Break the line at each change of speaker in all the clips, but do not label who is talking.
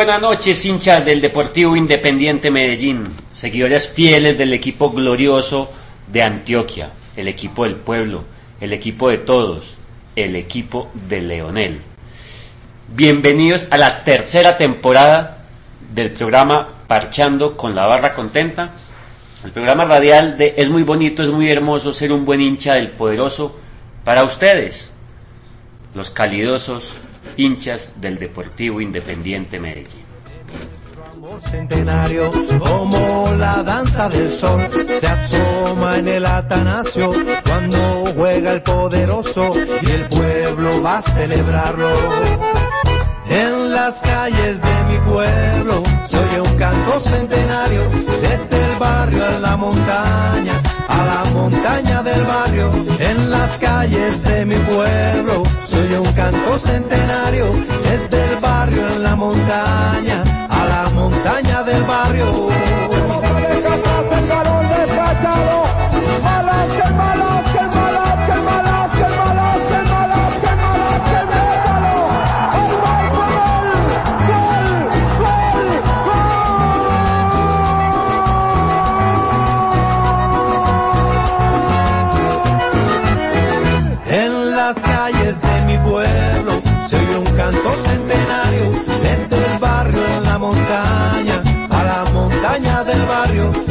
buenas noches, hinchas del Deportivo Independiente Medellín, seguidores fieles del equipo glorioso de Antioquia, el equipo del pueblo, el equipo de todos, el equipo de Leonel. Bienvenidos a la tercera temporada del programa Parchando con la Barra Contenta, el programa radial de Es muy bonito, es muy hermoso ser un buen hincha del poderoso para ustedes, los calidosos hinchas del Deportivo Independiente Medellín.
Centenario, como la danza del sol, se asoma en el Atanasio cuando juega el poderoso y el pueblo va a celebrarlo. En las calles de mi pueblo se oye un canto centenario, desde el barrio a la montaña, a la montaña del barrio. En las calles de mi pueblo se oye un canto centenario, desde el barrio en la montaña, a la montaña del barrio.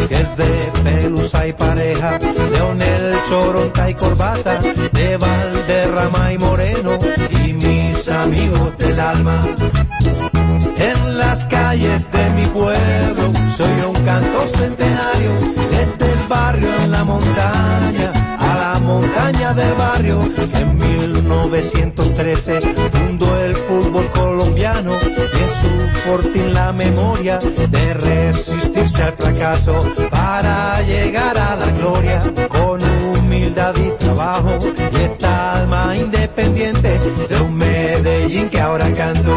Que es de Pelusa y Pareja, Leonel, Choronta y Corbata, de Valderrama y Moreno, y mis amigos del alma. En las calles de mi pueblo soy un canto centenario, desde el barrio en la montaña, montaña del barrio, en 1913 fundó el fútbol colombiano y en su fortín la memoria de resistirse al fracaso para llegar a la gloria con humildad y trabajo y esta alma independiente de un Medellín que ahora canto.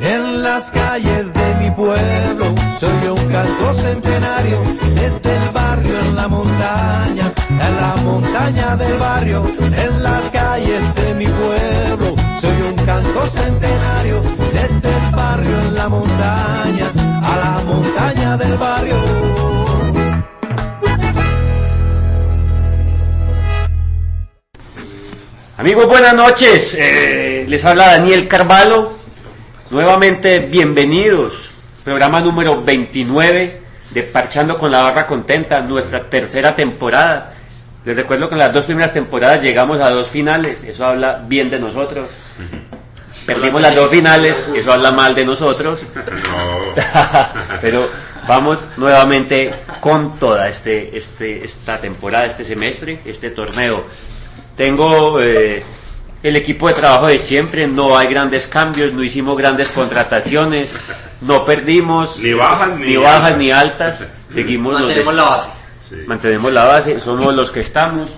En las calles de mi pueblo soy un canto centenario, desde el barrio en la montaña, en la montaña del barrio, en las calles de mi pueblo soy un canto centenario, desde el barrio en la montaña, a la montaña del barrio.
Amigos, buenas noches. Eh, les habla Daniel Carvalho. Nuevamente bienvenidos. Programa número 29 de Parchando con la Barra Contenta, nuestra tercera temporada. Les recuerdo que en las dos primeras temporadas llegamos a dos finales. Eso habla bien de nosotros. Perdimos las dos finales. Eso habla mal de nosotros. Pero vamos nuevamente con toda este, este, esta temporada, este semestre, este torneo. Tengo eh, el equipo de trabajo de siempre, no hay grandes cambios, no hicimos grandes contrataciones, no perdimos
Ni bajas ni
bajas
altas.
ni altas, seguimos los
Mantenemos
de-
la base.
Sí.
mantenemos la base, somos los que estamos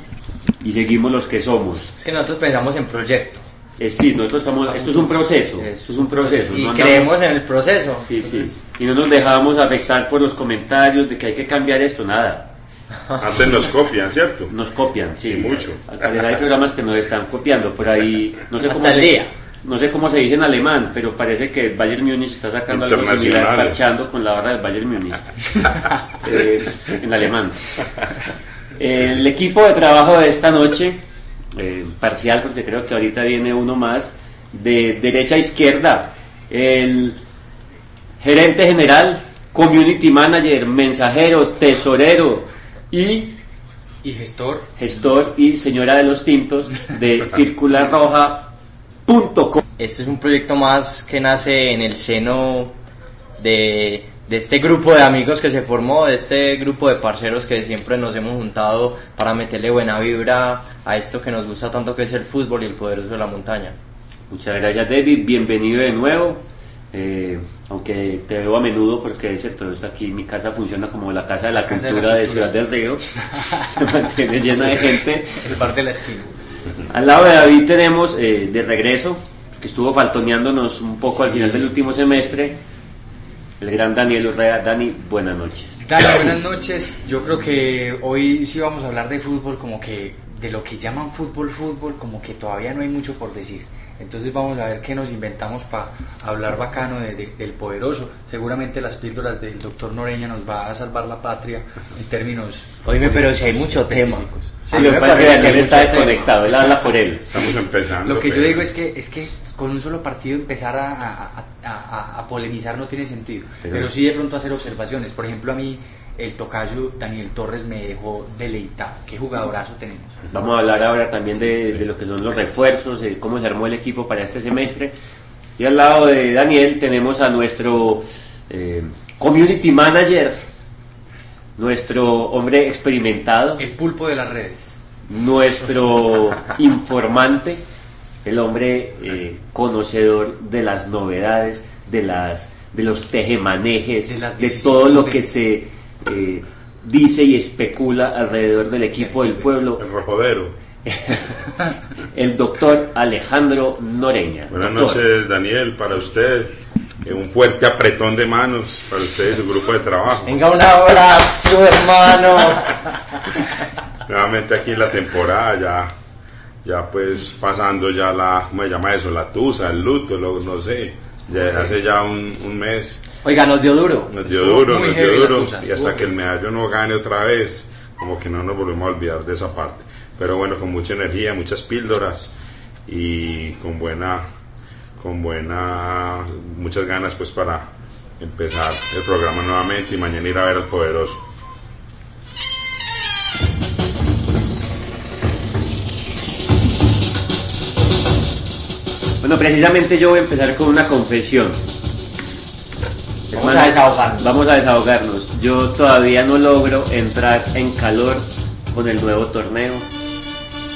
y seguimos los que somos.
Es que nosotros pensamos en proyecto
Eh, sí, nosotros estamos, esto es un proceso, esto es un proceso.
y
no andamos-
creemos en el proceso.
Sí, sí, y no nos dejamos afectar por los comentarios de que hay que cambiar esto, nada.
Antes nos copian, ¿cierto?
Nos copian, sí.
Y mucho.
Hay programas que nos están copiando por ahí. No sé
Hasta
cómo
el
se,
día.
No sé cómo se dice en alemán, pero parece que el Bayern Múnich está sacando algo similar parchando con la barra del Bayern Múnich. Eh, en alemán. El equipo de trabajo de esta noche, eh, parcial porque creo que ahorita viene uno más, de derecha a izquierda, el gerente general, community manager, mensajero, tesorero y
y gestor.
gestor y señora de los tintos de circularroja.com.
Este es un proyecto más que nace en el seno de, de este grupo de amigos que se formó, de este grupo de parceros que siempre nos hemos juntado para meterle buena vibra a esto que nos gusta tanto que es el fútbol y el poderoso de la montaña.
Muchas gracias David, bienvenido de nuevo. Eh, aunque te veo a menudo porque es cierto, está aquí mi casa funciona como la casa de la
Casa de
cultura
la
de,
cultura.
Ciudad del Río, se mantiene llena de gente.
El bar de la esquina.
Al lado de David tenemos eh, de regreso, que estuvo faltoneándonos un poco al final del último semestre, el gran Daniel Urrea. Dani, buenas noches.
Dale, buenas noches. Yo creo que hoy sí vamos a hablar de fútbol como que de lo que llaman fútbol, fútbol, como que todavía no hay mucho por decir. Entonces vamos a ver qué nos inventamos para hablar bacano de- de- del poderoso. Seguramente las píldoras del doctor Noreña nos va a salvar la patria en términos...
Oíme, pero si hay mucho tema.
Sí, lo que pasa es que Daniel está desconectado, él habla por él.
Estamos empezando.
Lo que yo digo es que, es que con un solo partido empezar a, a- a- a- a polemizar no tiene sentido.
Pero-
Pero sí de pronto hacer observaciones. Por ejemplo, a mí el tocayo Daniel Torres me dejó deleitado. Qué jugadorazo tenemos.
Vamos a hablar ahora también de, de lo que son los refuerzos, de cómo se armó el equipo para este semestre. Y al lado de Daniel tenemos a nuestro eh, community manager, nuestro hombre experimentado,
El pulpo de las redes.
nuestro informante, el hombre eh, conocedor de las novedades, de las de los tejemanejes,
De
de, todo lo que se eh, dice y especula alrededor del equipo del pueblo,
El rojodero.
el doctor Alejandro Noreña.
Buenas
Doctor,
noches, Daniel, para usted. eh, Un fuerte apretón de manos para usted y su grupo de trabajo.
Venga, un abrazo, hermano.
Nuevamente aquí en la temporada, ya, ya pues pasando ya la, ¿cómo se llama eso? La tusa, el luto, lo, no sé. Ya hace ya un, un mes
Oiga, nos dio duro.
nos dio
Estuvo
duro, nos dio duro. Y hasta que el medallo no gane otra vez, como que no nos volvemos a olvidar de esa parte. Pero bueno, con mucha energía, muchas píldoras y con buena, con buena, muchas ganas pues para empezar el programa nuevamente y mañana ir a ver al poderoso.
Bueno, precisamente yo voy a empezar con una confesión.
Vamos a desahogarnos.
Vamos a desahogarnos. Yo todavía no logro entrar en calor con el nuevo torneo.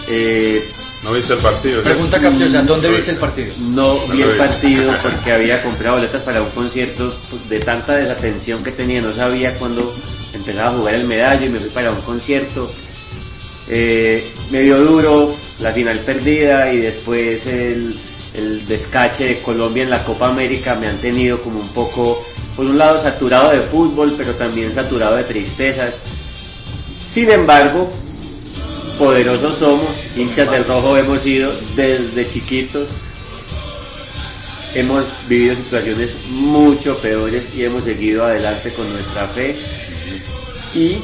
Eh,
¿No viste el partido?
Pregunta capciosa, ¿dónde viste el partido?
no vi el
vi.
partido porque había comprado boletas para un concierto pues, de tanta desatención que tenía, no sabía cuándo empezaba a jugar el medallo y me fui para un concierto. Eh, me dio duro la final perdida y después el, el descache de Colombia en la Copa América me han tenido como un poco, por un lado saturado de fútbol, pero también saturado de tristezas. Sin embargo, poderosos somos, hinchas del rojo hemos sido desde chiquitos, hemos vivido situaciones mucho peores y hemos seguido adelante con nuestra fe y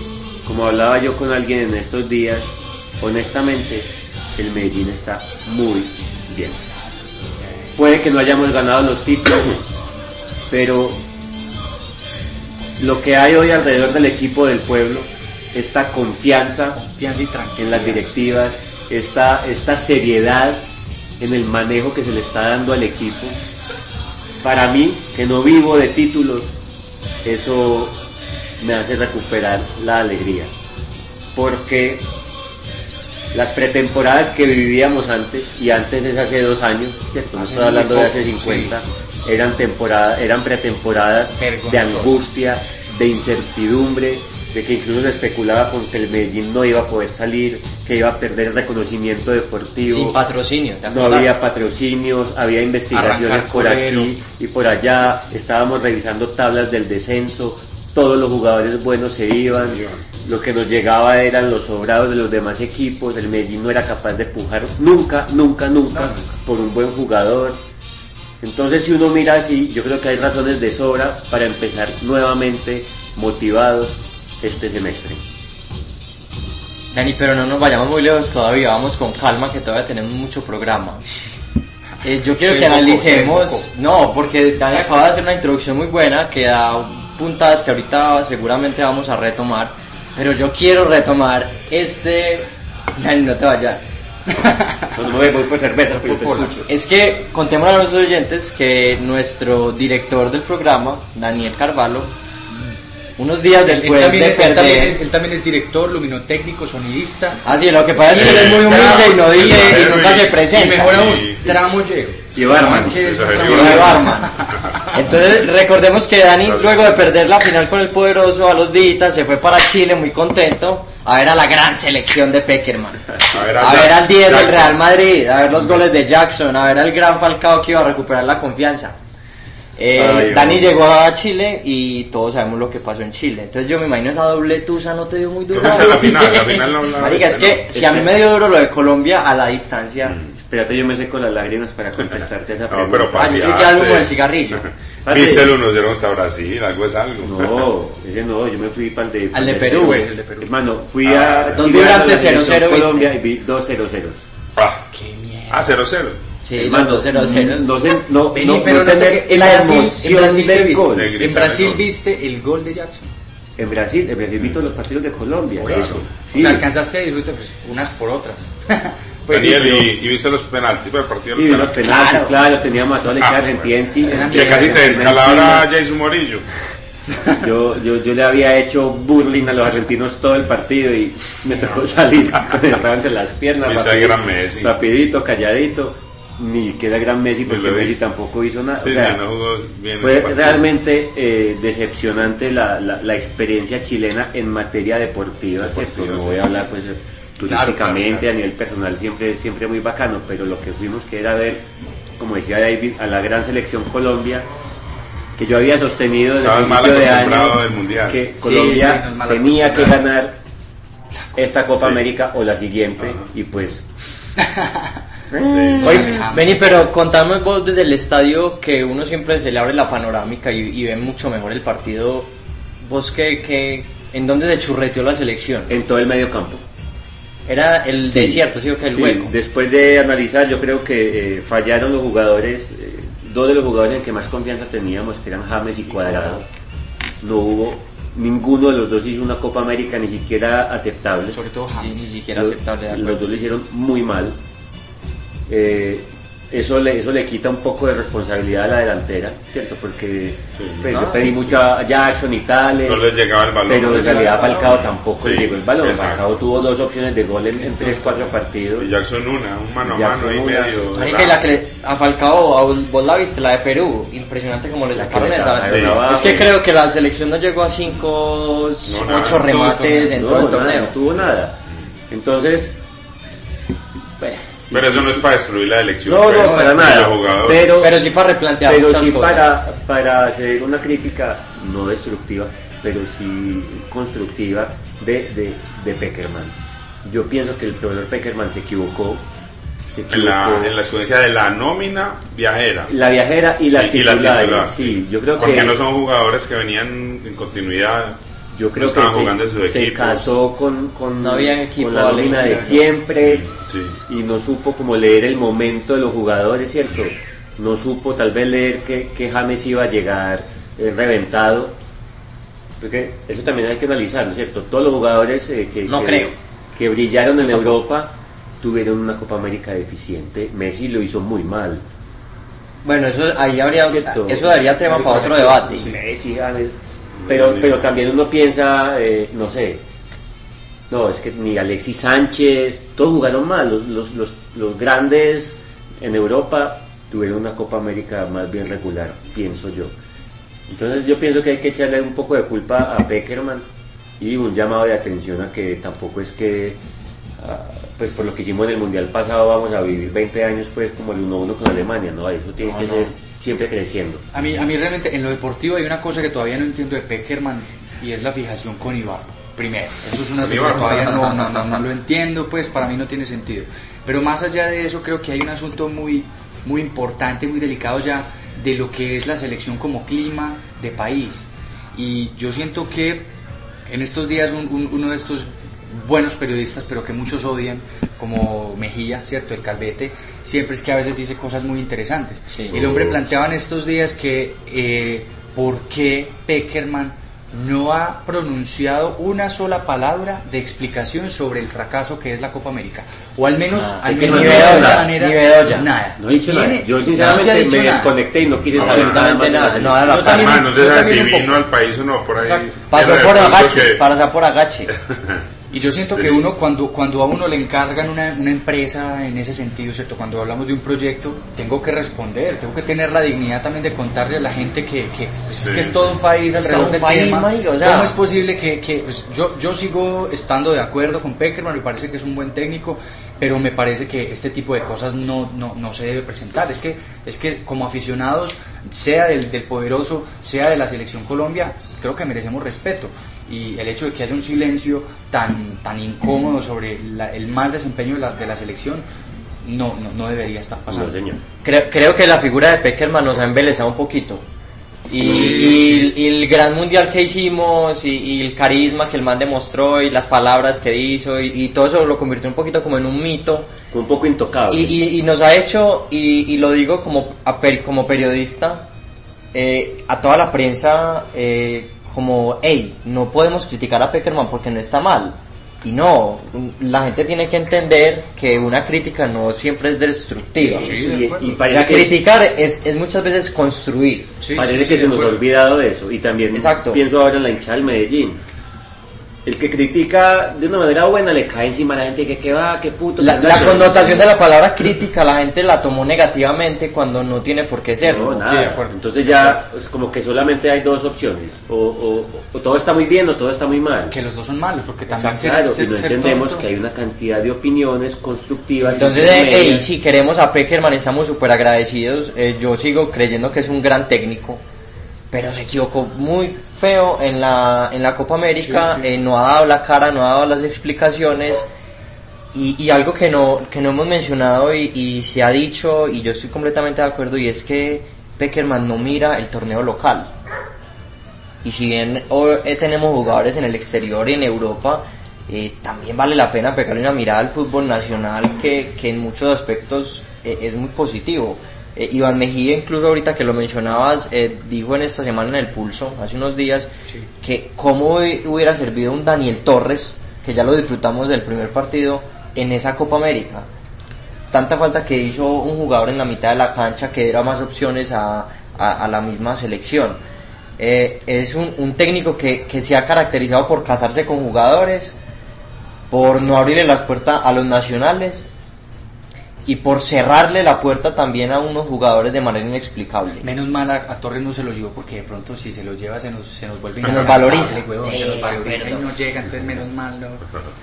como hablaba yo con alguien en estos días, honestamente el Medellín está muy bien. Puede que no hayamos ganado los títulos, pero lo que hay hoy alrededor del equipo del pueblo, esta confianza
Confianza y
en las directivas, esta, esta seriedad en el manejo que se le está dando al equipo. Para mí, que no vivo de títulos, eso me hace recuperar la alegría. Porque las pretemporadas que vivíamos antes, y antes es hace dos años, ¿cierto? no estoy hablando de hace 50,
sí,
eran temporadas, eran pretemporadas de angustia, de incertidumbre, de que incluso se especulaba con que el Medellín no iba a poder salir, que iba a perder el reconocimiento deportivo.
Sin patrocinio, ¿te
No había patrocinios, había investigaciones
Arrancar
por aquí y por allá, estábamos revisando tablas del descenso, todos los jugadores buenos se iban, lo que nos llegaba eran los sobrados de los demás equipos, el Medellín no era capaz de pujar nunca, nunca, nunca por un buen jugador. Entonces si uno mira así, yo creo que hay razones de sobra para empezar nuevamente motivados este semestre.
Dani, pero no nos vayamos muy lejos todavía, vamos con calma que todavía tenemos mucho programa. Eh, yo quiero que
Poco,
analicemos,
poco.
no, porque Dani acaba de hacer una introducción muy buena que da puntadas que ahorita seguramente vamos a retomar, pero yo quiero retomar este... Dani, no te vayas.
No, no me voy por cerveza, pero yo te escucho.
Es que contemos a los oyentes que nuestro director del programa, Daniel Carvalho, unos días
Él- él
después
también,
de
es- él también
perder...
es, él también es director, luminotécnico, sonidista.
Ah, sí, lo que pasa es que él es muy humilde y no dice y nunca
y-
se
Y
presenta.
mejor aún,
Sí, sí.
Y barman.
Y
barman. Entonces recordemos que Dani
Gracias.
luego de perder la final con el poderoso a los días se fue para Chile muy contento a ver a la gran selección de Peckerman.
A ver,
A ver al 10 del. Real Madrid, a ver los goles de Jackson, a ver al gran Falcao que iba a recuperar la confianza. Eh,
Ay,
Dani llegó a Chile y todos sabemos lo que pasó en Chile. Entonces yo me imagino esa doble tusa no te dio muy duro.
Creo que esa es la final, la final no la-
Marica, es que
no.
si a mí me dio duro lo de Colombia a la distancia.
Espérate, yo me seco las lágrimas para contestarte esa
No,
pregunta.
pero
Ah, yo creí que
paseaste.
algo con el cigarrillo.
El 1-0 contra Brasil, algo es algo.
No, ese no, yo me fui para el de,
Al de Perú,
de.
Hermano, fui
Ah,
a
dos
Chile,
vibrantes
a la selección
0-0, ¿viste?
Colombia y vi dos 0-0.
Ah,
Qué mierda.
ah, 0-0.
Sí,
Hermano,
los 2-0-0.
No, sé, no,
Vení,
no,
pero
no
no
gol.
viste el gol de Jackson.
En Brasil, en Brasil vi todos los partidos de Colombia.
Por eso.
Sí.
O sea, alcanzaste a disfrutar pues, unas por otras. pues,
Daniel,
sí,
y, y viste los penaltis para el partido
Sí, los penaltis,
Claro.
claro, teníamos a toda la hinchada
Ah,
argentina en sí.
Que casi te descalabra. Jason Morillo.
Yo, yo, yo le había hecho burling a los argentinos todo el partido y me tocó salir con el entre las piernas. Rapidito. Rapidito, calladito. Ni que era gran Messi porque Messi tampoco hizo nada.
Sí,
O sea,
sí, no jugó bien
fue realmente eh, decepcionante la, la, la experiencia chilena en materia deportiva.
Deportiva,
No
sí.
voy a hablar pues turísticamente
claro, claro.
a nivel personal siempre siempre muy bacano, pero lo que fuimos que era ver, como decía David, a la gran selección Colombia que yo había sostenido desde el principio de año
del Mundial.
que
sí,
Colombia tenía que ganar esta Copa
Sí.
América o la siguiente
Ajá.
y pues
Sí, sí.
Oye, vení, pero contame vos desde el estadio que uno siempre se le abre la panorámica y, y ve mucho mejor el partido. ¿Vos qué, qué, en dónde se churreteó la selección?
en todo el medio campo.
Era el
Sí.
desierto, ¿sí o qué? El
Sí,
hueco.
Después de analizar, yo creo que eh, fallaron los jugadores, eh, dos de los jugadores en que más confianza teníamos, que eran James y Cuadrado. No hubo, ninguno de los dos hizo una Copa América ni siquiera aceptable.
sobre todo
Sí,
James.
ni siquiera
Los-
aceptable.
Los
acuerdo.
dos lo hicieron muy mal. Eh, eso le, eso le quita un poco de responsabilidad a la delantera, ¿cierto? Porque
Sí.
pues,
No,
yo pedí
sí.
mucho a Jackson y tales.
No les llegaba el balón.
Pero en realidad. Falcao tampoco le
Sí,
llegó el balón.
exacto.
Falcao tuvo dos opciones de gol en, en tres, cuatro partidos.
Y Jackson una, un mano a mano y
una.
medio.
Marica, y la que a Falcao, a vos la viste, la de Perú, impresionante como le
La que
sacaron esa.
Sí.
Es que creo que la selección no llegó a 5,
No, nada.
8 remates en
no,
todo el
nada,
torneo.
no tuvo nada. Entonces, pues,
Pero eso
sí,
no es para destruir la elección.
No, no, para
de
nada.
los jugadores.
Pero,
Pero sí para replantear
pero
muchas
sí
cosas.
para, para hacer una crítica no destructiva, pero sí constructiva de, de, de Peckerman. Yo pienso que el profesor Peckerman se equivocó. se
en, la,
equivocó.
en la escogencia de la nómina viajera.
La viajera y las
Sí, y la
titulares.
titular,
sí, yo creo
Porque
que
no son jugadores que venían en continuidad.
Yo creo
no
que se, casó con, con,
No habían equipo
con la nómina de siempre
Sí.
y no supo como leer el momento de los jugadores, ¿cierto? No supo tal vez leer que, que James iba a llegar eh, reventado. Porque eso también hay que analizarlo, ¿cierto? Todos los jugadores eh, que,
No
que-
creo.
que brillaron en Europa tuvieron una Copa América deficiente. Messi lo hizo muy mal.
Bueno, eso ahí habría,
Cierto.
eso daría tema para otro debate.
Messi, James. Pero, pero también uno piensa, eh, no sé, no, es que ni Alexis Sánchez, todos jugaron mal, los, los, los, los grandes en Europa tuvieron una Copa América más bien regular, pienso yo. Entonces yo pienso que hay que echarle un poco de culpa a Peckerman y un llamado de atención a que tampoco es que, pues por lo que hicimos en el Mundial pasado vamos a vivir 20 años pues como el 1-1 con Alemania, ¿no? Eso tiene
No,
que
no.
ser siempre creciendo.
A mí, a mí realmente en lo deportivo hay una cosa que todavía no entiendo de Peckerman y es la fijación con Ibarra. Primero, eso es una cosa que todavía no, no, no, no lo entiendo, pues para mí no tiene sentido. Pero más allá de eso, creo que hay un asunto muy, muy importante, muy delicado ya de lo que es la selección como clima de país. Y yo siento que en estos días un- un- uno de estos buenos periodistas, pero que muchos odian, como Mejía, ¿cierto? El Calvete, siempre es que a veces dice cosas muy interesantes.
Sí.
El hombre planteaba en estos días que eh, por qué Peckerman no ha pronunciado una sola palabra de explicación sobre el fracaso que es la Copa América. O al menos,
Nada.
al menos
no
de
nada.
manera,
Ni Bedoya.
nada.
No he dicho nada. Yo
no
sinceramente
dicho
me
nada.
desconecté y no quiero
No,
nada
absolutamente nada,
selección.
no,
Yo también-
Además, no sé si vino al país o no, por ahí.
Pasó por agache,
que-
pasó por agache.
Y yo siento
Sí.
que uno cuando, cuando a uno le encargan una, una empresa en ese sentido, ¿cierto? Cuando hablamos de un proyecto, tengo que responder, tengo que tener la dignidad también de contarle a la gente que, que, pues, es que es todo un país alrededor
todo un
del
país,
tema.
marica, o sea.
¿Cómo es posible que, que pues, yo, yo sigo estando de acuerdo con Peckerman, me parece que es un buen técnico, pero me parece que este tipo de cosas no, no, no se debe presentar. Es que, es que como aficionados, sea del, del poderoso, sea de la selección Colombia, creo que merecemos respeto. Y el hecho de que haya un silencio tan, tan incómodo sobre la- el mal desempeño de la, de la selección no, no, no debería estar pasando.
No, señor.
Creo, creo que la figura de Peckerman nos ha embelezado un poquito. Y, y- y el gran mundial que hicimos, y, y el carisma que el man demostró, y las palabras que hizo, y, y todo eso lo convirtió un poquito como en un mito.
Fue un poco intocable.
Y, y- y nos ha hecho, y, y lo digo como, a per- como periodista, eh, a toda la prensa, eh, como, hey, no podemos criticar a Peckerman porque no está mal. Y no, la gente tiene que entender que una crítica no siempre es destructiva.
Sí,
Y-
de acuerdo.
y parece que-
criticar es, es muchas veces construir.
Sí,
Parece
sí, sí,
que se nos ha olvidado de eso. Y también
Exacto.
pienso ahora en la hinchada del Medellín. El que critica de una manera buena le cae encima a la gente que, que va, que puto.
La,
que
la connotación de la palabra crítica la gente la tomó negativamente cuando no tiene por qué serlo.
No, nada.
Sí, de acuerdo.
Entonces ya es como que solamente hay dos opciones. O, o- o todo está muy bien o todo está muy mal.
Que los dos son malos, porque también ser-
Claro,
ser-
y no
ser
entendemos
tonto-
que hay una cantidad de opiniones constructivas.
Entonces, eh, hey, si queremos a Peckerman, estamos súper agradecidos. Eh, yo sigo creyendo que es un gran técnico, pero se equivocó muy feo en la, en la Copa América.
Sí, sí.
eh, no ha dado la cara, no ha dado las explicaciones. Y, y algo que no, que no hemos mencionado y, y se ha dicho, y yo estoy completamente de acuerdo, y es que Peckerman no mira el torneo local. Y si bien hoy, eh, tenemos jugadores en el exterior y en Europa, eh, también vale la pena pegarle una mirada al fútbol nacional que, que en muchos aspectos eh, es muy positivo. Eh, Iván Mejía, incluso ahorita que lo mencionabas, eh, dijo en esta semana en el Pulso, hace unos días,
Sí.
que cómo hu- hubiera servido un Daniel Torres, que ya lo disfrutamos del primer partido, en esa Copa América. Tanta falta que hizo un jugador en la mitad de la cancha que diera más opciones a, a- a la misma selección. Eh, es un, un técnico que, que se ha caracterizado por casarse con jugadores, por no abrirle las puertas a los nacionales y por cerrarle la puerta también a unos jugadores de manera inexplicable.
Menos mal a, a Torres no se lo llevó porque de pronto si se lo lleva se nos, se nos vuelve
Se nos valoriza.
huevón,
Sí,
se nos valoriza y no llega, entonces menos mal no.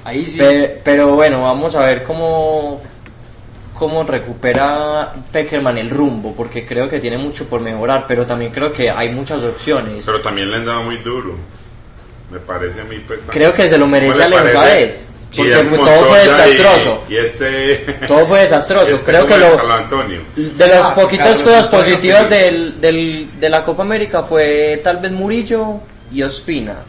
Ahí sí.
Pe- Pero, bueno, vamos a ver cómo, cómo recupera Peckerman el rumbo, porque creo que tiene mucho por mejorar, pero también creo que hay muchas opciones.
Pero también le han dado muy duro. Me parece a mí, pues.
Creo que se lo merece
¿Cómo le
Alejo
parece?
Porque fue- todo fue
Montoya
desastroso.
Y, este.
Todo fue desastroso.
este
Creo que lo-. De las
Ah,
poquitas cosas positivas del, del, de la Copa América fue tal vez Murillo y Ospina.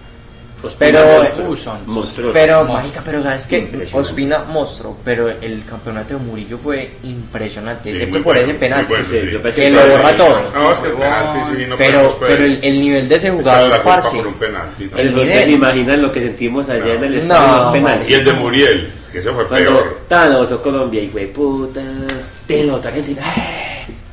Ospina
Pero-
monstruo,
son-
monstruoso.
Pero,
Monstruo.
mágica, pero sabes que. Ospina monstruo, pero el campeonato de Murillo fue impresionante,
Sí,
excepto por
bueno,
ese penal.
muy bueno,
Sí,
que lo borra todo.
No, es que el penalti sí no
pero,
podemos, pues,
pero el, el nivel de ese jugador, parce,
por un penalti. ¿no?
el nivel.
imaginan lo que sentimos allá en el
No,
estadio penales.
Y el de Muriel, que ese fue
Cuando
peor.
tan otro Colombia y fue puta, otra Argentina,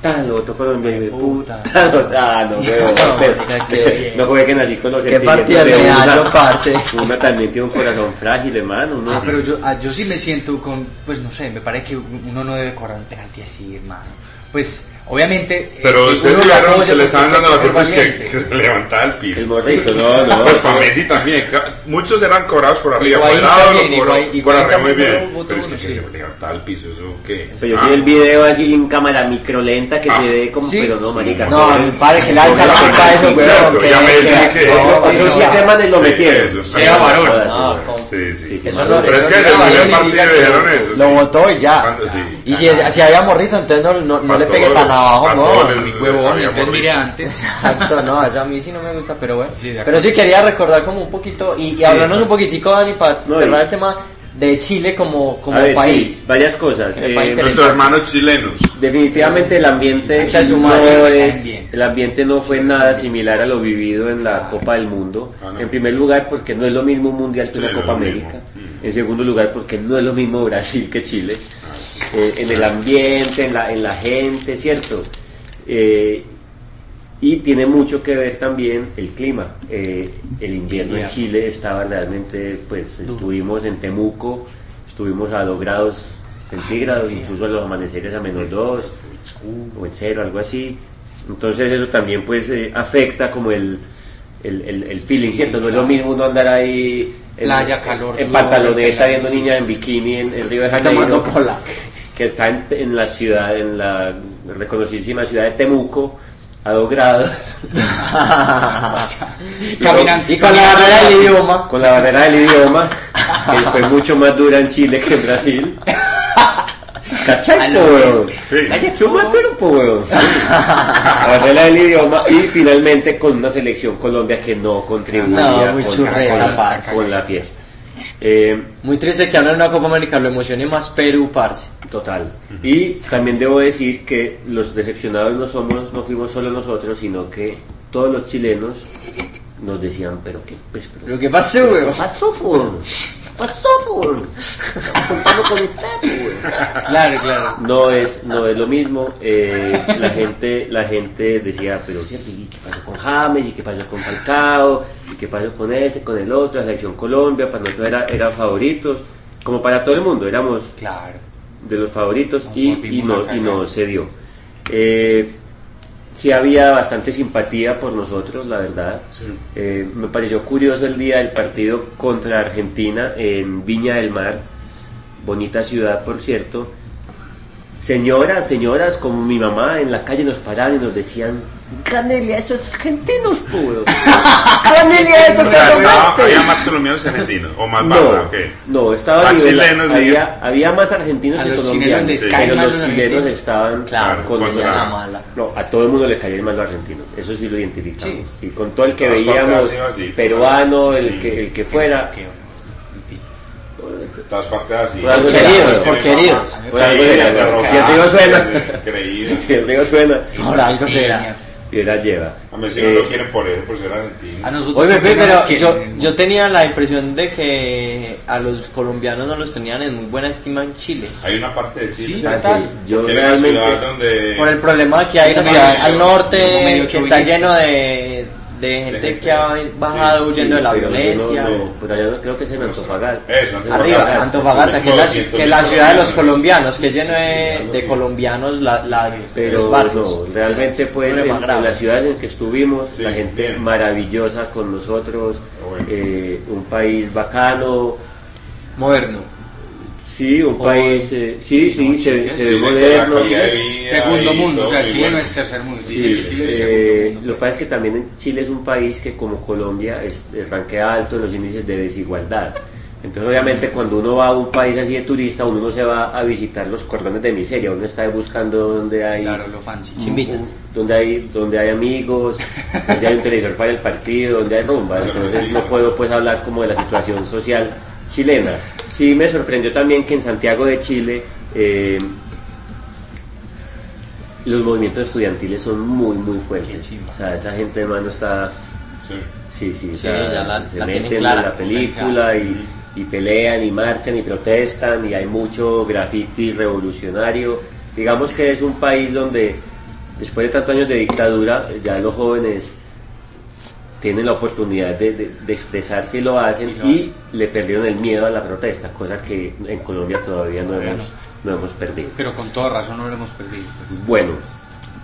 tan otro Colombia y fue puta, no, weón,
no
jueguen así con los
Qué partida
de
de gallo, parce.
Una también tiene un corazón frágil, hermano, ¿no?
Ah, pero yo, ah, yo sí me siento con, pues no sé, me parece que uno no debe un penalti así, hermano. Pues, obviamente.
Pero
eh,
ustedes
lo apoya
que le estaban
es
dando la culpa es que, que se levantaba el piso.
El morrito, no, no.
Pues para Messi también. Muchos eran cobrados por arriba, el lado,
también,
por, arriba muy bien. Pero es que,
uno,
que
sí.
se levantaba el piso, ¿eso qué?
Pero yo
Ah,
vi el video así en cámara microlenta que
Ah.
se ve como,
Sí.
pero no, marica.
No,
es-
padre, que le echa la culpa a eso, weón. que-
ya me decía que-
no,
sí ese man lo
Sí,
metieron.
eso.
Sea varón.
Ah,
weón.
con-
Sí, sí.
Sí, sí,
no-
Pero es que
no
desde el primer partido dijeron
lo-
eso.
Lo
sí.
votó y ya.
Sí.
Y si, si había morrito, entonces no, no, no le pegue
todos,
tan no.
Mi huevón, entonces antes.
Exacto, no, eso a mí sí no me gusta, pero bueno.
Sí,
pero sí quería recordar como un poquito y, y hablarnos un poquitico, Dani, para
No,
cerrar
y-
el tema de Chile como, como
ver,
país.
sí, varias cosas. Eh,
Nuestros hermanos chilenos.
Definitivamente el ambiente no es, el ambiente no fue nada similar a lo vivido en la Copa del Mundo.
Ah, no.
En primer lugar porque no es lo mismo un mundial que una
no
Copa América.
mismo. Mm.
En segundo lugar porque no es lo mismo Brasil que Chile. Eh, en el ambiente, en la, en la gente, ¿cierto? Eh, y tiene mucho que ver también el clima. Eh, el invierno en. Chile estaba realmente, pues estuvimos en Temuco, estuvimos a 2 grados centígrados, incluso a los amaneceres a menos 2 o en cero, algo así. Entonces eso también pues eh, afecta como el, el, el, el feeling, ¿cierto? No es lo mismo uno andar ahí en,
Playa, calor,
en pantaloneta viendo niñas en bikini en el Río de
Tomando
Janeiro,
pola.
Que está en, en la ciudad, en la reconocidísima ciudad de Temuco, a dos grados.
Caminando.
Y con la barrera del idioma.
con la barrera del idioma, que fue mucho más dura en Chile que en Brasil. ¿Cachai, po, weón?
Sí.
Po, weón. La barrera del idioma y finalmente con una selección Colombia que no contribuía
No,
con,
churrera,
con la, con la fiesta. Eh,
Muy triste que ahora en una Copa América lo emocione más Perú, parce.
Total. Y también debo decir que los decepcionados no somos, no fuimos solo nosotros, sino que todos los chilenos nos decían, pero qué, pues, pero,
Lo que pasó, weón.
pasó, por? Pasó, por? Estamos contando con usted, por.
Claro, claro.
No es, no es lo mismo. eh, la gente, la gente decía, pero cierto, ¿y qué pasó con James? ¿Y qué pasó con Falcao? ¿Y qué pasó con este, con el otro? La selección Colombia, para nosotros era, eran favoritos, como para todo el mundo, éramos
Claro.
de los favoritos y, y no, y no se dio. Eh, sí había bastante simpatía por nosotros, la verdad.
Sí.
Eh, me pareció curioso el día del partido contra Argentina en Viña del Mar, bonita ciudad por cierto. Señoras, señoras como mi mamá en la calle nos paraban y nos decían, Canelia, esos argentinos puros. Canelia,
O
esos
sea, estaba-
argentinos.
había más colombianos que argentinos, o más barra,
No,
¿o qué?
no, estaba
chilenos,
había,
sí.
había más argentinos
A
que
los
colombianos,
chilenos
pero los
los
chilenos estaban
Claro, la mala.
No, a todo el mundo le caían mal los argentinos, eso sí lo identificamos.
Sí.
Y con todo el que veíamos,
así.
peruano, el
Sí.
que, el que fuera.
De todas partes así.
Por algo
Queridos, por queridos.
Por algo
Sí,
será, ¿no? Si el río suena. Si el río suena,
Por algo será.
Y la lleva.
A mí no
Eh,
lo quieren por eso, por ser argentino.
A nosotros
Oye,
¿por qué
Pepe,
no nos
pero yo, yo tenía la impresión de que a los colombianos no los tenían en muy buena estima en Chile.
Hay una parte de Chile
Sí, total.
yo
una
realmente,
donde...
Por el problema que hay
Como
ciudad al norte, que está lleno de, de gente que ha bajado
Sí,
huyendo de la violencia.
No, no, pero yo no creo que es en Antofagasta.
Eso,
Arriba, Antofagasta, que es la,
200.000
que es la ciudad de los colombianos, que es lleno de, colombianos la- las,
Pero
los barrios.
no, realmente pues en, en las ciudades en que estuvimos,
Sí,
la gente
bien.
maravillosa con nosotros,
Bueno.
eh, un país bacano,
Moderno.
Sí, un país, eh, sí, sí, se, se ve moderno.
Segundo mundo, o sea, Chile no es tercer mundo.
Sí,
Dice que Chile es
eh,
segundo mundo.
lo que pasa es que también en Chile es un país que como Colombia es, es ranquea alto en los índices de desigualdad. Entonces obviamente cuando uno va a un país así de turista, uno no se va a visitar los cordones de miseria, uno está buscando donde hay
Claro, lo fancy.
Chimbitas.
donde hay donde hay amigos, donde hay un televisor para el partido, donde hay rumba. Entonces no puedo pues hablar como de la situación social chilena. Sí me sorprendió también que en Santiago de Chile eh, los movimientos estudiantiles son muy muy fuertes. O sea, esa gente hermano está
Sí.
sí sí, o
Sí,
sea,
ya la-
se
la
meten en la película y, y pelean y marchan y protestan y hay mucho graffiti revolucionario. Digamos que es un país donde después de tantos años de dictadura ya los jóvenes tienen la oportunidad de, de- de expresarse y lo hacen
Y lo
y
hacen.
le perdieron el miedo a la protesta, cosa que en Colombia todavía no hemos, no hemos perdido.
Pero con toda razón no lo hemos perdido.
Bueno,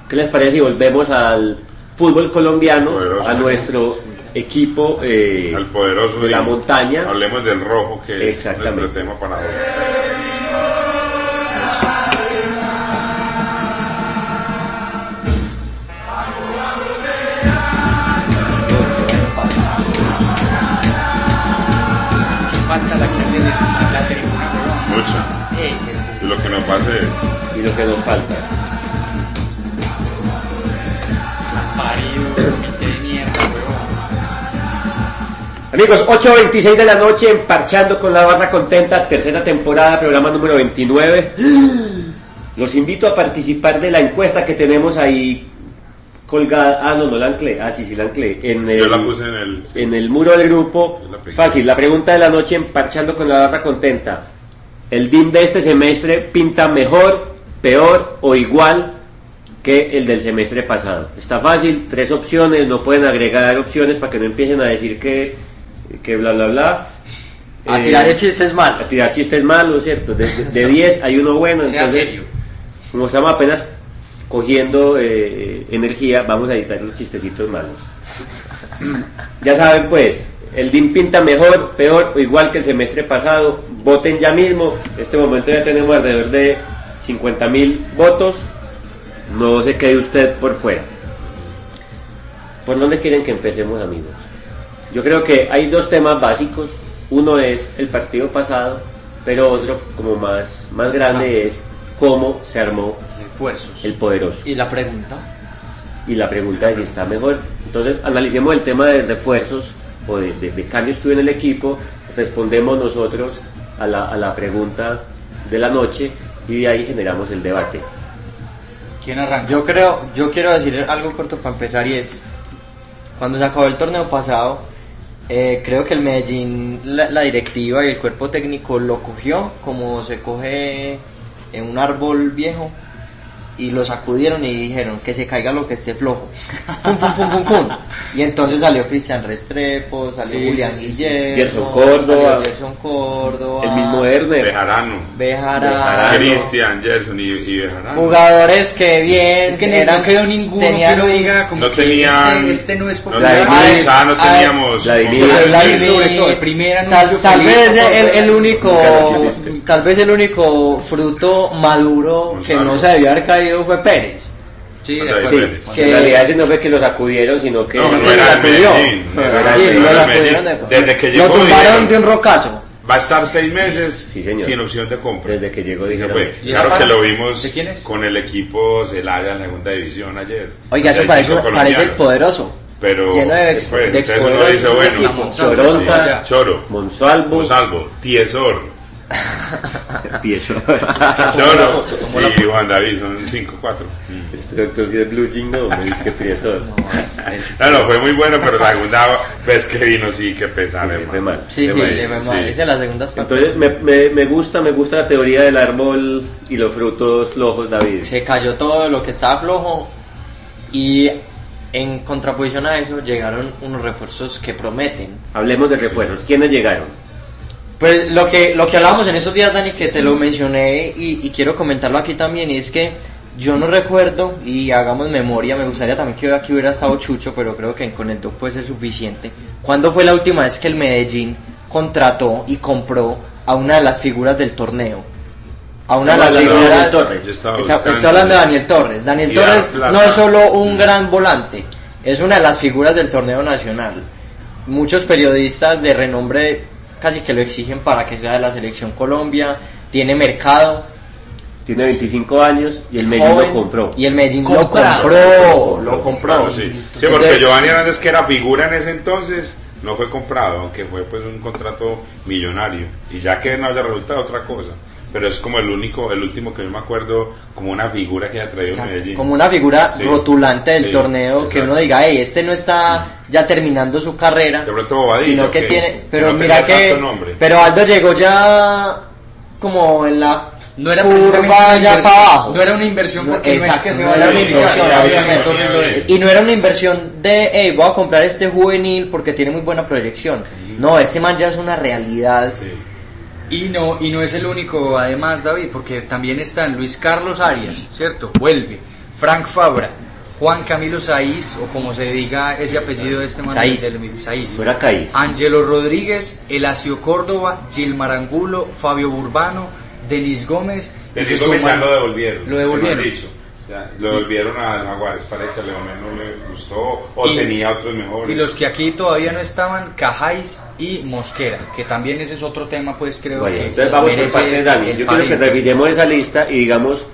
¿qué les parece si volvemos al fútbol colombiano,
Poderoso.
a nuestro equipo eh,
Al poderoso
de la montaña?
Hablemos del rojo, que es
Exactamente.
nuestro tema para hoy. Y lo que nos pase,
Y lo que nos falta.
parido, comité de mierda, weón.
Amigos, 8.26 de la noche, en Parchando con la Barra Contenta, tercera temporada, programa número 29. Los invito a participar de la encuesta que tenemos ahí colgada. Ah, no, no la anclé. Ah, sí, sí la anclé. En el,
yo la puse en el...
en el muro del grupo.
La.
Fácil, la pregunta de la noche en Parchando con la Barra Contenta. ¿El DIM de este semestre pinta mejor, peor o igual que el del semestre pasado? Está fácil, tres opciones, no pueden agregar opciones para que no empiecen a decir que, que bla bla bla.
A
Eh,
tirar chistes
a
malos.
tirar chistes malos, ¿cierto? De de- de 10 hay uno bueno, entonces
serio.
como estamos apenas cogiendo eh, energía, vamos a editar los chistecitos malos. Ya saben pues, el DIN pinta mejor, peor o igual que el semestre pasado. Voten ya mismo. En este momento ya tenemos alrededor de 50 mil votos. No se quede usted por fuera. ¿Por dónde quieren que empecemos amigos? Yo creo que hay dos temas básicos. Uno es el partido pasado, pero otro como más, más grande es cómo se armó
Refuerzos.
el poderoso.
Y la pregunta.
y la pregunta es si está mejor. Entonces, analicemos el tema de refuerzos o de, de- de en el equipo, respondemos nosotros a la, a la pregunta de la noche y de ahí generamos el debate.
¿Quién arranca?
Yo creo, yo quiero decir algo corto para empezar y es, cuando se acabó el torneo pasado, eh, creo que el Medellín, la, la directiva y el cuerpo técnico lo cogió como se coge en un árbol viejo y lo sacudieron y dijeron que se caiga lo que esté flojo. Pum, pum, pum, pum, pum. Y entonces salió Cristian Restrepo, salió
Sí,
Julián
sí, sí.
Guillermo,
Gerson Córdoba.
Gerson Córdoba,
El mismo Herner,
Bejarano,
Bejarano.
Cristian, Gerson y, y Bejarano.
Jugadores que bien
Es que
eran-
no quedó ninguno
tenían
que uno
un-
diga como
No
que
tenían.
este, este no es
no
popular.
no teníamos.
Tal, vez el, único tal vez el único fruto maduro que no se debió haber caído fue Pérez.
Sí, de
Andrés
acuerdo.
Pérez.
Sí,
que-
en realidad ese no fue que lo sacudieron, sino que...
No, no era
lo lo
Desde que
lo
llegó,
tumbaron
dijeron,
de un rocazo.
Va a estar seis meses
Sí,
sin opción de compra.
Desde que llegó
Se
dijeron...
fue.
¿Y
Claro que lo vimos con el equipo Celaya en la segunda división ayer.
oiga
Allá
eso parece, parece el poderoso.
Pero
lleno de,
pues,
de
uno dice, bueno,
Choronta.
Choro,
Monsalvo,
Monsalvo, Tiesor,
Tieso.
Choro y Juan David, son 5-4.
Este doctor sí es Blue Jean, no, me dice que Priesor.
No, no, fue muy bueno, pero la segunda vez que vino sí que pesar,
Sí,
hermano.
fue mal.
sí, sí, le fue mal. Esa es la segunda.
Entonces me, me, me gusta, me gusta la teoría del árbol y los frutos flojos, David.
se cayó todo lo que estaba flojo y en contraposición a eso llegaron unos refuerzos que prometen
Hablemos de refuerzos. ¿Quiénes llegaron?
Pues lo que, lo que hablábamos en esos días, Dani, que te lo mencioné y, y quiero comentarlo aquí también, y es que yo no recuerdo, y hagamos memoria, me gustaría también que aquí hubiera estado Chucho, pero creo que con el doc puede ser suficiente. ¿Cuándo fue la última vez que el Medellín contrató y compró a una de las figuras del torneo? A una de las figuras...
Daniel Torres.
Está- estoy hablando de Daniel Torres. Daniel Torres no es solo un gran volante, es una de las figuras del torneo nacional. Muchos periodistas de renombre casi que lo exigen para que sea de la selección Colombia, tiene mercado.
Tiene 25 años y el Medellín
joven,
lo compró.
Y el Medellín lo compró, lo compró.
Sí. Sí, porque
Entonces,
Giovanni Hernández, que era figura en ese entonces, no fue comprado, aunque fue pues un contrato millonario. Y ya que no haya resultado otra cosa. Pero es como el único, el último que yo me acuerdo, como una figura que haya traído
Exacto,
Medellín.
Como una figura
Sí,
rotulante del
sí,
torneo que
exacto.
uno diga, hey, este no está ya terminando su carrera,
De pronto Bobadilla,
sino que tiene, pero
no
mira que, pero Aldo llegó ya como en la
No era
curva ya
inversión,
para abajo.
no era una inversión porque no es
exacto,
que se
no era
a
una inversión. Y no era una inversión de, hey, voy a comprar este juvenil porque tiene muy buena proyección. No, este man ya es una realidad.
Sí.
Y no, y no es el único, además, David, porque también están Luis Carlos Arias, ¿cierto? Vuelve. Frank Fabra, Juan Camilo Saiz, o como se diga ese apellido de este man.
Saiz.
Angelo Rodríguez, Elacio Córdoba, Gilmar Angulo, Fabio Burbano, Denis Gómez.
Cisco que ya lo devolvieron.
Lo devolvieron.
he dicho. Ya, lo devolvieron a Jaguares, parece que a Leonel no le gustó o
Y-
tenía otros mejores.
Y los que aquí todavía no estaban, Cajáis y Mosquera, que también ese es otro tema, pues creo
Bueno,
que
entonces vamos por
merece
parte de Dani. Yo quiero que revisemos esa lista y digamos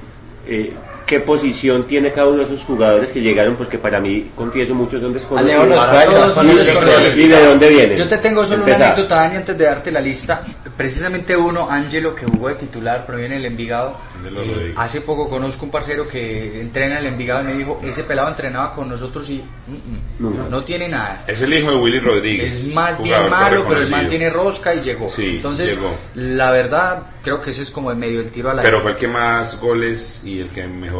eh, qué posición tiene cada uno de esos jugadores que llegaron, porque para mí, confieso, muchos son desconocidos.
Todos son.
¿Y de dónde vienen?
Yo te tengo solo
Empezá.
una anécdota, Dani, antes de darte la lista. Precisamente uno, Angelo, que jugó de titular, proviene del Envigado. Eh, hace poco conozco un parcero que entrena en el Envigado y me dijo, ese pelado entrenaba con nosotros y mm, mm, no, no tiene nada.
Es el hijo de Willy Rodríguez.
Es más bien
jugador
malo, pero el man tiene rosca y llegó.
Sí,
Entonces,
llegó.
la verdad, creo que ese es como el medio el tiro a la
Pero fue el que más goles y el que mejor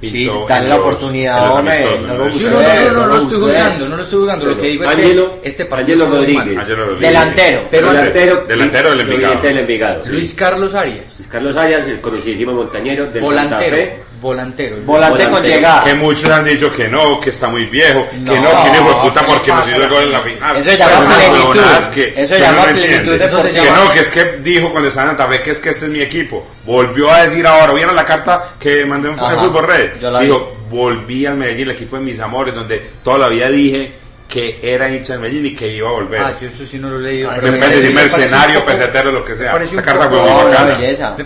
Sí,
pintó
dale la oportunidad, hombre, no lo
¿no?
Sí,
Sí,
no, no, no, no, no,
no,
lo estoy juzgando, no lo estoy juzgando. Lo que digo es
Angelo-
que este partido.
Rodríguez.
Angelo Rodríguez.
Delantero.
Pero
delantero,
delantero del Envigado.
proveniente del Envigado.
Luis Carlos Arias.
Luis Carlos Arias, el conocidísimo montañero del
Volantero. Volantero.
Volante con llegada.
Que muchos han dicho que no, que está muy viejo, que
No,
no, que hijo de puta
¿qué le
porque nos
pasa?
hizo el gol en la final.
Eso se llama plenitud.
que-
Eso se
que
llama
no
plenitud
entiende.
Eso se
Que
llama-
no, que es que dijo cuando estaba en Santa Fe que es que este es mi equipo. Volvió a decir ahora, ¿vieron la carta que mandé en Fútbol Red? Dijo, volví al Medellín, el equipo de mis amores, donde toda la vida dije que era hincha de Medellín y que iba a volver.
Ah, yo eso sí no lo he leído.
Ah,
pero me
decir mercenario, pesetero, lo que sea.
un
carta fue muy
No,
bacana.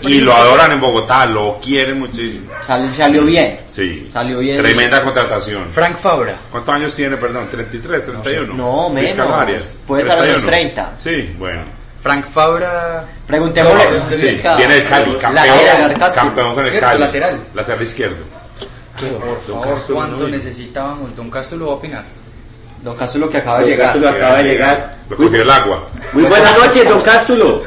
Y lo adoran en Bogotá, lo quieren muchísimo.
Sal- salió bien.
Sí.
Salió bien.
Tremenda contratación.
Frank Fabra.
¿Cuántos años tiene, perdón? ¿33, 31?
No,
Luis
menos.
Calarias.
Puede ser a los
31.
30.
Sí, bueno.
Frank Fabra.
Preguntémosle.
No,
Sí, viene el Cali, campeón,
Lateral,
campeón con el
Cierto,
Cali.
lateral.
Lateral izquierdo.
Por favor, ¿cuánto
no
necesitábamos? Don Castro lo va a opinar.
Don Cástulo que acaba de
Don
llegar.
Cástulo acaba de llegar.
Lo cogió el agua.
Muy buenas noches, don Cástulo.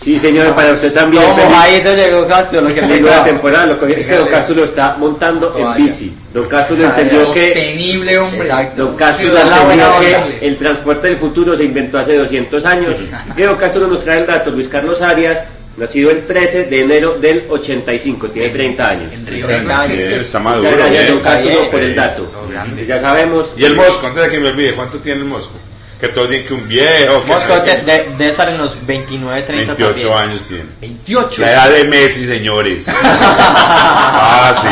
Sí, señor, para usted también.
Como
Feliz-
mojadito llegó Cástulo, que
feliz nueva temporada. Lo cogió- es que don. Cástulo está montando en bici. Don Cástulo entendió que
Sostenible, hombre.
Exacto.
Don Cástulo
la
entendió que el transporte del futuro se inventó hace 200 años. Y don Cástulo nos trae el dato. Luis Carlos Arias, nacido el 13 de enero del 85, tiene 30 años.
En Río
30
Negro.
años.
Es
Está maduro.
gracias, don por el dato.
Todo grande.
Ya sabemos.
Y el Mosco, antes de que me olvide, ¿cuánto tiene el Mosco? Que todos dicen que un viejo.
Mosco de- de- debe estar en los 29, 30
28
también.
años tiene.
28.
La edad de Messi, señores. ah, sí.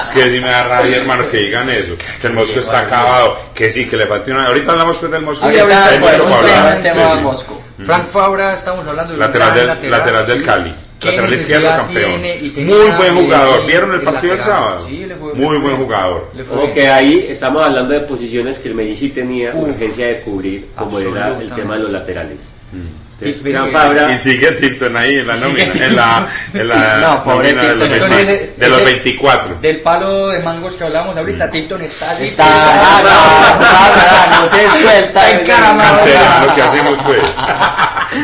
Es que sí me da rabia, hermano, que digan eso. Que el Mosco está acabado. Que sí, que le falta una. Ahorita hablamos pues del Mosco.
Sí, ahorita
Hay mucho
Frank Fabra, estamos hablando de un
Lateral
gran
del, lateral del
sí.
Cali.
¿Qué
Lateral izquierdo campeón. Muy buen jugador. ¿Vieron el
el
partido del
lateral.
sábado?
Sí, le fue-
Muy
le
buen jugador.
le fue
Como
bien.
que ahí estamos hablando de posiciones que el Medellín sí tenía
Uf.
urgencia de cubrir, como era el tema de los laterales.
Mm.
Fabra,
Y sigue Tipton ahí en la nómina, en la, en la
No, pobre
nómina de los,
Tipton.
20
Ese-
de los
ese-
24.
Del palo de mangos que hablábamos ahorita, Tipton está así.
Está, no, no, no, no se suelta.
Encaramado.
Cantera, lo que hacemos pues.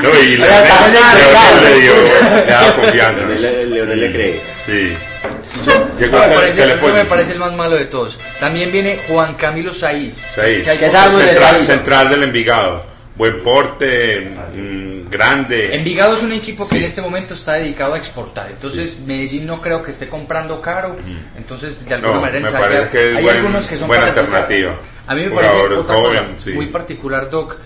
No, y le, le- le dio, le da confianza.
Leonel, Leonel le cree.
Sí. ¿Qué
Me parece,
que
me parece el más malo de todos. También viene Juan Camilo Saiz.
Seis.
Que hay
¿Qué
que-
sabemos de
Central,
Saiz?
central del Envigado. Buen porte, mm, grande.
Envigado es un equipo que
Sí.
en este momento está dedicado a exportar. Entonces Medellín no creo que esté comprando caro. Entonces de alguna
No,
manera
me
ensayar.
parece que es
Hay
buen-
algunos que son
buena
para
alternativa.
A mí me parece otra
joven,
cosa
sí.
muy particular, Doc,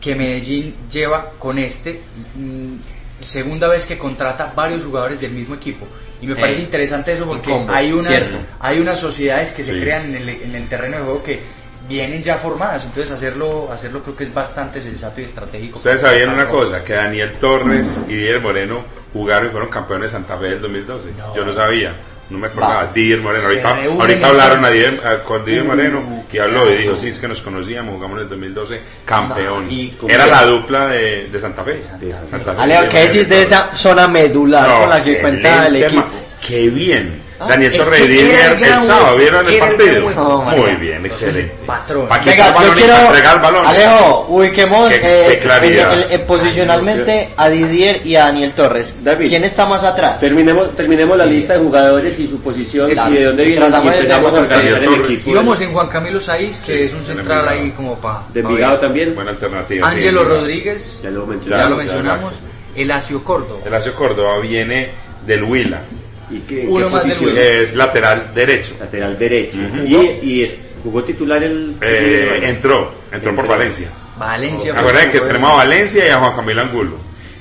que Medellín lleva con este mm, segunda vez que contrata varios jugadores del mismo equipo. Y me
Eh,
parece interesante eso porque
un combo,
hay unas,
cierto.
hay unas sociedades que se
Sí.
crean en el, en el terreno de juego que vienen ya formadas. Entonces hacerlo, hacerlo creo que es bastante sensato y estratégico.
Ustedes sabían una cosa, que Daniel Torres y Didier Moreno jugaron y fueron campeones de Santa Fe del 2012. Yo no sabía, no me acordaba. Didier Moreno, ahorita, ahorita hablaron a
entonces.
Didier- a- con Didier Moreno que habló y dijo, sí, es que nos conocíamos, jugamos en el 2012, campeón.
¿Y cómo
Era la dupla de, de Santa Fe.
Santa
Santa Fe,
Alejo,
Didier
¿qué decís de
y
esa zona medular
No,
con la que cuenta el equipo?
Qué bien.
Ah,
Daniel
es
Torres Didier
el
el, sábado, ¿vieron el
el
partido?
hueco.
No,
Muy bien, excelente.
Patrón.
Pa' que
Venga, yo quiero,
entrega el balón.
Alejo, ubiquemos
Qué-
eh,
qué claridad.
el- el- el- posicionalmente a Didier y a Daniel Torres.
David.
¿Quién está más atrás?
Terminemos, terminemos la lista de jugadores y su posición
Claro.
y de dónde vienen y
tratamos de
empezamos a organizar el equipo.
Íbamos en Juan Camilo Saiz, que es un
Sí,
central ahí como para...
De Envigado también,
Buena alternativa. sí,
Ángelo
Envigado.
Rodríguez,
ya lo
ya
mencionamos.
lo
Claro,
mencionamos. Elacio Córdoba.
Elacio Córdoba viene del Huila.
¿Y qué,
Uno
qué
más del
posición?
Huila.
Es lateral derecho.
Lateral derecho.
Ujú.
y, y es- jugó titular el...
Eh, entró, entró por
Entró.
Valencia.
Valencia. fue
Acuérdense que
el
tenemos a Valencia y a Juan Camilo Angulo.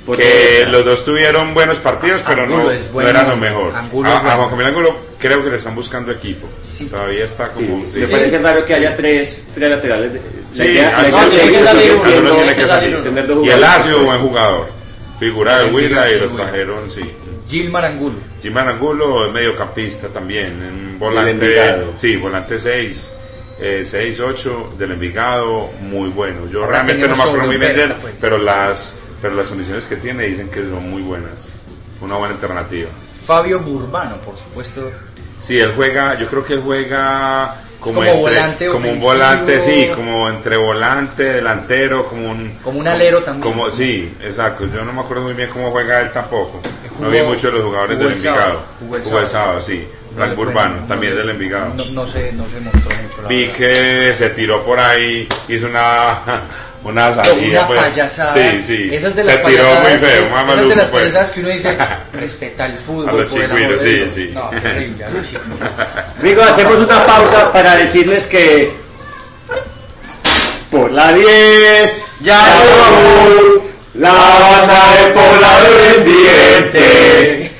Por
que los dos tuvieron buenos partidos, pero
Angulo
no,
es
no
bueno.
eran lo mejor.
Angulo
a, a
bueno.
Juan Camilo Angulo creo que le están buscando equipo.
Sí.
Todavía está como...
Sí,
sí.
Me
Sí.
parece raro que haya tres, tres laterales. de-
Sí, Y
jugadores.
Elacio, buen jugador. Figura del
Sí,
Huila y lo
bueno.
trajeron, sí.
Gilmar Angulo.
Jimán Angulo es mediocampista también,
Del
volante, sí, volante 6, 6, 8 del Envigado, muy bueno. Yo
Ahora
realmente no me acuerdo muy bien de él,
sobreoferta, pues.
pero las, pero las condiciones que tiene dicen que son muy buenas, una buena alternativa.
Fabio Burbano, por supuesto.
Sí, él juega, yo creo que él juega como,
como
entre-
volante
como un volante, sí, como entre volante, delantero, como un
Como un alero también.
Como, sí, exacto. Yo no me acuerdo muy bien cómo juega él tampoco. No vi mucho de los jugadores del Envigado.
jugó el
Jugó el
sábado.
sí. Frank Urbano,
no,
también
no,
del Envigado.
No, no se, no se mostró mucho la
Vi
verdad.
que se tiró por ahí, hizo una, una salida.
Una
pues.
payasada.
Sí, sí.
Esas de
se
las
tiró muy
payasadas
feo,
que-
más
Esas de las
pues.
payasadas que uno dice, respeta el fútbol.
A los
de
sí,
Dios".
sí.
No, terrible, a los chigüiros.
Amigos, hacemos una pausa para decirles que por la 10 ya llegó la banda de poblado indigente.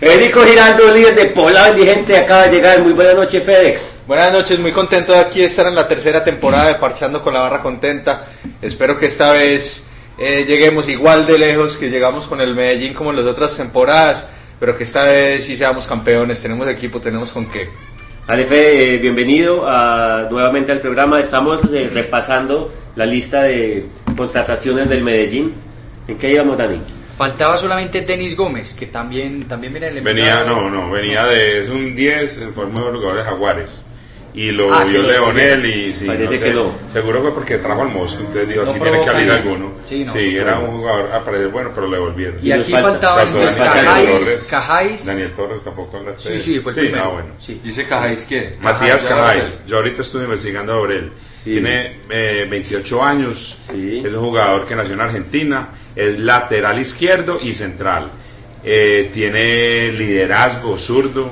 Federico Giraldo, líder de poblado indigente, acaba de llegar. Muy buenas noches, Fedex.
Buenas noches, muy contento de aquí estar en la tercera temporada de Parchando con la Barra Contenta. Espero que esta vez eh, lleguemos igual de lejos que llegamos con el Medellín como en las otras temporadas, pero que esta vez sí seamos campeones, tenemos equipo, tenemos con qué.
Alefe, eh, bienvenido a- nuevamente al programa. Estamos eh, repasando la lista de contrataciones del Medellín. ¿En qué íbamos, Dani?
Faltaba solamente Denis Gómez, que también, también viene el
Venía, no, no, venía de, es un 10 en forma de jugadores jaguares. Y lo
Ah,
vio
lo
Leonel y sí,
Parece
no sé,
que no.
Seguro fue porque trajo al Mosco, entonces dijo,
No
aquí tiene que
ni-
alguno.
Sí, no,
era
no.
un jugador a parecer bueno, pero le volvieron.
Y
nos
aquí
falta-
faltaban entonces Cajáis,
Torres.
Cajáis.
Daniel Torres tampoco hablaste de
Sí, sí, fue el primero.
ah, bueno.
Sí.
¿Dice Cajáis qué?
Matías
Cajáis,
Cajáis, yo ahorita estuve investigando sobre él.
Sí.
Tiene eh, 28 años,
Sí.
es un jugador que nació en Argentina, es lateral izquierdo y central. Eh, tiene liderazgo zurdo.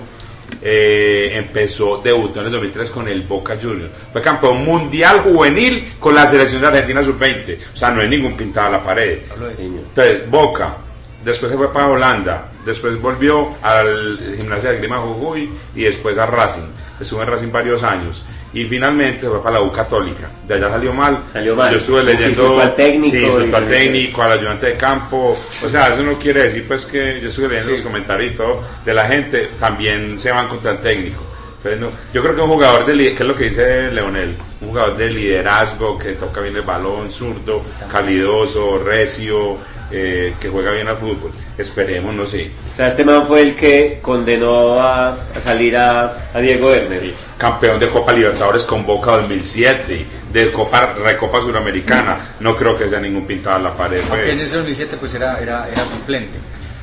eh, empezó, debutó en el 2003 con el Boca Juniors. Fue campeón mundial juvenil con la selección de Argentina sub-20. O sea, no es ningún pintado a la pared. Entonces, Boca, después se fue para Holanda, después volvió al Gimnasia de Grima Jujuy y después a Racing. Estuvo en Racing varios años y finalmente fue para la U Católica. De allá salió mal.
Salió mal.
Yo estuve leyendo.
Al técnico
Sí, al técnico, al ayudante de campo. O sea, eso no quiere decir pues que yo estuve leyendo los comentarios y todo de la gente, también se van contra el técnico. Entonces, no, yo creo que un jugador de que es lo que dice Leonel, un jugador de liderazgo, que toca bien el balón, zurdo, calidoso, recio, eh, que juega bien al fútbol. Esperemos, no sé.
O sea, este man fue el que condenó a, a salir a, a Diego Werner.
Campeón de Copa Libertadores con Boca 2007, de Copa Recopa Suramericana. No creo que sea ningún pintado a la pared.
Aunque en
Pues.
ese 2007 pues era, era, era suplente.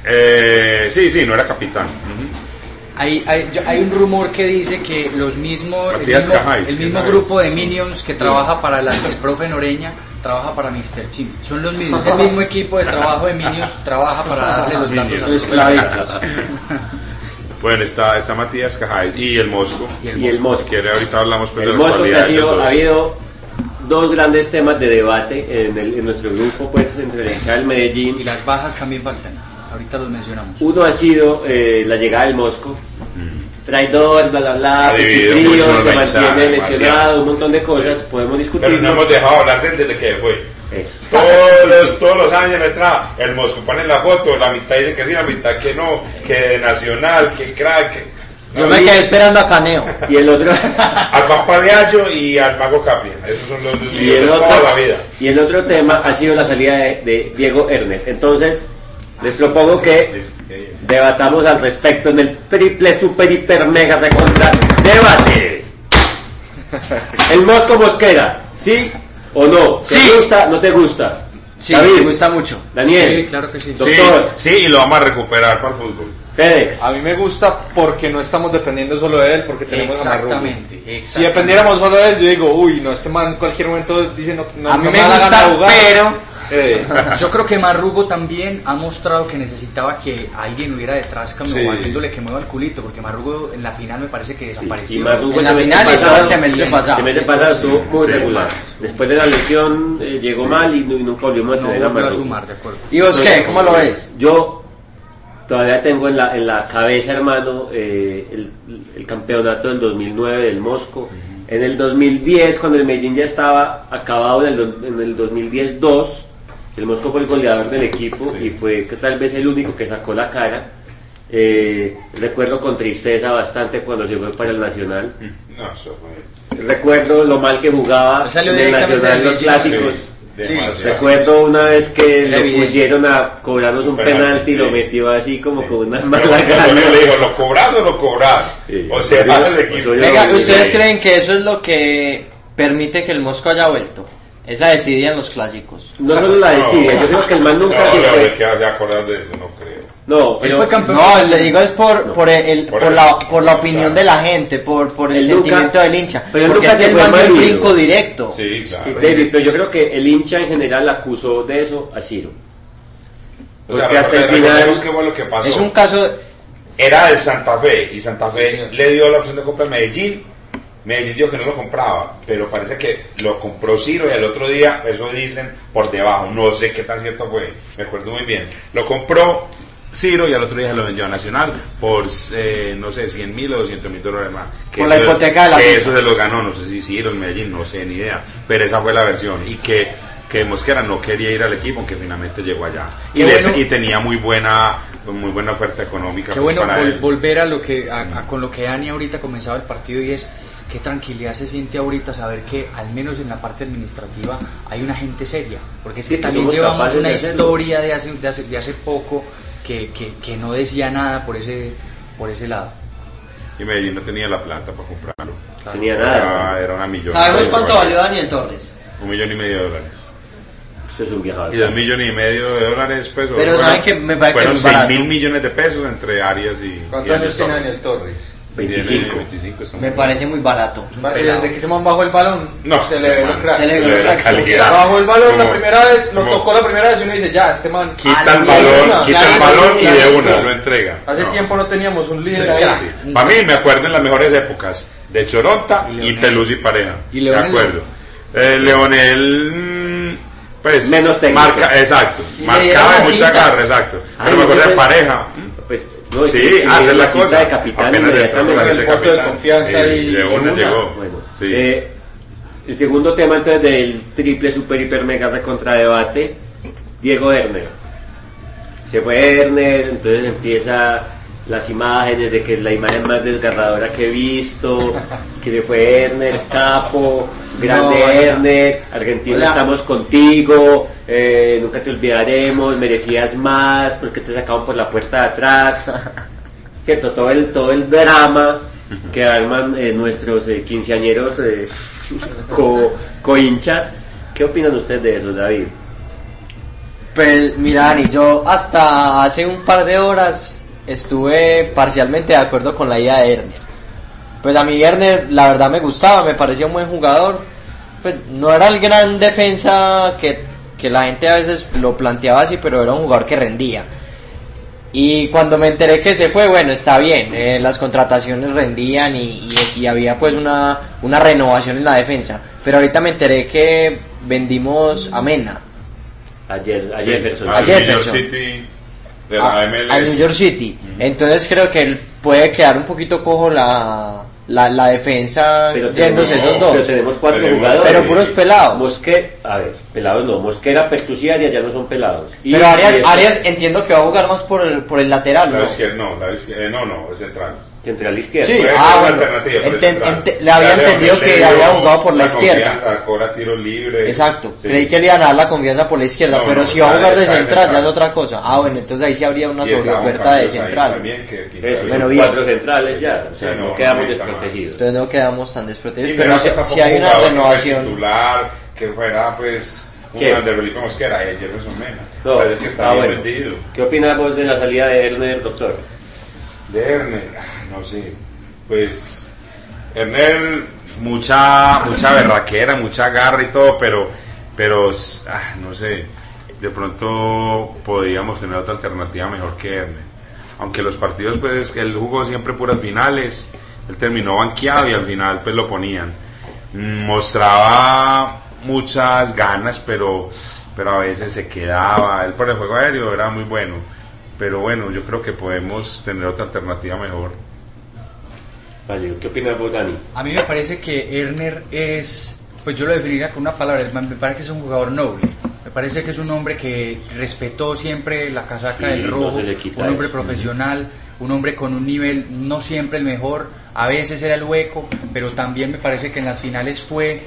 Eh, sí, sí, no era capitán.
Hay, hay, yo- hay un rumor que dice que los mismos, el mismo,
Cajáis,
el
¿quién
mismo grupo de Minions que trabaja para la- el profe Noreña trabaja para Mr. Chim. Son los mismos, es el mismo equipo de trabajo de Minions trabaja para darle los datos a los
Bueno, está, está Matías Cajay y el Mosco.
Y el
Y el
Si
Mosco.
quiere, ahorita hablamos pues,
El
de
Mosco que ha, sido, ha habido dos grandes temas de debate en, el- en nuestro grupo, pues entre el del
Y
Medellín.
las bajas también faltan. Ahorita los mencionamos.
Uno ha sido eh, la llegada del Mosco, traidor, bla bla bla, frío, se mantiene lesionado,
demasiado.
un montón de cosas, podemos discutir.
Pero no hemos dejado hablar de él desde que fue.
Eso.
Todos los, todos los años entra el Mosco pone la foto, la mitad dice que sí, la mitad que no, que de Nacional, que crack. que-
Yo me quedé esperando a Caneo.
Y el otro,
Al Pampa de Ayo y al Mago Capria. Esos son los dos
y el
de
otro,
toda la vida.
y el otro tema ha sido la salida de, de Diego Ernest. Entonces, les propongo que debatamos al respecto en el triple super hiper mega recontra debate. El Mosco Mosquera, ¿sí o no? ¿Te
Sí.
gusta? ¿No te gusta?
Sí,
David,
me gusta mucho.
Daniel,
Sí, claro que sí.
Sí,
Doctor.
sí, y lo vamos a recuperar para el fútbol.
Fedex.
A mí me gusta porque no estamos dependiendo solo de él, porque tenemos a Marrugo.
Exactamente,
Si
exactamente.
dependiéramos solo de él, yo digo, uy, no, este man en cualquier momento dice no, no
A mí
no
me
la
gusta,
jugar.
pero-
Yo creo que Marrugo también ha mostrado que necesitaba que alguien hubiera detrás como
Sí.
haciéndole que mueva el culito, porque Marrugo en la final me parece que desapareció.
Y Marrugo
En la
el semestre
final y todo el
pasado-
semestre
Bien.
pasado.
El semestre pasado estuvo muy
Sí.
regular. Después de la lesión eh, llegó mal y, y nunca volvimos a
no
tener a
volvió a
Marrugo.
sumar, de acuerdo.
¿Y vos qué? ¿Cómo lo ves?
Yo todavía tengo en la, en la cabeza, hermano, eh, el, el campeonato del 2009 del Mosco. En el 2010, cuando el Medellín ya estaba acabado, en el, en el 2010-2, el Mosco fue el goleador del equipo y fue tal vez el único que sacó la cara. Eh, recuerdo con tristeza bastante cuando se fue para el Nacional.
No, eso fue.
Recuerdo lo mal que jugaba en el Nacional los clásicos.
Sí,
Sí,
demasiado.
Recuerdo una vez que lo
evidente.
pusieron a cobrarnos un
Penalti,
penalti y lo metió así como
Sí.
con una mala
yo le digo, ¿lo cobras o lo cobras?
Sí.
O sea, el equipo.
yo-
Venga, ¿ustedes
sí.
creen que eso es lo que permite que el Mosco haya vuelto? Esa decidida en los clásicos.
No solo la decide, yo creo que el man nunca
no,
se
no,
fue.
¿de qué vas a acordar de eso? No creo.
No,
Él
pero
fue campeón.
No, le digo es por, por, el,
Por
por,
el-
la, por la opinión de la gente, por, por el
él nunca-
sentimiento del hincha.
pero él
porque
nunca
es que
se
el
fue
man dio un
mal
brinco directo.
Sí, claro.
David, pero yo creo que el hincha en general acusó de eso a Ciro.
O sea,
Porque hasta el final...
qué fue lo que pasó.
Es un caso,
Era del Santa Fe y Santa Fe le dio la opción de compra a Medellín. Medellín dijo que no lo compraba, pero parece que lo compró Ciro y al otro día, eso dicen por debajo, no sé qué tan cierto fue, me acuerdo muy bien. Lo compró Ciro y al otro día se lo vendió a Nacional por, eh, no sé, 100 mil o 200 mil dólares más. Que
Por la hipoteca de la
que eso se lo ganó, no sé si Ciro en Medellín, no sé, ni idea, pero esa fue la versión y que que Mosquera no quería ir al equipo, aunque finalmente llegó allá. Y,
Qué
le-
bueno.
y tenía muy buena muy buena oferta económica
Qué
pues,
bueno
para
vol-
él.
volver a lo que a- a- con lo que Dani ahorita comenzaba el partido y es qué tranquilidad se siente ahorita saber que al menos en la parte administrativa hay una gente seria, porque es que
Sí, que
también llevamos una
de
historia de hace, de hace de hace poco que, que, que no decía nada por ese por ese lado.
Y Medellín no tenía la plata para comprarlo.
Claro.
Tenía
Era,
nada.
era una millón.
¿Sabemos cuánto valió Daniel Torres?
Un millón y medio de dólares.
Esto es un viajado.
Y dos millones y medio de dólares, pues.
Pero
fueron-
¿saben que me parece que
Fueron
es
6
barato?
mil millones de pesos entre Arias y.
¿Cuántos años tiene. Daniel Torres?
Tiene
25.
25 está
me
muy
parece muy barato.
Parce, desde que se man bajó el balón,
No,
se le ve
man,
lo crack.
se le ve crack.
calidad.
Bajó el balón la
Como-
primera vez, lo
como
tocó la primera vez y uno dice, ya, este man.
Quita
Ah,
el balón, quita el balón y de una lo entrega.
Hace
No.
tiempo no teníamos un líder ahí.
sí. Para mí me acuerdo en las mejores épocas de Choronta
Y
y,
Leonel.
Peluz y Pareja.
Y Leonel
de acuerdo. Eh, Leonel, mm, pues.
Menos técnico.
Marca, exacto.
Y le
Marcaba
dieron
de
la
mucha
cinta.
garra, exacto. Pero me acuerdo de Pareja.
No,
Sí, hacer la
cita
cosa.
de capitán inmediatamente.
la
El
de
voto de confianza
Sí,
y-
de una llegó.
Bueno,
Sí.
eh, el segundo tema entonces del triple super hiper mega recontra debate, Diego Erner. Se fue Erner, entonces empieza las imágenes de que es la imagen más desgarradora que he visto, que se fue Erner, capo, grande
No.
Erner, Argentina
Hola.
estamos contigo, eh, nunca te olvidaremos, merecías más, porque te sacaban por la puerta de atrás. cierto todo el todo el drama que arman eh, nuestros eh, quinceañeros eh, co, cohinchas qué opinan ustedes de eso David
Pues mira, Dani, yo hasta hace un par de horas estuve parcialmente de acuerdo con la idea de Erner. Pues a mí Erner la verdad me gustaba, me parecía un buen jugador. Pues no era el gran defensa que, que la gente a veces lo planteaba así, pero era un jugador que rendía. Y cuando me enteré que se fue, bueno, está bien, eh, las contrataciones rendían y, y- y había pues una, una renovación en la defensa. Pero ahorita me enteré que vendimos a Mena.
ayer Jefferson.
A Jefferson.
De
a-
la MLS.
al New York City. Entonces creo que él puede quedar un poquito cojo la, la, la defensa
pero
yéndose
tenemos,
esos dos.
pero tenemos cuatro
Tenemos-
jugadores
Pero puros pelados.
Mosque a ver pelados no Mosquera Pertus y Arias ya no son pelados Y-
Pero Arias, Arias entiendo que va a jugar más por el, por el lateral,
La
¿no?
izquierda, no, la izquierda, eh, no, no, es central.
Central izquierdo
Sí,
Puede ser
ah, bueno. Enten-
central.
ente- le había entendido
Leonel
que
le
había jugado por la izquierda.
Cobra tiro libre.
Exacto,
Sí.
creí que le iban a dar la confianza por la izquierda,
No,
pero
no,
si va a jugar de
de
central ya
central.
es otra cosa. Ah, bueno, entonces ahí sí habría una
Y
sobreoferta de centrales.
también, que- que-
Eso,
Bueno, bien.
cuatro centrales ya o sea
Sí,
no,
no,
quedamos desprotegidos
Entonces no quedamos tan
Y
desprotegidos,
pero
pero si, si hay una renovación.
titular, que fuera pues un
¿Quién?
de Felipe Mosquera, eh, Jefferson Mena.
No,
Parece que está
ah,
bien
bueno.
vendido.
¿qué opinas vos de la salida de Erner doctor?
De Erner, ah, no sé, pues Erner mucha mucha berraquera, mucha garra y todo, pero pero ah, no sé, de pronto podríamos tener otra alternativa mejor que Erner. Aunque los partidos pues él jugó siempre puras finales, él terminó banqueado y al final pues lo ponían. Mm, Mostraba muchas ganas, pero pero a veces se quedaba, él por el juego aéreo era muy bueno. Pero bueno, yo creo que podemos tener otra alternativa mejor.
Vale, ¿qué opinas vos Dani?
A mí me parece que Erner es, pues yo lo definiría con una palabra, me parece que es un jugador noble. Me parece que es un hombre que respetó siempre la casaca
Sí,
del rojo, un hombre
eso.
profesional, un hombre con un nivel no siempre el mejor, a veces era el hueco, pero también me parece que en las finales fue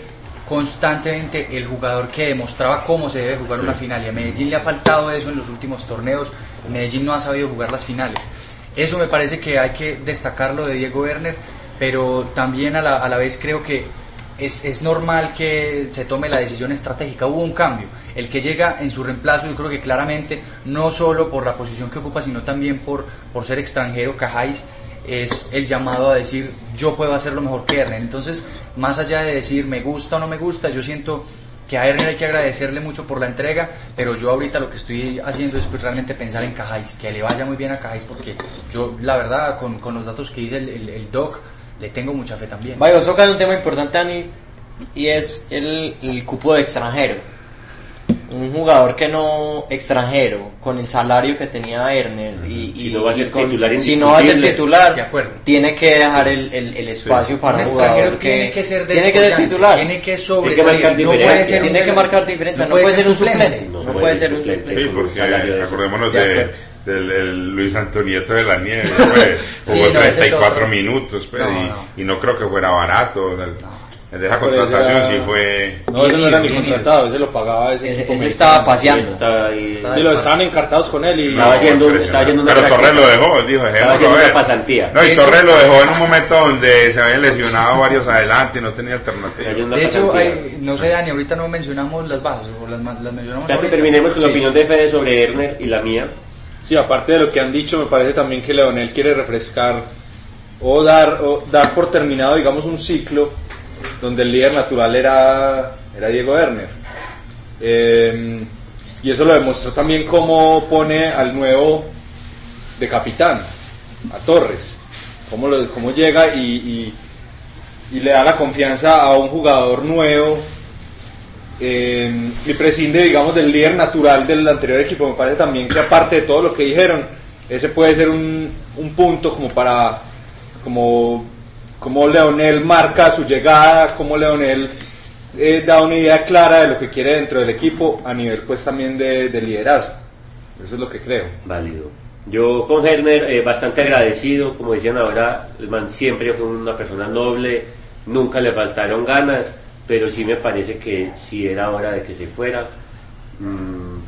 constantemente el jugador que demostraba cómo se debe jugar
Sí.
una final y a Medellín le ha faltado eso en los últimos torneos, Medellín no ha sabido jugar las finales. Eso me parece que hay que destacarlo de Diego Werner, pero también a la, a la vez creo que es, es normal que se tome la decisión estratégica. Hubo un cambio. El que llega en su reemplazo, yo creo que claramente, no solo por la posición que ocupa, sino también por, por ser extranjero, Cajáis es el llamado a decir yo puedo hacerlo mejor que Ernest. Entonces, más allá de decir me gusta o no me gusta, yo siento que a Ernest hay que agradecerle mucho por la entrega, pero yo ahorita lo que estoy haciendo es pues, realmente pensar en Cajáis, que le vaya muy bien a Cajáis, porque yo, la verdad, con, con los datos que dice el, el, doc, le tengo mucha fe también.
Vaya, vos tocas un tema importante, Dani, y es el, el cupo de extranjero. Un jugador que no extranjero, con el salario que tenía Erner y,
Si
y-
no va a
y
ser
con-
titular
si no va a ser titular,
De acuerdo.
tiene que dejar el, el, el espacio para
un
un
extranjero
jugador
tiene que ser
tiene que ser titular.
tiene que
Tiene que
sobresalir,
marcar
no puede ser un-
tiene que marcar diferencia, no, puede ser un suplente, no, puede ser un
suplente.
Sí, porque acordémonos
De
de, del el Luis Antonieto de la Nieve, fue-
Sí,
jugó
no, ese es
34
otro.
minutos, pues,
No,
y,
no.
y no creo que fuera barato. o sea, De esa contratación
era-
sí fue...
No, ese no era ni contratado, ese lo pagaba ese,
Ese, ese estaba paseando.
Está ahí-
Y lo estaban encartados con él y...
Estaba yendo-
impresionante.
estaba yendo una
Pero. Torres lo dejó, él dijo,
Estaba
dejémoslo
pasantía.
No, y Torres lo dejó en un momento donde se habían lesionado varios adelante y no tenía alternativa.
Estaba yendo
De hecho, hay- no sé, Dani, ahorita no mencionamos las bases, o las, las mencionamos
Ya que terminemos con la
Sí.
opinión de Fede sobre Ernest y la mía.
Sí, aparte de lo que han dicho, me parece también que Leonel quiere refrescar o dar, o dar por terminado, digamos, un ciclo donde el líder natural era, era Diego Werner. Eh, y eso lo demostró también cómo pone al nuevo de capitán, a Torres. Cómo, cómo llega y, y- le da la confianza a un jugador nuevo eh, y prescinde, digamos, del líder natural del anterior equipo. Me parece también que aparte de todo lo que dijeron, ese puede ser un, un punto como para, como, como Leonel marca su llegada, como Leonel eh, da una idea clara de lo que quiere dentro del equipo a nivel pues también de, de liderazgo. Eso es lo que creo.
Válido. Yo con Herner eh, bastante agradecido, como decían ahora, el man siempre fue una persona noble, nunca le faltaron ganas, pero sí me parece que sí era hora de que se fuera. Mm,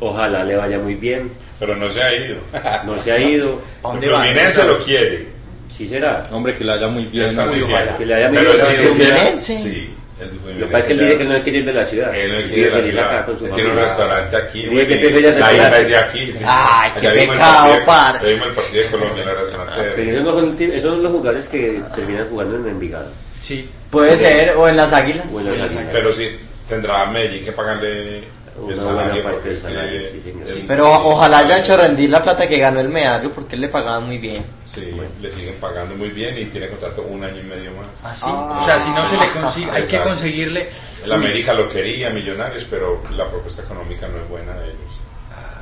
ojalá le vaya muy bien,
Pero no se ha ido.
no se ha ido,
¿A
El
dónde va?
Fluminense lo quiere.
Sí será.
Hombre, que le haya muy bien.
Están
¿no?
diciendo.
que le haya
Pero
metido
el
la
Fluminense-
Fluminense.
Sí.
Lo que pasa es que él dice que no quiere ir de la ciudad.
Él no quiere la
venir
ciudad.
acá con su
Él tiene un restaurante aquí.
Dice que
y
prefiere
la
restaurante.
hija es de aquí.
Ay, qué pecado, parce.
vimos el partido de Colombia en el restaurante. de-
Pero esos, no son, esos los jugadores que terminan jugando en Envigado.
Sí.
Puede ser, o en las águilas.
O en las
las
Águilas.
Águilas.
Pero sí, tendrá Medellín que pagarle
Una buena
salario.
parte del salario, sí, señor. Sí.
Pero ojalá haya hecho rendir la plata que ganó el medallo porque él le pagaba muy bien.
Sí, le siguen pagando muy bien y tiene contrato un año y medio más.
Así. o sea, si no se le consigue, hay que conseguirle.
El América lo quería, Millonarios, pero la propuesta económica no es buena de ellos.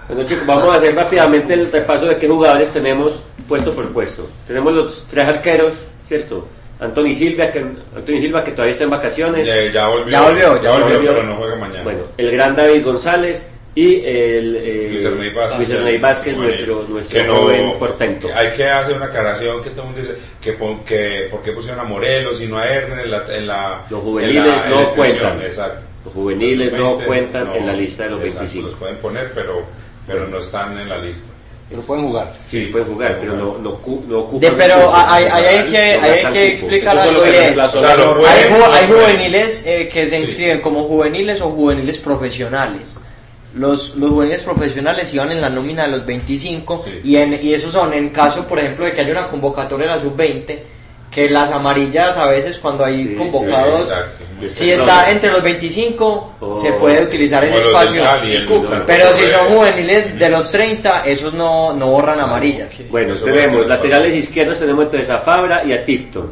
Bueno chicos, vamos a hacer rápidamente el repaso de qué jugadores tenemos puesto por puesto. Tenemos los tres arqueros, ¿cierto? Anthony Silva, que, Anthony Silva que todavía está en vacaciones.
Ya, ya volvió,
Ya volvió, ya
volvió,
volvió.
pero no juega mañana.
Bueno, el gran David González y el eh,
Luis Ernei Vázquez,
Luis Vázquez,
Bueno,
nuestro, nuestro
que no-
joven portento.
Hay que hacer una aclaración que todo el mundo dice que, pon- que por qué pusieron a Morelos y no a Herner en la, en la
Los juveniles
en la- en
no
la extensión,
cuentan.
Exacto.
Los juveniles
Los
no
sub-20
cuentan en la lista de los
exacto,
25.
Los pueden poner, pero, pero no están en la lista.
Pero pueden jugar.
Sí, pueden jugar, pero no, no, cu- no ocupan.
De, pero hay, hay, hay que, hay que explicar algo
que
es,
O sea, pueden-
hay, ju- hay juveniles eh, que se
Sí.
inscriben como juveniles o juveniles profesionales. Los, los juveniles profesionales iban en la nómina de los 25
Sí.
y, en, y esos son en caso, por ejemplo, de que haya una convocatoria de la sub-20, que las amarillas a veces cuando hay
Sí,
convocados,
sí, exacto. Muy
si está entre los 25,
Oh.
se puede utilizar ese espacio.
Cali.
Pero si son juveniles de los 30, esos no, no borran amarillas.
Bueno, tenemos laterales izquierdos, tenemos entonces a Fabra y a Tipton.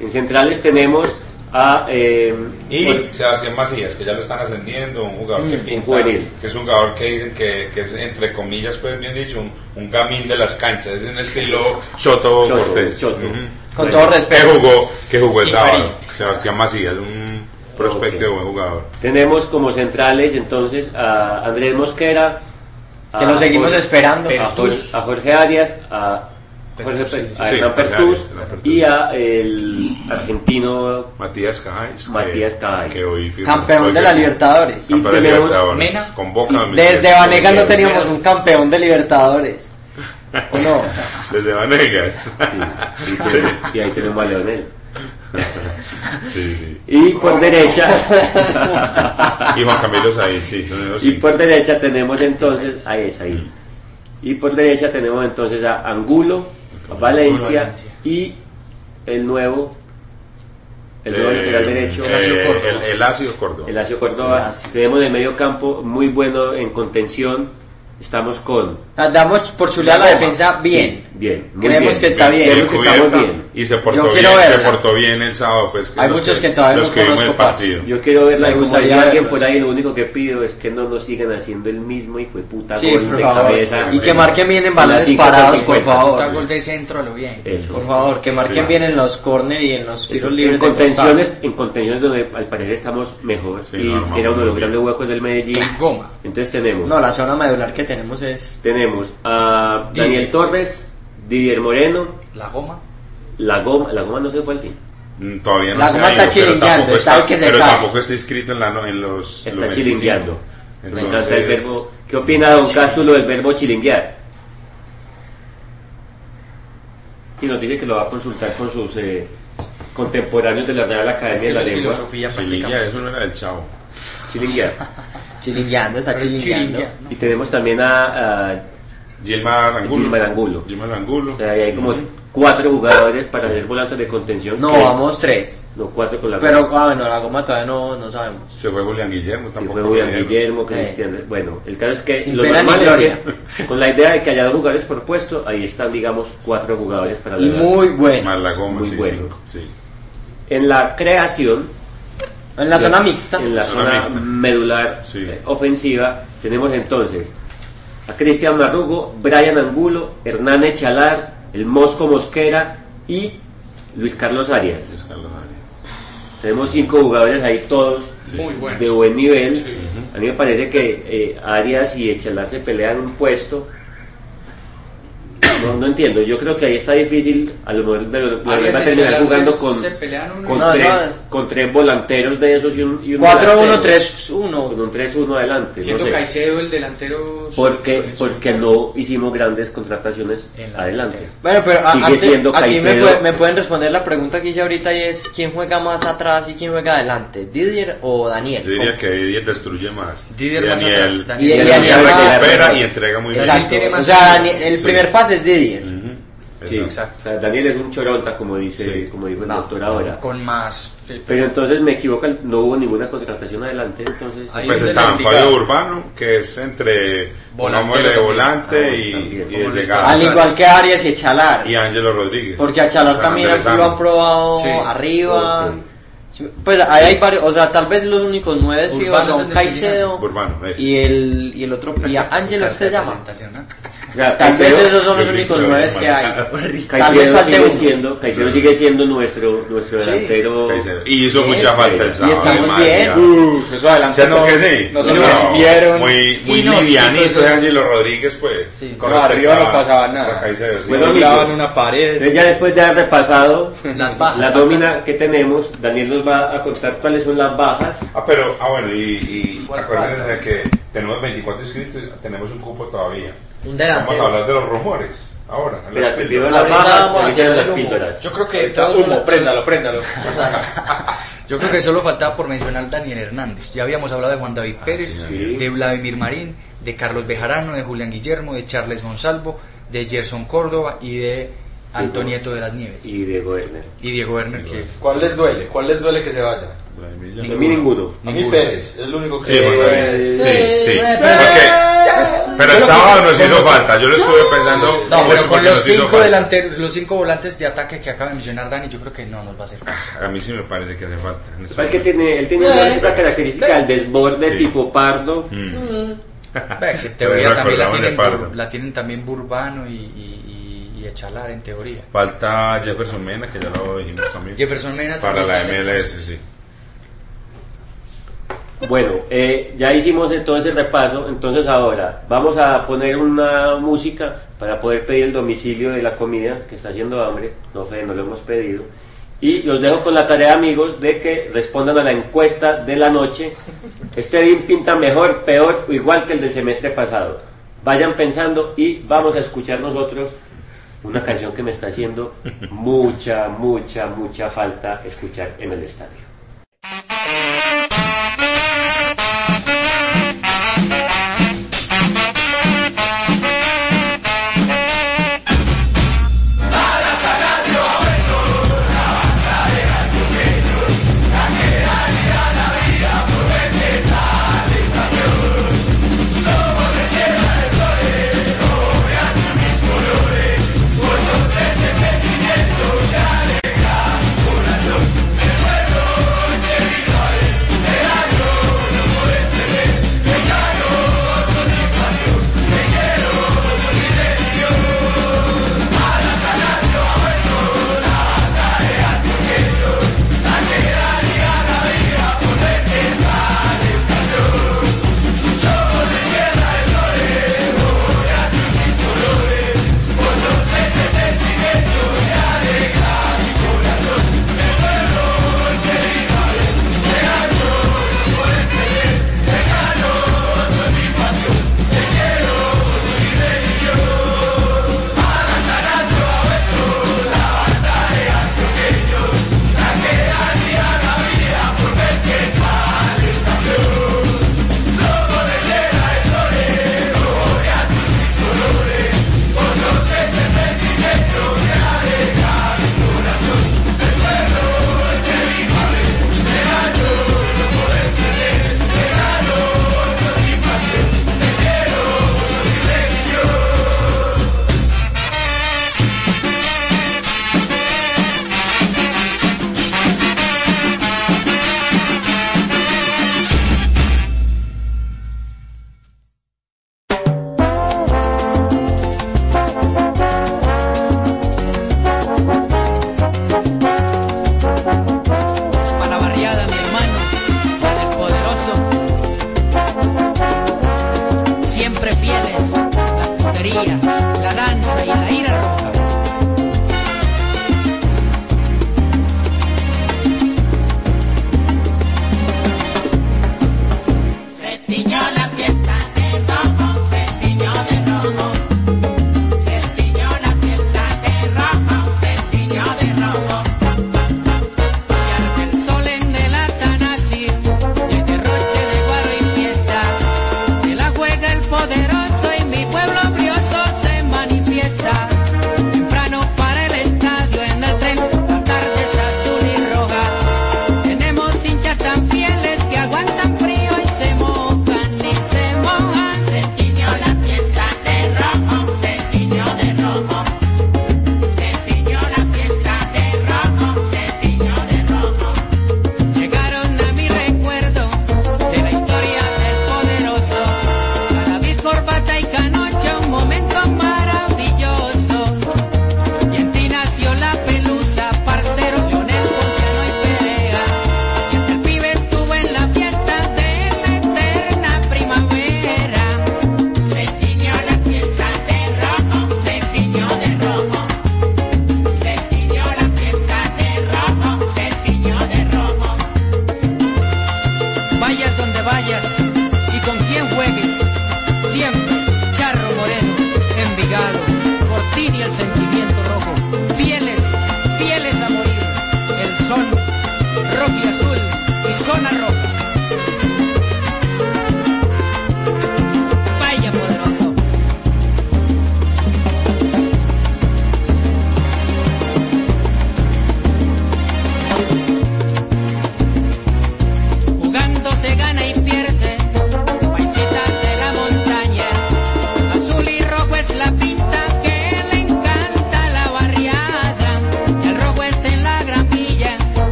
En centrales tenemos a... eh,
Y
bueno,
Sebastián Macías, que ya lo están ascendiendo, un jugador que
Mm,
pinta,
juvenil.
que es un jugador que dicen que, que es, entre comillas, pues bien dicho, un, un gamín de las canchas, es un estilo Choto,
Choto,
Cortés.
Choto.
Ujú.
Con
Bueno,
todo
Que
respeto.
jugó, que jugó el sábado. Sebastián Macías, un prospecto
Ok.
de buen jugador.
Tenemos como centrales entonces a Andrés Mosquera.
Que lo seguimos
Jorge-
esperando.
A Jorge, a Jorge Arias, a, Jorge,
Pertus, sí.
a Hernán Pertús. y a el argentino
Matías Cajáis.
Matías Cajáis.
Que hoy firmó-
Campeón
hoy
de la. Libertadores.
Y
Campeón de
tenemos
Libertadores.
Mena.
Convoca a
Desde Vanegas no teníamos un campeón de Libertadores. ¿O no?
Desde Vanegas.
Sí, y, tenemos- y ahí tenemos a Leonel.
Sí, sí.
Y por derecha,
Y Juan Camilo ahí, sí,
y por derecha tenemos entonces, ahí es, ahí es. Y por derecha tenemos entonces a Angulo, a Valencia
Valencia.
y el nuevo, el nuevo
Eh,
lateral derecho,
eh,
Córdoba.
el- el Córdoba.
el Córdoba. Tenemos el medio campo muy bueno en contención. Estamos con
Damos por chulear la
La
defensa bien.
bien. muy
Creemos
bien.
que está bien.
Creo que estamos bien.
Y se portó
Yo
bien, se portó bien el sábado, pues.
Hay
los
muchos que todavía
los
no
que el
conozco, parce.
partido.
Yo quiero verla
Me gustaría
diría alguien por ahí, lo único que pido es que no nos sigan haciendo el mismo hijo de puta
Sí,
gol de
favor.
cabeza.
Y que marquen bien en balones parados, por favor.
Puta gol de centro lo bien.
Eso.
Por favor, que marquen
Sí.
bien en los corner y en los
Eso,
tiros
en
libres de
contenciones, en contenciones donde al parecer estamos mejor
Sí,
y que era uno de los grandes
bien.
huecos del Medellín. Entonces tenemos,
No, la zona medular que tenemos es...
tenemos a
Didier.
Daniel Torres, Didier Moreno,
La goma.
la goma, la goma no se fue al fin.
Mm, Todavía no
La
se
goma
ha
está
ido,
chilingueando,
tampoco
está
está,
que se
pero tampoco está inscrito en, la, no- en los.
Está
los
chilingueando. Me
Entonces-
encanta el verbo. ¿Qué opina don Cástulo del verbo chilinguear? Sí, nos dice que lo va a consultar con sus eh, contemporáneos de la Real Academia de la Lengua.
filosofía
Chilinguear, eso no era del chavo.
Chilinguear.
Chilingueando, está chilingueando.
Y tenemos también a, a
Gilmar Angulo.
Gilmar Angulo.
Gilmar Angulo.
O sea, ahí hay como cuatro jugadores para ser volantes de contención.
No,
que-
vamos tres.
No, cuatro con la
Pero, ah, bueno, la goma todavía no, no sabemos.
Se fue Julián Guillermo tampoco.
fue Julián
Guillermo.
Guillermo,
Eh.
Cristian. Bueno, el caso es que
Sin
lo normal es que, con la idea de que haya dos jugadores por puesto, ahí están, digamos, cuatro jugadores para
Y
la-
muy bueno.
Más la goma,
Muy
sí,
bueno.
cinco, sí.
En la creación,
En la zona mixta.
en la
Zona
zona
mixta.
medular
Sí.
eh, ofensiva, tenemos entonces a Cristian Marrugo, Brian Angulo, Hernán Echalar, el Mosco Mosquera y Luis Carlos Arias.
Luis Carlos Arias.
Tenemos cinco jugadores ahí todos de buen nivel. A mí me parece que eh, Arias y Echalar se pelean un puesto. No, no entiendo, yo creo que ahí está difícil, a lo mejor de- de-
Arias
va a terminar jugando
se-
con,
se
con,
No,
tres,
no.
con tres volanteros de esos y un, y un
4-1,
delantero.
3-1.
Con un 3-1 adelante.
Siendo
no sé.
Caicedo el delantero.
Porque,
su- su-
porque no hicimos grandes contrataciones adelante.
delantera.
Bueno, pero a-
Sigue
antes-
siendo
aquí me, puede- me pueden responder la pregunta que hice ahorita y es ¿quién juega más atrás y quién juega adelante? ¿Didier o Daniel?
Yo diría que Didier destruye más.
Didier
Y
más
Daniel,
atrás,
Y,
Daniel.
y
Daniel
Daniel
recupera y entrega muy bien.
Exacto. O sea. Daniel- el primer pase es Didier.
Ujú.
Sí,
Exacto.
O sea, Daniel es un choronta, como dice,
Sí.
como dijo el
No,
doctor ahora.
Con más. sí,
Pero entonces me equivoco, no hubo ninguna contratación adelante, entonces.
Ahí
Pues
es de
está Fabio
indicada.
Urbano, que es entre pongámosle
también.
volante
Ah,
y,
también.
y de llegada.
Al igual que Arias y Echalar.
Y Ángelo Rodríguez.
Porque a Chalar
San
también
Andrés
lo han probado
Sí.
arriba.
Ok.
Pues ahí hay varios, o sea, tal vez los únicos nueve
Urbano
son Caicedo
Urbano, es.
y el, y el otro, y Ángelo se llama.
presentación, ¿no?
O sea,
Tal vez esos son los únicos nueve que hay.
Urbano.
Tal vez
Caicedo sigue siendo, Caicedo sigue siendo nuestro, nuestro
Sí.
delantero.
Caicedo. Y hizo mucha falta el
y
sábado.
estamos bien.
Uf, eso adelante
¿Cierto
no,
que sí?
no se
No,
nos vieron.
Muy, muy
Y nos-
livianito de Ángelo Rodríguez, pues.
Sí.
Con
No, arriba no
a-
pasaba nada.
a Caicedo, sí.
Bueno,
no clavan una pared.
Entonces ya después de haber repasado
Las bajas.
la nómina que tenemos, Daniel nos va a contar cuáles son las bajas.
Ah, pero, ah, bueno, y, y acuérdense de que tenemos 24 inscritos y tenemos un cupo todavía.
Un
Vamos a hablar de los rumores ahora.
Espera,
las
primero
píldoras.
las bajas, las píldoras.
Yo creo que todos
humo,
son-
préndalo, préndalo.
Yo creo que solo faltaba por mencionar Daniel Hernández. Ya habíamos hablado de Juan David Pérez,
Ah, sí,
de Vladimir Marín, de Carlos Bejarano, de Julián Guillermo, de Charles Monsalvo, de Gerson Córdoba y de Antonieto de las Nieves.
Y Diego Werner.
Y Diego Werner que...
¿Cuál les duele? ¿Cuál les duele que se vaya?
Vladimir
A mí ninguno.
A mí
Ninguno.
Pérez, es el único que
Sí.
Eh,
Sí, sí.
eh,
Porque- pero el sábado nos hizo falta. Yo lo estuve pensando.
No, pero con los cinco delanteros, los cinco volantes de ataque que acaba de mencionar Dani, yo creo que no nos va a hacer falta.
A mí sí me parece que hace falta.
Es que
momento.
tiene, él tiene una- esa característica, el desborde
Sí.
tipo pardo.
Mm.
Ve, que en teoría también la tienen, la tienen también Burbano y, y, Echalar en teoría.
Falta Jefferson Mena, que ya lo dijimos también.
Jefferson Mena
Para la MLS, sí.
Bueno, eh, ya hicimos todo ese repaso, entonces ahora vamos a poner una música para poder pedir el domicilio de la comida que está haciendo hambre, no fe, no lo hemos pedido. Y los dejo con la tarea, amigos, de que respondan a la encuesta de la noche. Este DIN pinta mejor, peor o igual que el del semestre pasado. Vayan pensando y vamos a escuchar nosotros
una canción que me está haciendo mucha, mucha, mucha falta escuchar en el estadio.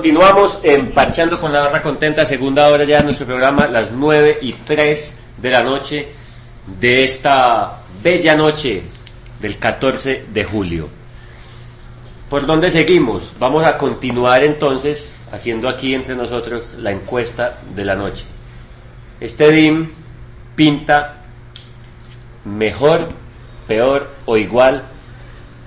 Continuamos en Parchando con la Barra Contenta, segunda hora ya de nuestro programa, las 9 y 3 de la noche de esta bella noche del 14 de julio. ¿Por dónde seguimos? Vamos a continuar entonces haciendo aquí entre nosotros la encuesta de la noche. Este DIM pinta mejor, peor o igual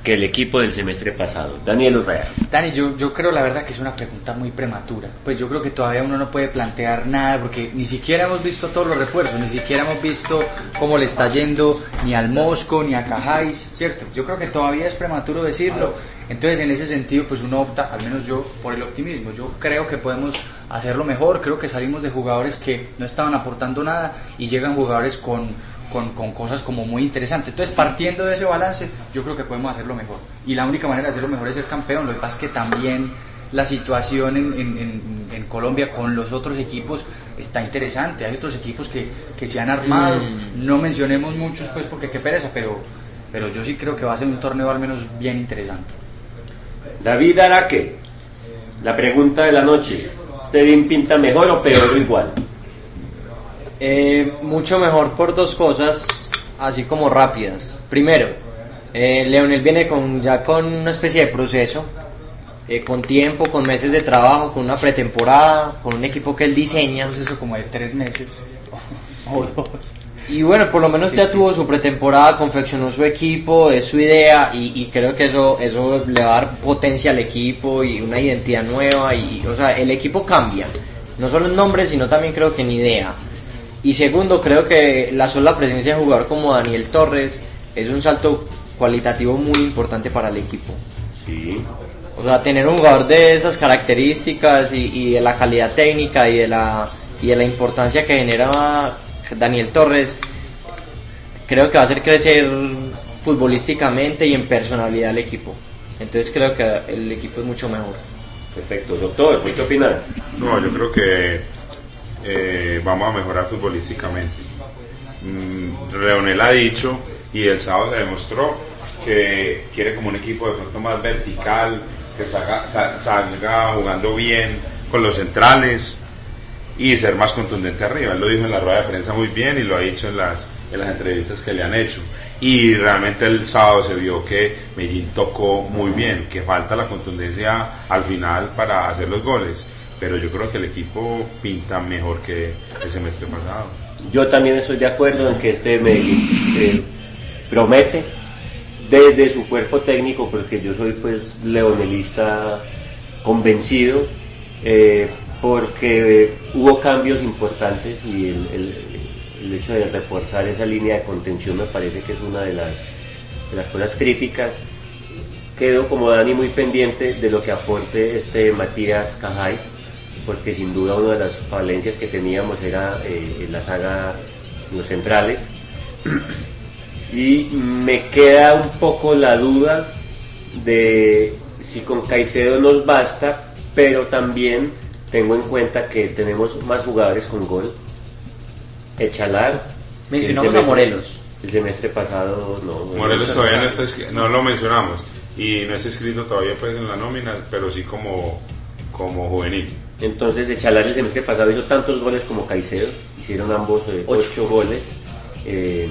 que el equipo del semestre pasado. Daniel Urrea.
Dani, yo, yo creo la verdad que es una pregunta muy prematura. Pues yo creo que todavía uno no puede plantear nada porque ni siquiera hemos visto todos los refuerzos, ni siquiera hemos visto cómo le está yendo ni al Mosco ni a Cajáis, ¿cierto? Yo creo que todavía es prematuro decirlo. Entonces, en ese sentido, pues uno opta, al menos yo, por el optimismo. Yo creo que podemos hacerlo mejor. Creo que salimos de jugadores que no estaban aportando nada y llegan jugadores con con, con, cosas como muy interesantes. Entonces, partiendo de ese balance, yo creo que podemos hacerlo mejor. Y la única manera de hacerlo mejor es ser campeón. Lo que pasa es que también la situación en, en, en, en Colombia con los otros equipos está interesante. Hay otros equipos que, que se han armado.
Mm.
No mencionemos muchos, pues, porque qué pereza, pero, pero yo sí creo que va a ser un torneo al menos bien interesante.
David Araque, la pregunta de la noche. ¿Este DIM pinta mejor o peor o igual?
Eh, mucho mejor por dos cosas, así como rápidas. Primero, eh, Leonel viene con ya con una especie de proceso, eh, con tiempo, con meses de trabajo, con una pretemporada, con un equipo que él diseña.
Un proceso como de tres meses o dos.
Y bueno, por lo menos
Sí,
ya
sí.
tuvo su pretemporada, confeccionó su equipo, es su idea y, y creo que eso, eso le va a dar potencia al equipo y una identidad nueva y, o sea, el equipo cambia. No solo en nombre, sino también creo que en idea. Y segundo, creo que la sola presencia de un jugador como Daniel Torres es un salto cualitativo muy importante para el equipo.
Sí.
O sea, tener un jugador de esas características y, y de la calidad técnica y de la, y de la importancia que genera Daniel Torres, creo que va a hacer crecer futbolísticamente y en personalidad al equipo. Entonces creo que el equipo es mucho mejor.
Perfecto. Doctor, ¿tú qué opinas?
No, yo creo que eh, vamos a mejorar futbolísticamente. Mm, Leonel ha dicho y el sábado se demostró que quiere como un equipo de pronto más vertical, que salga, sa- salga jugando bien con los centrales y ser más contundente arriba. Él lo dijo en la rueda de prensa muy bien y lo ha dicho en las, en las entrevistas que le han hecho. Y realmente el sábado se vio que Medellín tocó muy bien, que falta la contundencia al final para hacer los goles. Pero yo creo que el equipo pinta mejor que el semestre pasado.
Yo también estoy de acuerdo en que este Medellín eh, promete desde su cuerpo técnico, porque yo soy pues leonelista convencido, eh, porque hubo cambios importantes y el, hecho de reforzar esa línea de contención me parece que es una de las, de las cosas críticas. Quedo como Dani muy pendiente de lo que aporte este Matías Cajáis, porque sin duda una de las falencias que teníamos era eh, la saga los centrales. Y me queda un poco la duda de si con Caicedo nos basta, pero también tengo en cuenta que tenemos más jugadores con gol. Echalar.
Mencionamos a Morelos.
El semestre pasado no.
Morelos
no-
todavía no está no lo mencionamos y no está escrito todavía pues en la nómina, pero sí como, como juvenil.
Entonces Echalar el semestre pasado hizo tantos goles como Caicedo, hicieron ambos eh,
Ocho.
ocho, goles. Eh,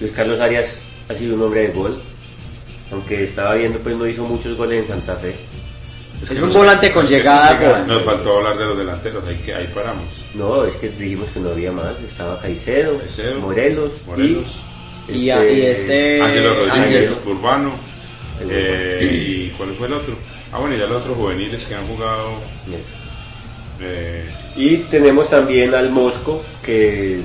Luis Carlos Arias ha sido un hombre de gol, aunque estaba viendo pues no hizo muchos goles en Santa Fe. Pues,
Es un volante con llegada. con-
Nos faltó hablar de los delanteros, ahí, que, ahí paramos.
No, es que dijimos que no había más, estaba Caicedo,
Caicedo,
Morelos,
Morelos,
Y, y este...
Ángelo Rodríguez. Urbano, eh, y ¿cuál fue el otro? Ah bueno, y ya los otros juveniles que han jugado eh,
Y tenemos también al Mosco, que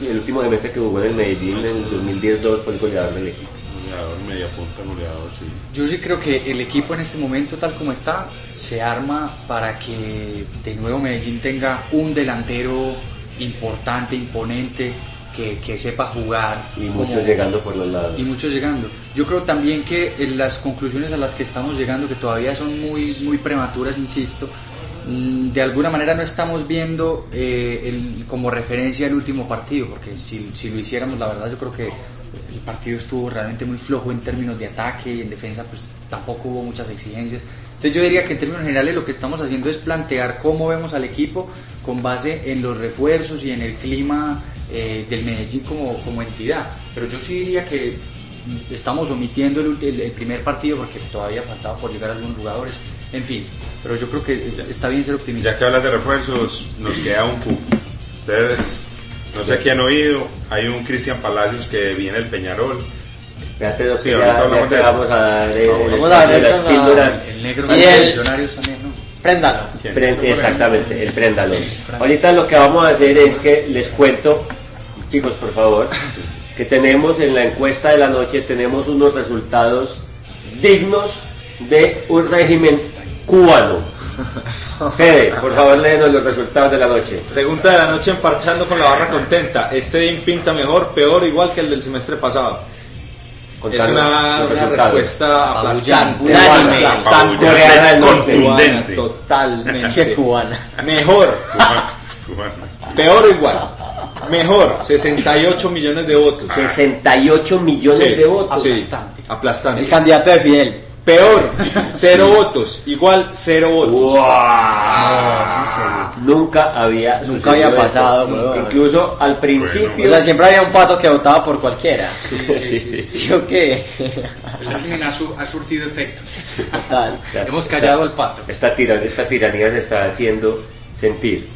el último semestre que jugó en el Medellín en el 2010-2 fue el goleador del equipo.
goleador, media punta, goleador, sí.
Yo sí creo que el equipo en este momento, tal como está, se arma para que de nuevo Medellín tenga un delantero importante, imponente, que, que sepa jugar.
Y
como-
muchos llegando por los lados.
y muchos llegando. Yo creo también que en las conclusiones a las que estamos llegando, que todavía son muy, muy prematuras, insisto, de alguna manera no estamos viendo eh, como referencia el último partido, porque si, lo hiciéramos, la verdad yo creo que el partido estuvo realmente muy flojo en términos de ataque y en defensa pues tampoco hubo muchas exigencias. Entonces yo diría que en términos generales lo que estamos haciendo es plantear cómo vemos al equipo con base en los refuerzos y en el clima eh, del Medellín como, entidad. Pero yo sí diría que mm, estamos omitiendo el, el- el primer partido porque todavía faltaba por llegar algunos jugadores. En fin, pero yo creo que está bien ser optimista.
Ya que hablas de refuerzos, nos queda un cupo. Ustedes, no sé quién han oído, hay un Cristian Palacios que viene del Peñarol.
Espérate, dos,
Sí,
ya, ya te
de-
vamos a dar eh, el
Vamos a ver
las píldoras.
El negro
Y
de
el-
Millonarios también, ¿no?
Préndalo.
Exactamente, el préndalo. Ahorita lo que vamos a hacer es que les cuento, chicos, por favor, que tenemos en la encuesta de la noche, tenemos unos resultados dignos de un régimen cubano. Fede, por favor, léenos los resultados de la noche.
Pregunta de la noche en Parchando con la barra contenta. ¿Este DIN pinta mejor, peor, igual que el del semestre pasado? es una, una respuesta aplastante.
Unánime.
Aplastante.
Coreana.
Contundente.
Totalmente.
Cubana.
Mejor, peor o igual. Mejor, 68 millones de votos.
68 millones
Sí,
de votos.
sí,
Aplastante.
aplastante.
El candidato de Fidel.
Peor, cero votos. Igual, cero votos.
¡Wow!
No, sí, sí.
Nunca había
Nunca había pasado, weón.
Incluso al principio.
O sea, siempre había un pato que votaba por cualquiera.
Sí, sí, sí, sí.
¿Sí o qué?
El régimen ha, su- ha surtido efectos.
Total.
Claro.
Hemos callado al pato.
Esta, esta tiranía se está haciendo sentir.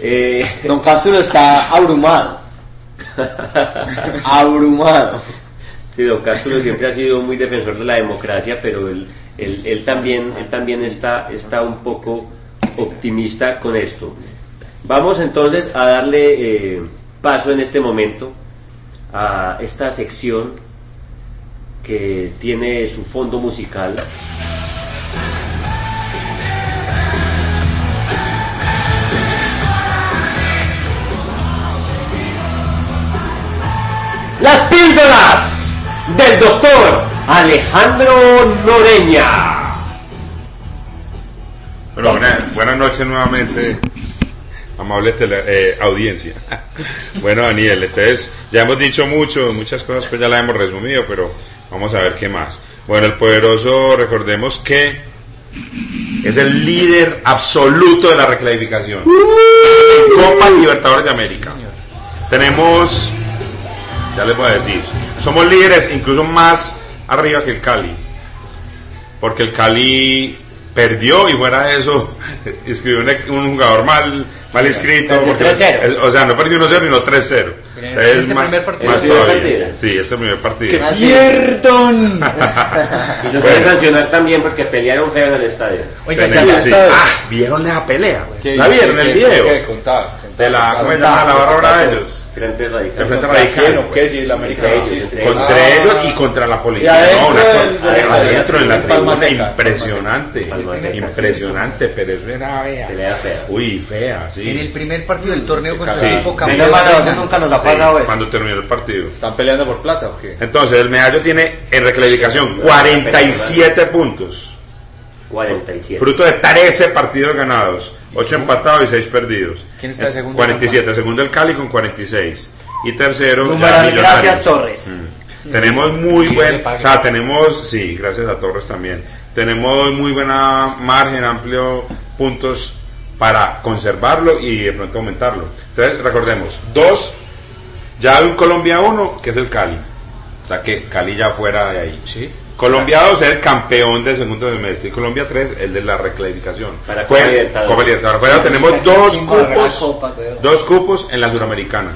Eh,
Don Castro está abrumado. Abrumado.
Sí, don Castro siempre ha sido muy defensor de la democracia, pero él, él, él también, él también está, está un poco optimista con esto. Vamos entonces a darle eh, paso en este momento a esta sección que tiene su fondo musical. Las píldoras del doctor Alejandro Noreña.
Bueno, buena- buenas noches nuevamente, amable tele- eh, audiencia. Bueno, Daniel, entonces ya hemos dicho mucho, muchas cosas pues ya las hemos resumido, pero vamos a ver qué más. Bueno, el poderoso, recordemos que es el líder absoluto de la reclasificación. Copa Libertadores de América. Tenemos, ya les voy a decir, somos líderes incluso más arriba que el Cali. Porque el Cali perdió y fuera de eso, escribió un, un jugador mal, mal escrito. porque-
3-0.
es- O sea, no perdió 1-0, sino 3-0. Entonces,
este primer partido.
más
¿El primer
todavía.
partido?
Sí, este primer partido.
Sí.
¡Pierdón!
Y lo quieren sancionar también porque pelearon feo en el estadio.
Oiga,
sí.
está.
Ah, ¿vieron la pelea?
¿Qué-
¿La vieron el video?
contar?
De la, ¿cómo se llama? La barra de ellos.
Frente radical.
El Frente
¿Contra
Radical.
qué? Si el América existe.
Contra
Ah.
ellos y contra la policía.
adentro
No, adentro de la tribuna, impresionante, impresionante, pero eso era fea.
Pelea fea.
Uy, fea, sí.
En el primer partido del torneo con su
Sí,
equipo
sí.
campeón.
Nunca nos eso.
cuando terminó el partido.
¿Están peleando por plata o qué?
Entonces, el medallo tiene en reclasificación 47 puntos,
47.
fruto de 13 partidos ganados, 8 empatados y 6 perdidos.
¿Quién está de segundo?
47, segundo el Cali con 46. Y tercero,
gracias Torres.
Mm. Tenemos muy buen, o sea, tenemos, sí, gracias a Torres también. Tenemos muy buena margen, amplio puntos para conservarlo y de pronto aumentarlo. Entonces, recordemos, dos, ya un Colombia 1, que es el Cali. O sea, que Cali ya fuera de ahí.
Sí.
Colombia 2 es el campeón del segundo semestre y Colombia 3 el de la reclasificación.
Para Copa Libertadores.
Fuera tenemos dos cupos,
copa,
dos cupos en la suramericana.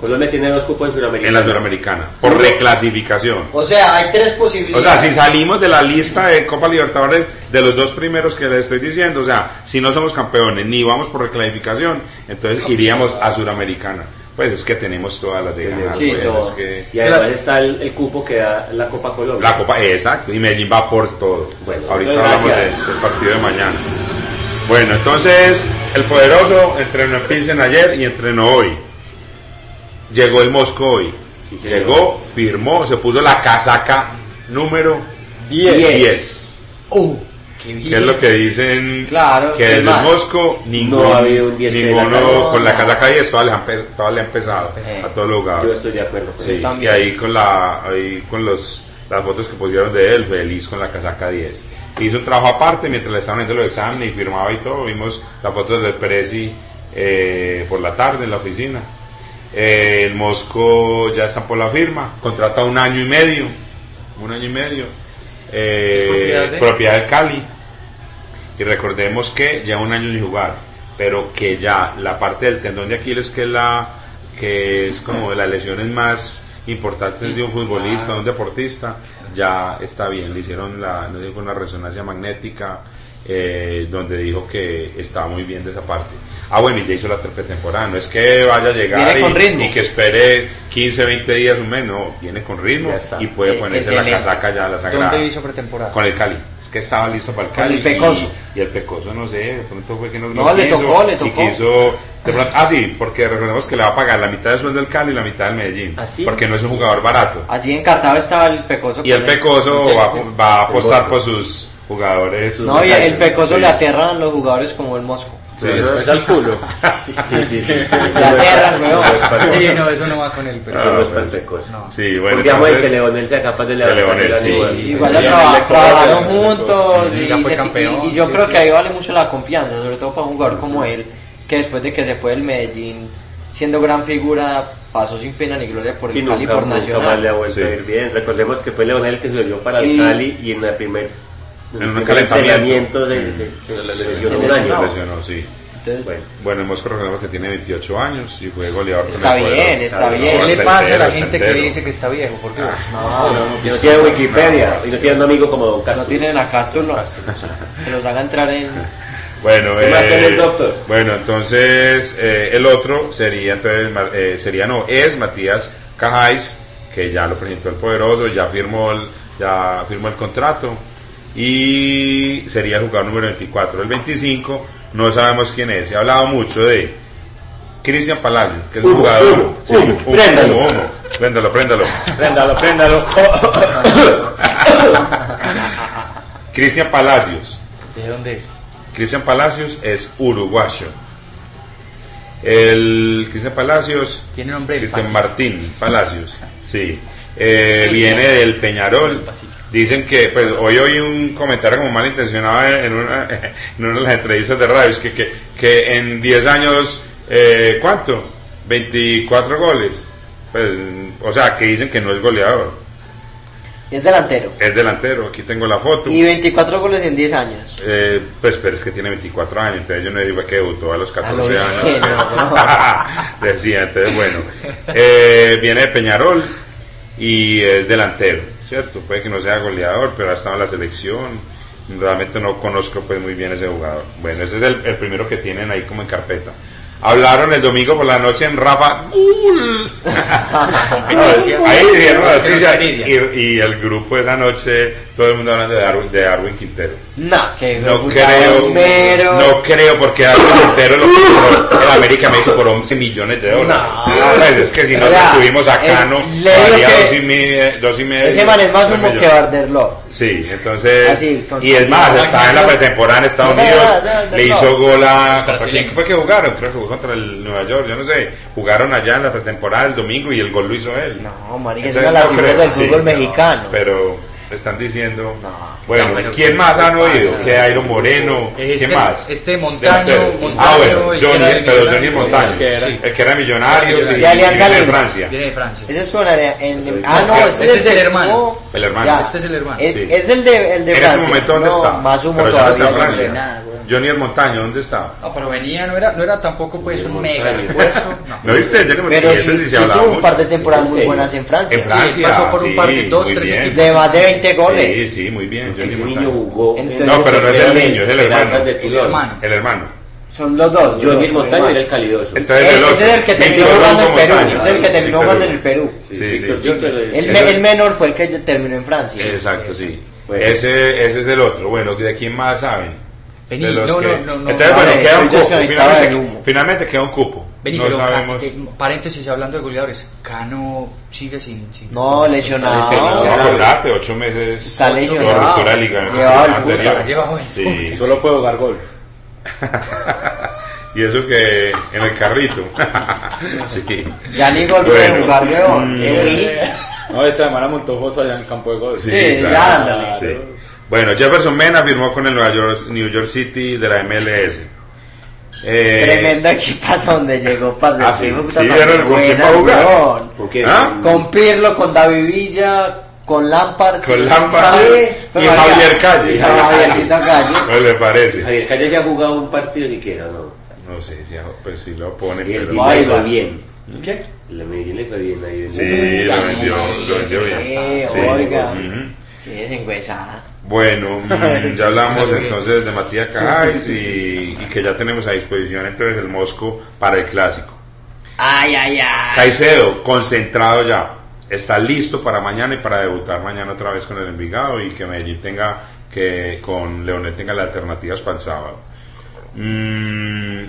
Colombia tiene dos cupos en Sudamérica.
En la suramericana, por reclasificación.
O sea, hay tres
O
posibilidades.
sea, si salimos de la lista de Copa Libertadores de los dos primeros que les estoy diciendo, o sea, si no somos campeones ni vamos por reclasificación, entonces iríamos a Suramericana. Pues es que tenemos todas las de ganar.
Sí,
pues,
todo.
es que
Y además está el, el cupo que da la Copa Colombia.
la Copa, exacto, y Medellín va por todo.
Bueno,
ahorita hablamos del partido de mañana. Bueno, entonces el poderoso entrenó en Pilsen ayer y entrenó hoy. Llegó el Mosco hoy.
Sí.
Llegó, firmó, se puso la casaca número 10.
Diez.
Uh, Qué
que es lo que dicen
Claro,
que
es
desde el
más,
Mosco ninguno,
no ha habido un 10 que
ninguno
la casaca.
con la casaca 10 todavía le han, le han pesado
Eh,
a todos los
Yo
jugadores.
estoy de acuerdo con
Sí,
eso.
y ahí con la ahí con los las fotos que pusieron de él, feliz con la casaca 10. Hizo un trabajo aparte mientras le estaban haciendo los exámenes y firmaba y todo. Vimos la foto del Perezi eh, por la tarde en la oficina. Eh, el Mosco ya está por la firma, contrata un año y medio, un año y medio. Eh,
¿Es propiedad de?
Cali. Y recordemos que ya un año sin jugar, pero que ya la parte del tendón de Aquiles, que es la que es como de las lesiones más importantes de un futbolista, de un deportista, ya está bien. Le hicieron la, no sé fue una resonancia magnética, eh, donde dijo que estaba muy bien de esa parte. Ah, bueno, y ya hizo la pretemporada. No es que vaya a llegar y, y que espere 15, 20 días, un mes, no, viene con ritmo y puede ponerse la casaca ya, la sagrada.
¿Dónde hizo pretemporada?
Con el Cali. Es que estaba listo para el
Con
Cali.
el Pecoso.
Y, y el Pecoso, no sé, de pronto fue que no,
No, le
quiso,
tocó, le
y
tocó.
quiso- de pronto- ah, sí, porque recordemos que le va a pagar la mitad del sueldo del Cali y la mitad del Medellín.
¿Ah, sí?
Porque no es un jugador barato.
Así encartado estaba el Pecoso.
Y el. Pecoso va, a- va a apostar por sus jugadores.
No, y el Pecoso
Sí.
le aterran a los jugadores como el Mosco.
Sí,
Es al culo. Sí, sí, sí.
Le aterran, weón.
Sí, no, eso no va con el
Ah,
pero
no es
pues.
No.
Sí, bueno,
Confiamos en que Leonel sea capaz de
Que
levantar
Leonel,
el
sí.
Igual trabajaron juntos y,
Ya fue
y-
campeón,
y yo creo que ahí vale mucho la confianza, sobre todo para un jugador como él, que después de que se fue del Medellín, siendo gran figura, pasó sin pena ni gloria por
Sí,
el Cali
nunca,
por
nunca más le ha
Nacional.
vuelto
Sí.
a ir bien. Recordemos que fue Leonel el que subió para el
Y-
Cali y en la primer,
En un calentamiento.
se,
Mm.
se- se
Se le
lesionó un
lesionó.
año.
Se lesionó, sí.
Entonces,
Bueno,
Mosco recordemos que tiene 28 años y fue goleador.
Está bien, está bien.
¿Qué
No,
le pasa a la gente que dice que está viejo? ¿Por qué?
no,
y no tiene Wikipedia y no tiene un amigo como Don Castro.
no tienen a Castro, no. Que los haga entrar en...
Bueno,
¿Qué más
eh,
tenés, doctor?
bueno, entonces eh, el otro sería entonces eh, sería no es Matías Cajáis que ya lo presentó el poderoso, ya firmó el, ya firmó el contrato y sería el jugador número 24. El 25 no sabemos quién es. Se ha hablado mucho de Cristian Palacios, que es un jugador.
humo,
sí,
humo,
humo,
préndalo.
humo. Préndalo, préndalo.
Préndalo, préndalo.
Cristian Palacios.
¿De dónde es?
Cristian Palacios es uruguayo. El Cristian Palacios,
Tiene nombre
Cristian. Martín Palacios, sí. Eh, viene del Peñarol. Dicen que, pues hoy oí un comentario como malintencionado en una, en una de las entrevistas de radio, es que, que, que en 10 años, eh, ¿cuánto? 24 goles. Pues, o sea, que dicen que no es goleador,
Es delantero.
es delantero. Aquí tengo la foto.
Y 24 goles en 10 años.
Eh, pues, pero es que tiene 24 años, entonces yo no digo que debutó a los 14
bien,
años.
no,
Decía, entonces bueno. Eh, viene de Peñarol y es delantero, ¿cierto? Puede que no sea goleador, pero ha estado en la selección. Realmente no conozco pues muy bien ese jugador. Bueno, ese es el, el primero que tienen ahí como en carpeta. Hablaron el domingo por la noche en Rafa Gul. Ahí dieron la noticia y, y el grupo esa noche, todo el mundo hablando de Darwin, de Darwin Quintero.
No, que
No creo, no creo porque Darwin Quintero lo compró el América México por 11 millones de dólares.
No.
Pues es que si
O
nosotros
sea,
tuvimos a
es-
Cano,
le digo
valía dos y medio, dos y medio.
Ese man es más humo que. Barderlo.
Sí, entonces,
Así, con-
y es más, está en la pretemporada en Estados
No, no,
Unidos,
no, no, no,
le
no.
hizo gol a, ¿contra quién fue que jugaron? Creo que jugó contra el Nueva York, yo no sé, jugaron allá en la pretemporada el domingo y el gol lo hizo él.
No, marica, es una de las
no
del
sí,
fútbol
no,
mexicano.
Pero están diciendo,
No.
bueno,
No, bueno,
¿quién
¿qué
más han oído?
pasa?
Que Iron Moreno,
Este-
¿quién más?
este Montaño,
ah, bueno,
el que
Johnny, pero Johnny
Millonarios.
Montaño,
que era-
sí, el que era millonario y,
Alianza
y viene de. Francia.
Viene de Francia.
Ese suena de- en, ah, no,
Este
ese
es
es
el
el
hermano.
El hermano.
Ya.
Este es el hermano.
Es,
Sí.
es el de, el de
En ese momento, ¿dónde
no,
está?
Más humo
Pero ya no está en
todavía. yo
Francia. Johnny el Montaño, ¿dónde está?
No, pero venía, no era, no era tampoco pues un mega esfuerzo. No.
¿No viste? Johnny Montaño,
Pero
ese
sí,
sí
sí
se hablaba
tuvo un par de temporadas muy
Sí.
buenas en Francia.
En Francia,
pasó por un
sí,
par de dos, tres
bien.
equipos.
De más de 20 goles.
Sí, sí, muy bien. Johnny
Ese niño jugó. en-
Entonces,
No, pero no es el niño, es el hermano.
El hermano.
El hermano.
Son los dos.
Johnny Montaño era el calidoso.
Entonces
Ese
el
es
otro.
el que terminó jugando en Perú.
Montaño.
Es el que terminó jugando en el Perú.
Sí, sí.
Es-
El, me- el menor fue el que terminó en Francia.
Exacto, sí.
Bueno.
Ese, ese es el otro. Bueno, ¿de quién más saben?
Vení,
los
no,
que-
no, no, no.
Entonces, bueno,
Vale,
queda un cupo. Finalmente, finalmente queda un cupo.
Vení,
no
pero Ca-
sabemos.
eh, paréntesis hablando de goleadores, Cano sigue sin... sin
No, lesionado.
No, acordate, ocho meses.
Está lesionado.
Sí,
Solo puede jugar golf.
y eso que en el carrito. sí.
Ya ni gol puede
Bueno,
jugar, weón.
mm.
No, esta semana montó fotos allá en el campo de golf.
Sí,
Sí, ya, ándale.
Bueno, Jefferson Mena firmó con el Nueva York, New York City de la MLS. Eh,
Tremendo equipazo donde llegó, parce.
Ah, sí. Sí, con quién va a jugar.
¿Con qué?
¿Ah?
Con Pirlo, con David Villa, con Lampard.
Con Lampard y
pero
Javier Calle.
Y Javiercito Calle.
¿No le parece?
Javier Calle ya ha jugado un partido siquiera, ¿no?
No sé, si, pues si lo pone,
Y el
pero...
Le fue bien.
¿Qué?
El Medellín le fue bien ahí.
Sí, lo vendió, lo vendió bien.
Sí, oiga.
Ujú.
Qué desengüezada.
Bueno, mm, ya hablamos entonces de Matías Cajáis y, y que ya tenemos a disposición entonces el Mosco para el clásico.
Ay, ay, ay.
Caicedo, concentrado ya. Está listo para mañana y para debutar mañana otra vez con el Envigado y que Medellín tenga que con Leonel tenga las alternativas para el sábado. Mm,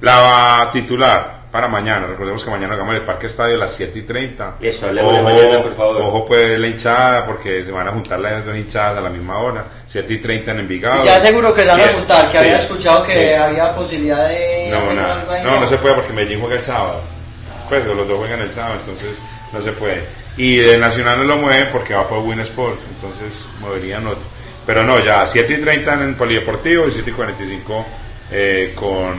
la titular para mañana, recordemos que mañana hagamos el Parque Estadio a las 7 y 30.
Eso, hablemos de mañana, por favor.
Ojo pues la hinchada porque se van a juntar las dos hinchadas a la misma hora, 7 y 30 en Envigado.
Ya seguro que se van a juntar, que
sí,
había escuchado que
sí.
había posibilidad de
No,
hacer
nada.
algo ahí,
no, no se puede porque Medellín juega el sábado. Pues los dos juegan el sábado, entonces no se puede. Y de Nacional no lo mueven porque va por Win Sports, entonces moverían otro. Pero no, ya 7 y 30 en el Polideportivo y 7 y 45 eh, con,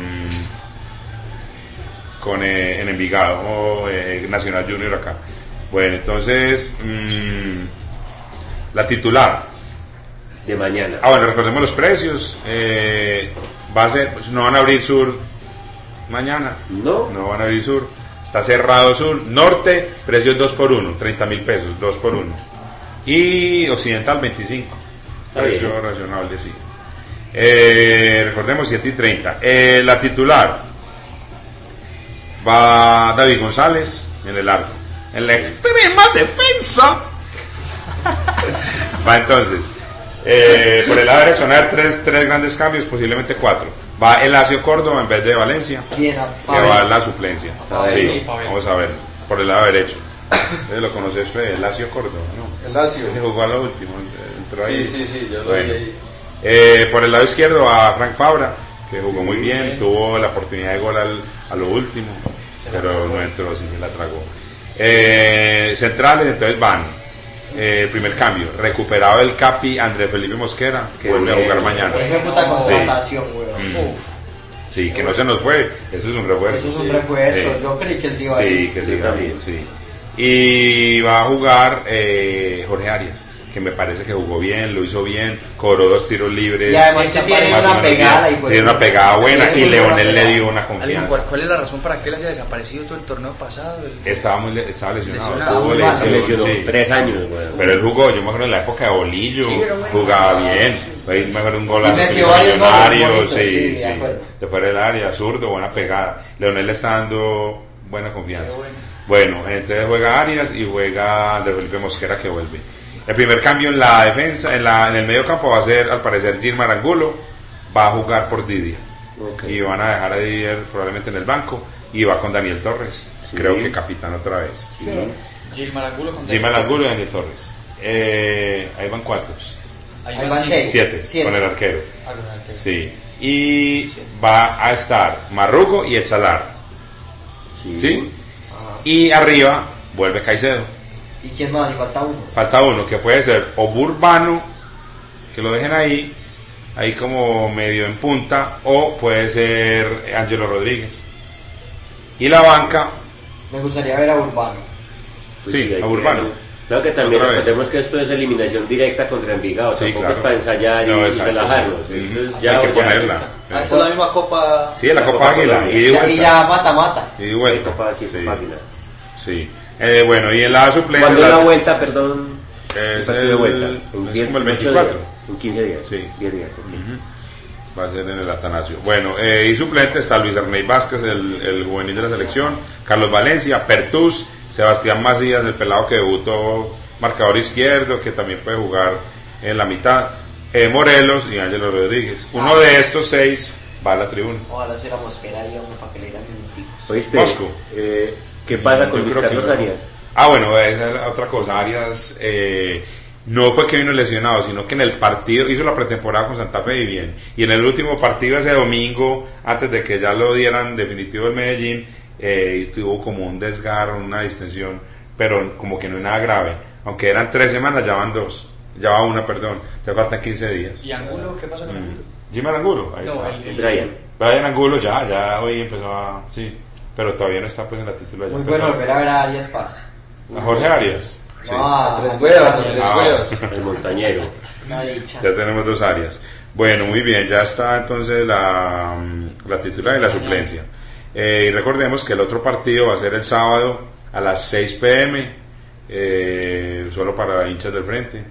con eh, en Envigado eh, Nacional Junior acá. Bueno, entonces mm, la titular.
De mañana.
Ah, bueno, recordemos los precios. Eh, va a ser, pues, no van a abrir sur mañana.
¿No?
No van a abrir sur. Está cerrado sur. Norte, precios 2 por 1, 30 mil pesos, 2 por 1. Y occidental 25.
Está
Precio
bien.
razonable, sí. Eh, recordemos 7 y 30. Eh, la titular va David González en el arco. En la extrema defensa va entonces. eh, por el lado derecho van a haber tres, tres grandes cambios, posiblemente cuatro. Va Elacio Córdoba en vez de Valencia, que va a la suplencia. Sí, vamos a ver. Por el lado derecho. Ustedes lo conoces, Fede, Elacio Córdoba, ¿no?
El Lazio.
Ese jugó a lo último, entró ahí.
Sí, sí, sí, yo lo
Bueno.
vi ahí.
Eh, por el lado izquierdo a Frank Fabra, que jugó muy bien, tuvo la oportunidad de gol al- a lo último, pero no entró, sí se la tragó. Eh, centrales, entonces van. eh, primer cambio, recuperado el Capi Andrés Felipe Mosquera, que vuelve a jugar mañana.
Weón.
Mm. Sí, que no se nos fue, eso es un refuerzo.
eso es un
sí.
refuerzo.
Sí.
Yo creí que él se iba a
Sí,
ir.
que
Yo
siga
también.
bien, sí. Y va a jugar eh, Jorge Arias, que me parece que jugó bien, lo hizo bien, cobró dos tiros libres.
Y además
Este
que
tiene
una pegada. y pues-
Tiene una pegada buena y Leonel le dio una confianza.
¿cuál, cuál es la razón para que él haya desaparecido todo el torneo pasado? El-
Estaba muy le- estaba lesionado,
Lesionado.
Se
sí.
tres años.
Pero él jugó, yo me acuerdo en la época de Bolillo,
Sí, bueno.
jugaba bien, fue mejor un golazo que
bonitos,
sí,
sí, de
sí, fuera del área, zurdo, buena pegada. Leonel le está dando buena confianza.
Bueno.
Bueno, entonces juega Arias y juega de Felipe Mosquera que vuelve. El primer cambio en la defensa, en, la, en el medio campo va a ser al parecer Gilmar Angulo, va a jugar por Didier. Y van a dejar a Didier probablemente en el banco y va con Daniel Torres,
Sí.
creo que capitán otra vez.
Gilmar Angulo con
Gilmar
David
Angulo y. Daniel Torres. Eh, ahí van cuántos?
Ahí
Ahí
van
seis.
Siete,
Siete.
con el arquero.
Ah, con el arquero.
Sí. Y va a estar Marrugo y Echalar. ¿Sí? Y arriba vuelve Caicedo.
¿Y quién más? Y falta uno.
Falta uno que puede ser o Burbano, que lo dejen ahí, ahí como medio en punta, o puede ser Ángelo Rodríguez. Y la banca,
Me gustaría ver a Urbano.
Pues
sí, a Urbano.
Claro que también recordemos que esto es eliminación directa contra Envigado,
Sí,
tampoco
claro.
es para ensayar y,
No,
y
exacto,
relajarnos.
sí.
Entonces, ya
Hay que ponerla.
Ah, esa es la misma copa.
Sí, la,
La
Copa
Copa
Águila. Y
Y y ya mata-mata.
Y de vuelta.
Copa, sí,
Sí.
Copa Águila.
Sí. Eh, bueno, y en la suplente.
¿Cuándo es
la-
vuelta, perdón?
Es
El de vuelta.
es como el
ocho
24.
días, En 15 días.
Sí.
10 días.
Va a ser en el Atanasio. Bueno, eh, y suplente está Luis Ernei Vázquez, el, el juvenil de la selección, Carlos Valencia, Pertus, Sebastián Macías, el pelado que debutó marcador izquierdo, que también puede jugar en la mitad, eh, Morelos y Ángelo Rodríguez. Uno de estos seis va a la tribuna.
Ojalá se la mosquera hombre, para que le dieran minuticos.
¿Oíste?
Mosco.
Eh, ¿Qué pasa con Luis Carlos
no.
Arias?
Ah, bueno, esa es otra cosa. Arias eh, no fue que vino lesionado, sino que en el partido hizo la pretemporada con Santa Fe y bien. Y en el último partido ese domingo, antes de que ya lo dieran definitivo el Medellín, eh, tuvo como un desgarro, una distensión, pero como que no es nada grave. Aunque eran tres semanas, ya van dos. Ya va una, perdón. Te faltan 15 días.
¿Y Angulo? ¿Qué pasa con Angulo?
Mm. Jimmy Angulo, ahí
No,
está.
el- el-
Brian.
Brian Angulo ya, ya hoy empezó a... Sí, pero todavía no está pues en la titular. ya
Muy
empezó
bueno volver a ver a Arias Paz.
a Jorge Arias. Sí.
Ah,
A tres huevas, a tres
Ah,
huevas.
El montañero.
Una dicha.
Ya tenemos dos áreas. Bueno, muy bien, ya está entonces la, la titular y la suplencia. Eh, y recordemos que el otro partido va a ser el sábado a las 6 pm, eh, solo para hinchas del frente.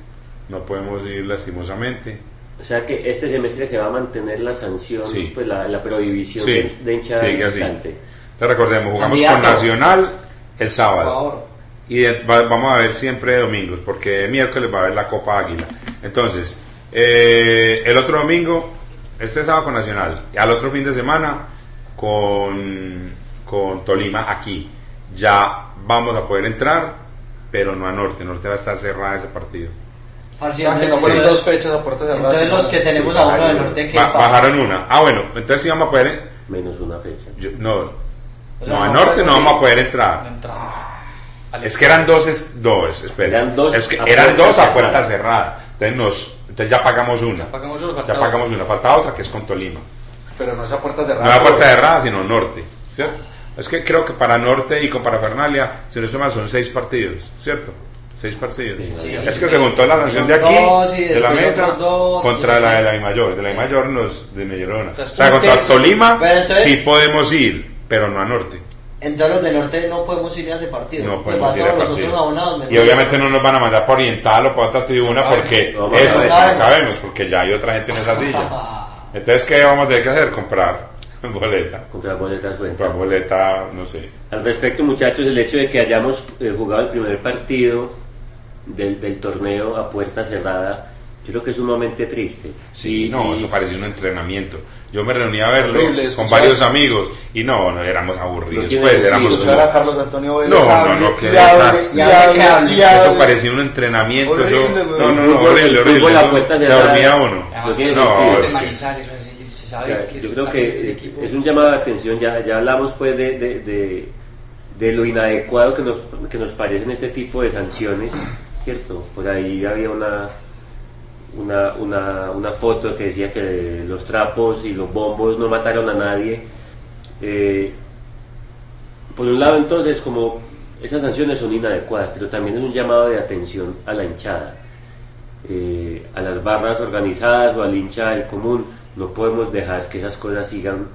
No podemos ir lastimosamente.
O sea que este semestre se va a mantener la sanción,
Sí.
pues la, la prohibición
Sí,
de, de hinchada
sigue así.
visitante.
Entonces recordemos, jugamos
Candidato.
con Nacional el
Por
sábado.
favor.
Y va- vamos a ver siempre domingos, porque miércoles va a haber la Copa Águila. Entonces, eh, el otro domingo, este sábado con Nacional, y al otro fin de semana con, con Tolima aquí. Ya vamos a poder entrar, pero no a Norte. Norte va a estar cerrada ese partido.
Sea, que no fueron dos fechas a puertas cerradas.
Entonces los que tenemos a uno del norte, ¿qué
Ba-
pasa?
bajaron una. Ah, bueno, entonces sí vamos a poder.
Menos una fecha.
yo- no,
O sea,
no, a
no
Norte no vamos a poder
No
entrar. Es que eran dos, es, dos, espera.
Eran dos
es que
a
eran
puerta
dos a
cerrada.
puerta cerrada. Entonces, nos, entonces ya pagamos una.
Ya pagamos
Ya una. Falta otra que es con Tolima.
Pero no es a puertas
No
cerradas.
a puerta cerrada, sino norte. ¿Cierto? Es que creo que para norte y con parafernalia, si no mal, son seis partidos. ¿Cierto? Seis partidos.
Sí.
Es que se juntó la sanción de aquí,
dos y
de la mesa,
dos,
contra la de la I mayor. De la I mayor nos de Mellerona. O sea, contra. Tolima
entonces-
sí podemos ir, pero no a norte.
Entonces los de norte no podemos ir a ese partido.
No podemos ir a
todos
partido.
abonados,
Y obviamente no nos van a mandar para oriental o para otra tribuna porque
no,
eso no cabemos, porque ya hay otra gente en esa silla. Entonces, ¿qué vamos a tener que hacer? Comprar boleta.
Boletas cuenta.
Comprar boleta, no sé.
Al respecto, muchachos, el hecho de que hayamos eh, jugado el primer partido del, del torneo a puerta cerrada, yo creo que es sumamente triste.
Sí,
Y-
no,
y-
eso parecía un entrenamiento. Yo me reuní a verlo
Horrible,
con varios amigos y no, no éramos aburridos. Pues, éramos como-
a Carlos Antonio Vélez.
No, no, no, qué desastre. Eso parecía un entrenamiento.
Horrible,
eso- no, no, no, horrible, horrible.
puerta
se dormía uno. No,
yo creo que es un llamado de atención, ya, ya hablamos pues de, de, de, de lo inadecuado que nos, que nos parecen este tipo de sanciones, ¿cierto? Por ahí había una, una, una, una foto que decía que los trapos y los bombos no mataron a nadie. Eh, por un lado entonces como esas sanciones son inadecuadas, pero también es un llamado de atención a la hinchada eh, a las barras organizadas o al hincha del común, no podemos dejar que esas cosas sigan,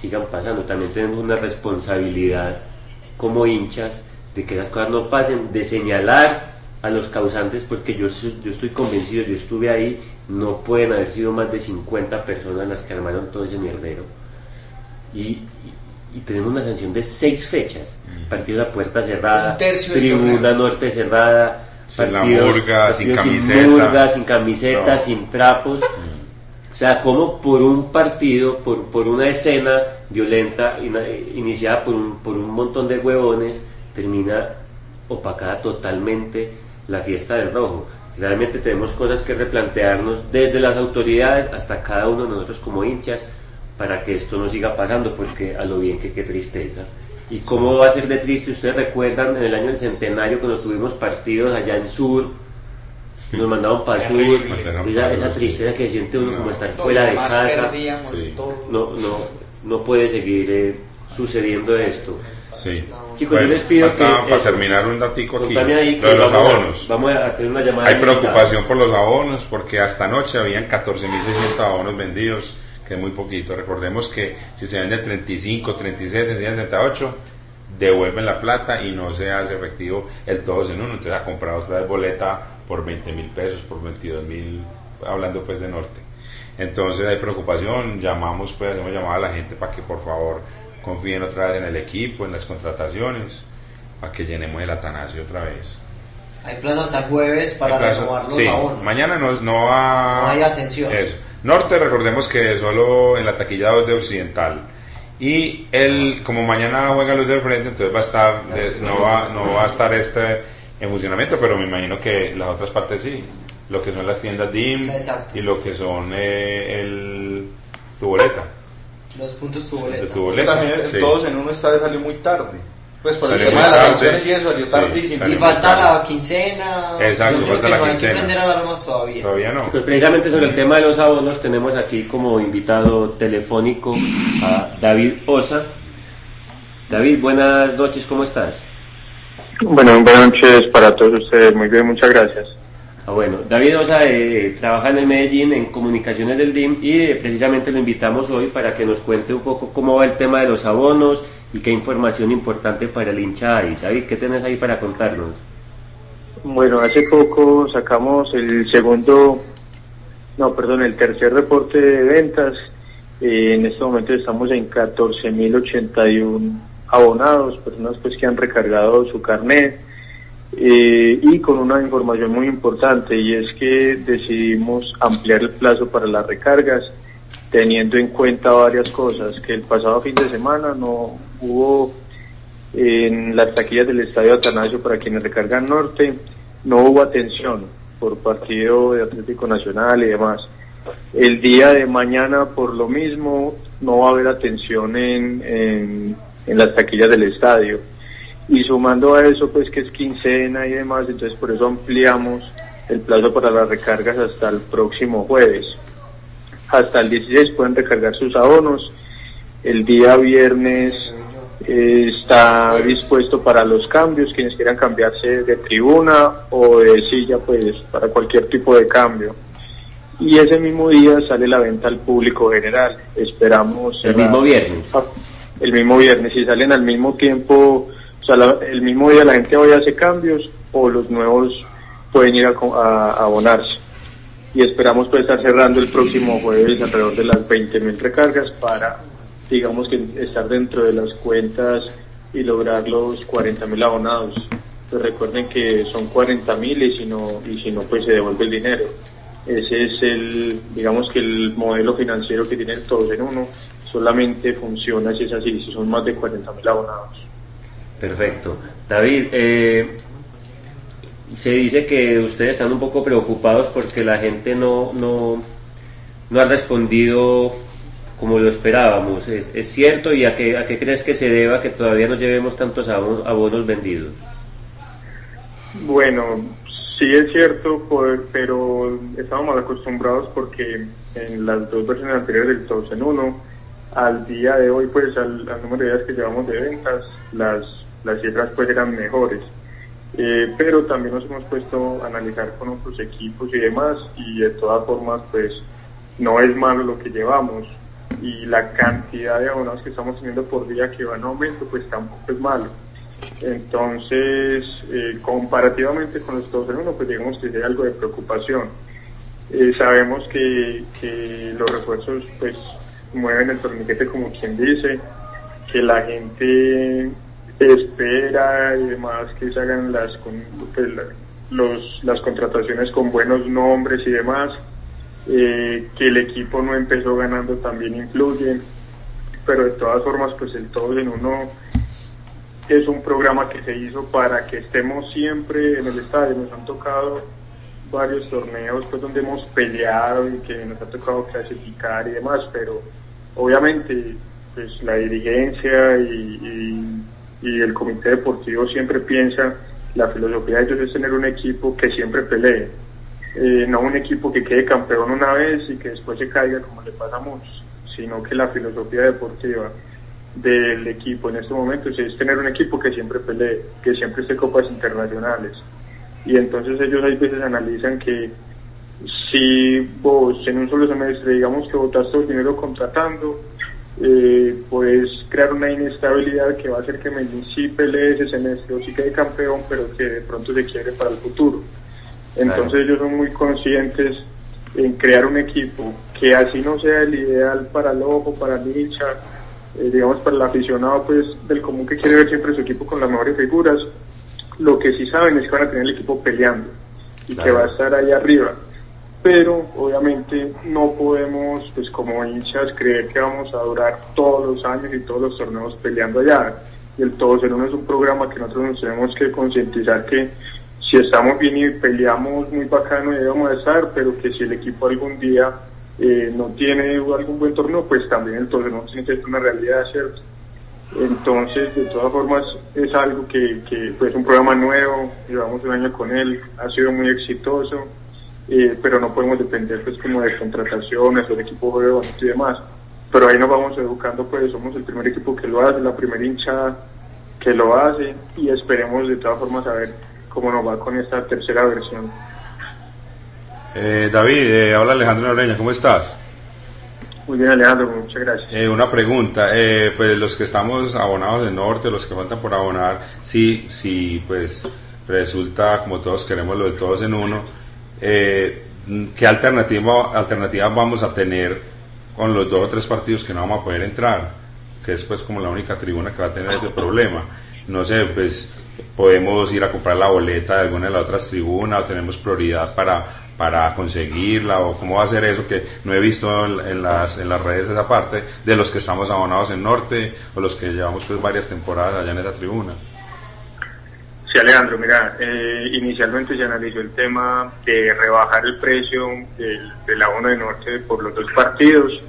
sigan pasando. También tenemos una responsabilidad como hinchas de que esas cosas no pasen, de señalar a los causantes, porque yo, su- yo estoy convencido, yo estuve ahí, no pueden haber sido más de 50 personas las que armaron todo ese mierdero. Y, y- y tenemos una sanción de seis fechas, partidos a puerta cerrada, tribuna norte cerrada,
Sin la
partidos-
murga, sin camiseta.
murga, sin camiseta,
No.
sin trapos. O sea, como por un partido, por, por una escena violenta iniciada por un, por un montón de huevones, termina opacada totalmente la fiesta del rojo. Realmente tenemos cosas que replantearnos desde las autoridades hasta cada uno de nosotros como hinchas para que esto no siga pasando, porque a lo bien que qué tristeza. ¿Y cómo va a ser de triste? Ustedes recuerdan en el año del centenario cuando tuvimos partidos allá en Sur, nos mandaban para Sur, esa, esa tristeza que siente uno
No.
como estar fuera de casa.
Sí.
No, no, no puede seguir eh, sucediendo esto.
Sí.
Chicos, yo les pido que
Para
eso.
terminar un datico aquí,
ahí
lo de los
vamos, a-
abonos.
vamos a tener una llamada.
Hay preocupación por los abonos porque hasta anoche habían 14.600 abonos vendidos, que es muy poquito. Recordemos que si se venden 35, 37, 37, 38, devuelven la plata y no se hace efectivo el todos en uno. Entonces a comprar otra vez boleta por 20 mil pesos, por 22 mil, hablando pues de norte. Entonces hay preocupación, llamamos pues, hacemos llamada a la gente para que por favor confíen otra vez en el equipo, en las contrataciones, para que llenemos el Atanasio otra vez.
Hay plazo hasta jueves para renovar los
sí,
abonos.
Mañana no, no va.
No hay atención.
Eso. Norte, recordemos que solo en la taquilla 2 de Occidental. Y él, como mañana juega los del frente, entonces va a estar, eh, no va, no va a estar este en funcionamiento, pero me imagino que las otras partes sí. Lo que son las tiendas DIM
Exacto.
y lo que son eh, el tu boleta.
Los puntos tu
de
boleta.
tu
Que
boleta.
también
sí.
todos en uno estadio salió muy tarde. Pues por el
Salió
tema
muy
de las elecciones y eso salió
Sí,
tardísimo.
salió
Y falta la quincena.
Exacto, falta la
no hay
quincena.
que prender alarmas todavía.
Todavía no.
Pues precisamente sobre el tema de los abonos tenemos aquí como invitado telefónico a David Osa. David, buenas noches, ¿cómo estás?
Bueno, buenas noches para todos ustedes. Muy bien, muchas gracias.
Ah, bueno, David Osa eh, trabaja en el Medellín en comunicaciones del DIM y eh, precisamente lo invitamos hoy para que nos cuente un poco cómo va el tema de los abonos y qué información importante para el hincha hay. David, ¿qué tenés ahí para contarnos?
Bueno, hace poco sacamos el segundo, no, perdón, el tercer reporte de ventas. Eh, en este momento estamos en 14.081 abonados, personas pues que han recargado su carnet. Eh, y con una información muy importante y es que decidimos ampliar el plazo para las recargas teniendo en cuenta varias cosas, que el pasado fin de semana no hubo en las taquillas del Estadio Atanasio para quienes recargan norte, no hubo atención por partido de Atlético Nacional y demás. El día de mañana, por lo mismo, no va a haber atención en, en, en las taquillas del estadio. Y sumando a eso, pues que es quincena y demás, entonces por eso ampliamos el plazo para las recargas hasta el próximo jueves. Hasta el 16 pueden recargar sus abonos. El día viernes eh, está dispuesto para los cambios, quienes quieran cambiarse de tribuna o de silla, pues para cualquier tipo de cambio. Y ese mismo día sale la venta al público general. Esperamos.
El mismo viernes.
Ah, El mismo viernes, si salen al mismo tiempo, sea, la- el mismo día la gente hoy hace cambios o los nuevos pueden ir a, abonarse. Y esperamos pues estar cerrando el próximo jueves alrededor de las 20.000 recargas para, digamos que estar dentro de las cuentas y lograr los 40.000 abonados. Pues recuerden que son 40.000 y si no, y si no pues se devuelve el dinero. Ese es el, digamos que el modelo financiero que tienen todos en uno, solamente funciona si es así, si son más de 40.000 abonados.
Perfecto. David, eh, se dice que ustedes están un poco preocupados porque la gente no, no, no ha respondido como lo esperábamos. ¿Es, cierto? ¿Y a qué, a qué crees que se deba que todavía no llevemos tantos abonos, abonos vendidos?
Bueno, sí es cierto, por- pero estábamos acostumbrados porque en las dos versiones anteriores del 2 en 1, al día de hoy, pues al, al número de días que llevamos de ventas, las, las cifras pues eran mejores. Eh, pero también nos hemos puesto a analizar con otros equipos y demás y de todas formas pues no es malo lo que llevamos y la cantidad de abonados que estamos teniendo por día que va en aumento pues tampoco es malo. Entonces, eh, comparativamente con los todos en uno, pues digamos que hay algo de preocupación. Eh, sabemos que, que los refuerzos pues mueven el torniquete como quien dice, que la gente espera y demás que se hagan las, pues, los, las contrataciones con buenos nombres y demás, eh, que el equipo no empezó ganando también influye, pero de todas formas pues el todos en uno es un programa que se hizo para que estemos siempre en el estadio. Nos han tocado varios torneos pues donde hemos peleado y que nos ha tocado clasificar y demás, pero obviamente pues la dirigencia y- y el comité deportivo siempre piensa la filosofía de ellos es tener un equipo que siempre pelee, eh, no un equipo que quede campeón una vez y que después se caiga como le pasa a muchos, sino que la filosofía deportiva del equipo en estos momentos es tener un equipo que siempre pelee, que siempre esté copas internacionales. Y entonces ellos hay veces analizan que si vos en un solo semestre digamos que botaste el dinero contratando, eh, puedes crear una inestabilidad que va a hacer que Medellín sí pelee ese semestre o sí quede campeón, pero que de pronto se quiere para el futuro. Entonces ellos son muy conscientes en crear un equipo que así no sea el ideal para el ojo, para el hincha, eh, digamos para el aficionado pues del común que quiere ver siempre su equipo con las mejores figuras, lo que sí saben es que van a tener el equipo peleando y que va a estar ahí arriba. Pero obviamente no podemos, pues como hinchas, creer que vamos a durar todos los años y todos los torneos peleando allá. Y el Todos en es un programa que nosotros nos tenemos que concientizar que si estamos bien y peleamos muy bacano a estar, pero que si el equipo algún día eh, no tiene algún buen torneo, pues también el Todos en Uno ser una realidad, ¿cierto? Entonces, de todas formas, es algo que, que pues, es un programa nuevo, llevamos un año con él, ha sido muy exitoso, eh, pero no podemos depender pues como de contrataciones, del equipo bonito y demás. Pero ahí nos vamos educando, pues somos el primer equipo que lo hace, la primera hinchada que lo hace y esperemos de todas formas a ver cómo nos va con esta tercera versión.
Eh, David, eh, habla Alejandro Noreña, ¿cómo estás?
Muy bien Alejandro, muchas gracias.
Eh, una pregunta, eh, pues los que estamos abonados del norte, los que faltan por abonar, sí, sí, pues resulta como todos queremos lo de todos en uno, eh, ¿qué alternativa, alternativas vamos a tener con los dos o tres partidos que no vamos a poder entrar? Que es pues como la única tribuna que va a tener ese problema. No sé, pues podemos ir a comprar la boleta de alguna de las otras tribunas o tenemos prioridad para, para conseguirla o cómo va a ser eso que no he visto en las, en las redes esa parte de los que estamos abonados en norte o los que llevamos pues varias temporadas allá en esa tribuna.
Sí, Alejandro, mira, eh, inicialmente se analizó el tema de rebajar el precio del, del abono de norte por los dos partidos.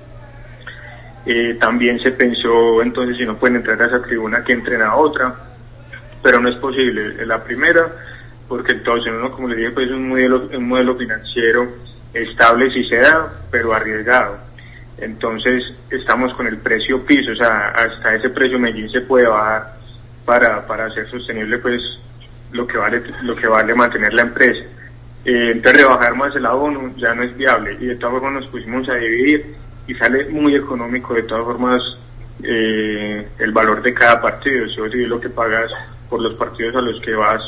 Eh, también se pensó entonces si no pueden entrar a esa tribuna que entren a otra, pero no es posible. La primera, porque entonces uno, como le dije, pues es un modelo, un modelo financiero estable si se da, pero arriesgado. Entonces estamos con el precio piso, o sea, hasta ese precio Medellín se puede bajar para, para hacer sostenible pues lo que vale lo que vale mantener la empresa. Eh, entonces rebajar más el abono ya no es viable y de todas formas nos pusimos a dividir y sale muy económico de todas formas eh, el valor de cada partido. Vos lo que pagas por los partidos a los que vas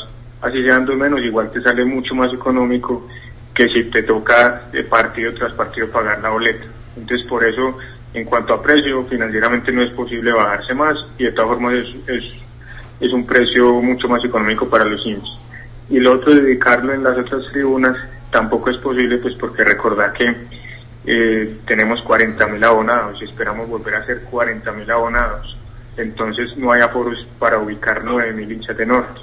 así sean dos menos, igual te sale mucho más económico que si te toca de partido tras partido pagar la boleta. Entonces por eso en cuanto a precio financieramente no es posible bajarse más y de todas formas es, es es un precio mucho más económico para los hinchas. Y lo otro, dedicarlo en las otras tribunas, tampoco es posible, pues porque recordar que eh, tenemos 40.000 abonados y esperamos volver a ser 40.000 abonados. Entonces no hay aforos para ubicar 9.000 hinchas de norte.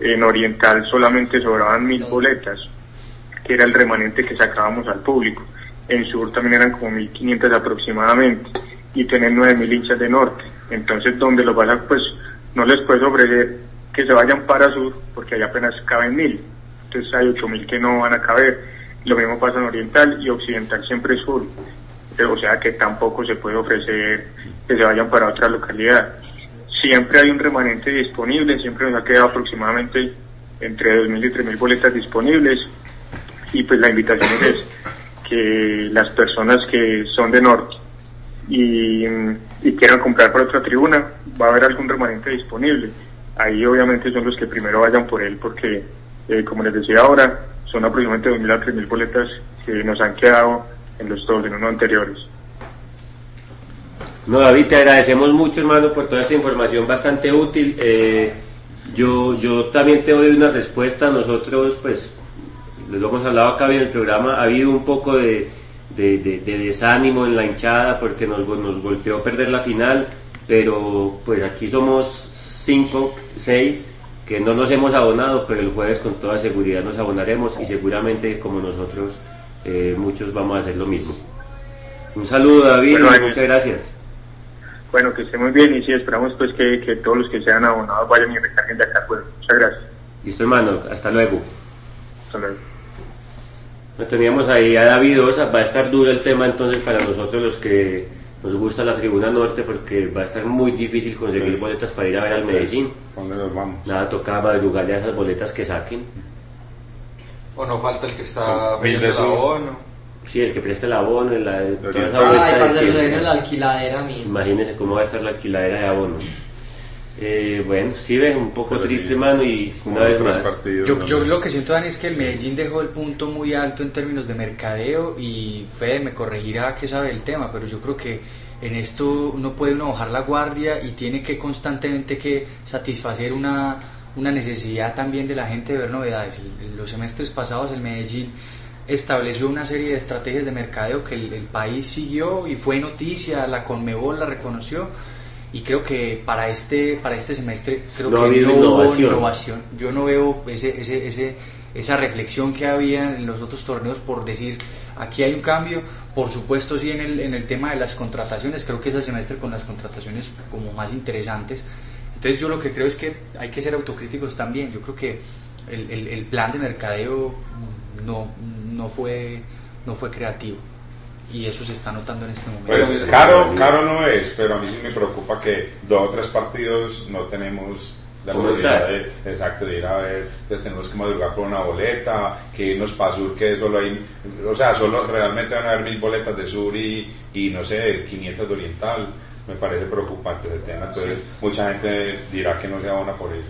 En Oriental solamente sobraban 1.000 boletas, que era el remanente que sacábamos al público. En Sur también eran como 1.500 aproximadamente y tener 9.000 hinchas de norte. Entonces, donde los vas a, pues, no les puedes ofrecer que se vayan para sur porque ahí apenas caben mil. Entonces hay ocho mil que no van a caber. Lo mismo pasa en oriental y occidental siempre es sur. O sea que tampoco se puede ofrecer que se vayan para otra localidad. Siempre hay un remanente disponible, siempre nos ha quedado aproximadamente entre 2.000 y 3.000 boletas disponibles y pues la invitación es que las personas que son de norte y, quieran comprar por otra tribuna, va a haber algún remanente disponible. Ahí obviamente son los que primero vayan por él porque, eh, como les decía ahora, son aproximadamente 2.000 a 3.000 boletas que nos han quedado en los dos en uno anteriores.
No, David, te agradecemos mucho, hermano, por toda esta información bastante útil. Eh, yo, yo también te doy una respuesta. Nosotros, pues, lo hemos hablado acá en el programa, ha habido un poco de, de, de, de desánimo en la hinchada porque nos, nos golpeó perder la final, pero pues aquí somos cinco, seis que no nos hemos abonado, pero el jueves con toda seguridad nos abonaremos y seguramente como nosotros eh, muchos vamos a hacer lo mismo. Un saludo David
Bueno,
muchas gracias.
Bueno, que esté muy bien y sí, esperamos pues que, que todos los que sean abonados vayan y recarguen de acá. Pues, muchas gracias.
Listo hermano, hasta luego.
Hasta luego.
No teníamos ahí a David Osa, va a estar duro el tema entonces para nosotros los que nos gusta la tribuna norte porque va a estar muy difícil conseguir
Pues,
boletas para ir a ver al Medellín.
¿Dónde nos vamos?
Nada, toca madrugarle a esas boletas que saquen.
O no falta el que está pidiendo el abono.
Sí, el que preste el abono, la, toda esa
Ay,
vuelta
Ay,
de
lo la alquiladera mía.
Imagínense cómo va a estar la alquiladera de abono. Eh, bueno, sí ven, un poco
Pero
triste,
sí,
mano, y
Como
una vez más.
partidos.
Yo,
¿no?
yo lo que siento, Dani, es que el Medellín dejó el punto muy alto en términos de mercadeo y Fede me corregirá que sabe el tema, pero yo creo que en esto no puede uno bajar la guardia y tiene que constantemente que satisfacer una, una necesidad también de la gente de ver novedades. Los semestres pasados el Medellín estableció una serie de estrategias de mercadeo que el, el país siguió y fue noticia, la Conmebol la reconoció y creo que para este para este semestre creo
No
que no hubo
innovación.
innovación. Yo no veo ese, ese, ese, esa reflexión que había en los otros torneos por decir aquí hay un cambio. Por supuesto sí en el, en el tema de las contrataciones, creo que es el semestre con las contrataciones como más interesantes. Entonces yo lo que creo es que hay que ser autocríticos también. Yo creo que el, el- el plan de mercadeo no, no, fue, no fue creativo y eso se está notando en este momento.
Pues caro, caro no es, pero a mí sí me preocupa que dos o tres partidos no tenemos la
¿Cómo
posibilidad de, exacto, de ir a ver, pues tenemos que madrugar por una boleta, que irnos para sur, que solo hay, o sea, solo realmente van a haber mil boletas de sur y, y no sé, 500 de oriental, me parece preocupante ese tema, entonces mucha gente dirá que no se abona por eso,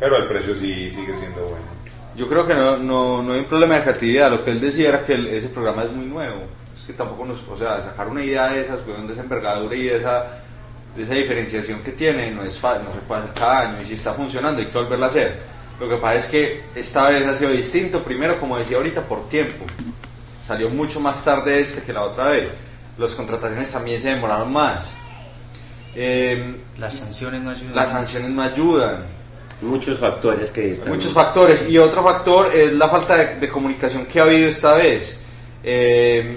pero el precio sí sigue siendo bueno.
Yo creo que no, no, no hay un problema de creatividad. Lo que él decía era que el- ese programa es muy nuevo. Es que tampoco nos, o sea, sacar una idea de esas, weón, de esa envergadura y de esa, de esa diferenciación que tiene, no es fácil, no se puede hacer cada año. Y si está funcionando, hay que volverla a hacer. Lo que pasa es que esta vez ha sido distinto. Primero, como decía ahorita, por tiempo. Salió mucho más tarde este que la otra vez. Las contrataciones también se demoraron más. Eh,
Las sanciones no ayudan.
las sanciones no ayudan.
Muchos factores que están...
Muchos factores. Y otro factor es la falta de, de comunicación que ha habido esta vez. Eh,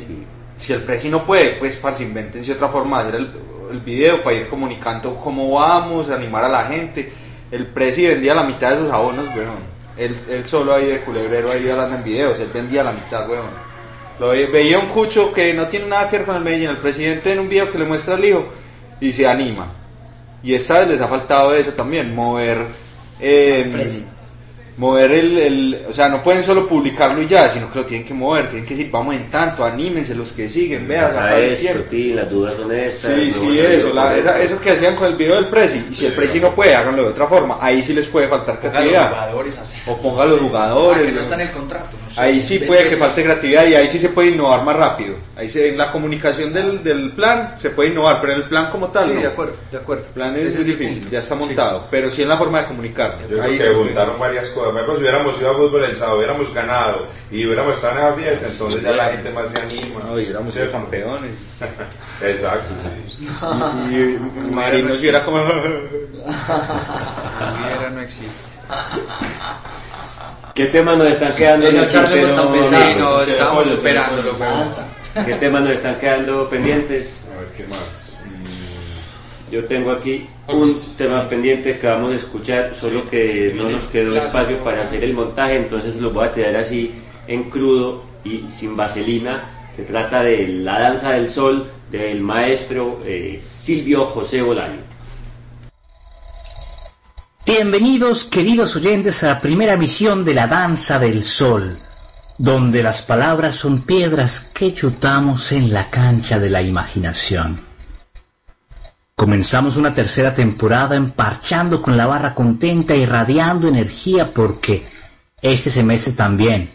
Si el presi no puede, pues parce, invéntense otra forma de hacer el, el video para ir comunicando cómo vamos, animar a la gente. El presi vendía la mitad de sus abonos, weón. Él, él solo ahí de culebrero ahí hablando en videos, él vendía la mitad, weón. Lo ve- veía un cucho que no tiene nada que ver con el Medellín, el presidente en un video que le muestra al hijo y se anima. Y esta vez les ha faltado eso también, mover, eh,
Presi.
Mover el, el- o sea, no pueden solo publicarlo y ya, sino que lo tienen que mover, tienen que decir, vamos en tanto, anímense los que siguen, vean, sacar el tiempo.
sí, las dudas son estas.
Sí,
no
sí, eso, la- esa- eso que hacían con el video del Presi, y si el Presi no puede, háganlo de otra forma, ahí sí les puede faltar
Ponga a los
creatividad.
jugadores.
O ponga los
Ah,
jugadores.
que no
¿no?
está en el contrato. no sé.
Ahí sí puede que falte creatividad y ahí sí se puede innovar más rápido. Ahí se, en la comunicación del, del plan se puede innovar, pero en el plan como tal
Sí,
no.
de acuerdo, de acuerdo.
El plan es, difícil,
punto.
ya está
Sí.
montado, pero sí en la forma de comunicar.
Yo creo
Ahí
que
se puede.
juntaron varias cosas. Por ejemplo, si hubiéramos ido a fútbol el sábado, hubiéramos ganado y hubiéramos estado en esa fiesta, entonces ya la gente más se anima.
No, y éramos
¿Cierto?
campeones.
Exacto, sí.
Y, y Marino si era como...
Riviera no existe.
¿Qué temas nos están quedando?
Que no
no,
sí,
estamos superándolo.
¿Qué temas nos están quedando pendientes?
A ver, ¿qué más?
Yo tengo aquí un tema pendiente que vamos a escuchar, solo que no nos quedó espacio para hacer el montaje, entonces lo voy a tirar así en crudo y sin vaselina. Se trata de La Danza del Sol del maestro eh, Silvio José Bolaño.
Bienvenidos, queridos oyentes, a la primera misión de la Danza del Sol, donde las palabras son piedras que chutamos en la cancha de la imaginación. Comenzamos una tercera temporada emparchando con la barra contenta y irradiando energía porque este semestre también.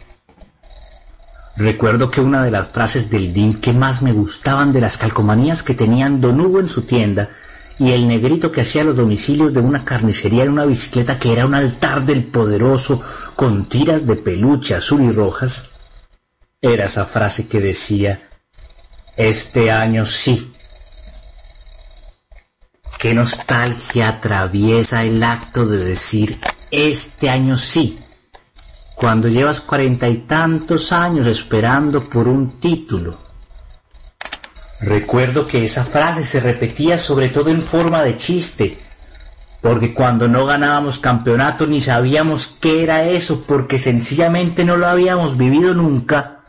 Recuerdo que una de las frases del DIN que más me gustaban de las calcomanías que tenían Don Hugo en su tienda y el negrito que hacía los domicilios de una carnicería en una bicicleta que era un altar del poderoso con tiras de peluche azul y rojas, era esa frase que decía, este año sí. Qué nostalgia atraviesa el acto de decir, este año sí, cuando llevas cuarenta y tantos años esperando por un título. Recuerdo que esa frase se repetía sobre todo en forma de chiste, porque cuando no ganábamos campeonato ni sabíamos qué era eso, porque sencillamente no lo habíamos vivido nunca,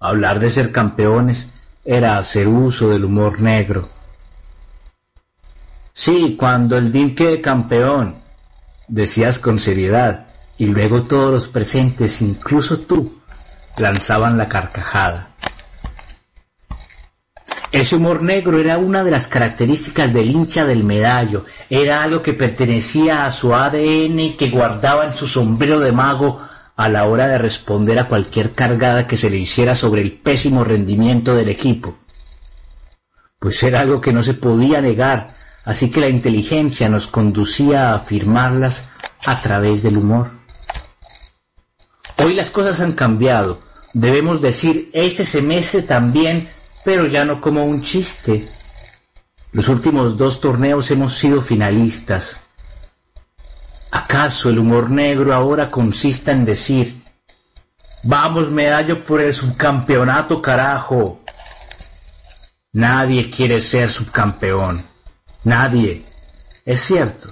hablar de ser campeones era hacer uso del humor negro. Sí, cuando el DIN quede campeón, decías con seriedad, y luego todos los presentes, incluso tú, lanzaban la carcajada. Ese humor negro era una de las características del hincha del medallo, era algo que pertenecía a su ADN y que guardaba en su sombrero de mago a la hora de responder a cualquier cargada que se le hiciera sobre el pésimo rendimiento del equipo. Pues era algo que no se podía negar, así que la inteligencia nos conducía a afirmarlas a través del humor. Hoy las cosas han cambiado. Debemos decir este semestre también, pero ya no como un chiste. Los últimos dos torneos hemos sido finalistas. ¿Acaso el humor negro ahora consista en decir, vamos medallo por el subcampeonato carajo? Nadie quiere ser subcampeón. Nadie. Es cierto.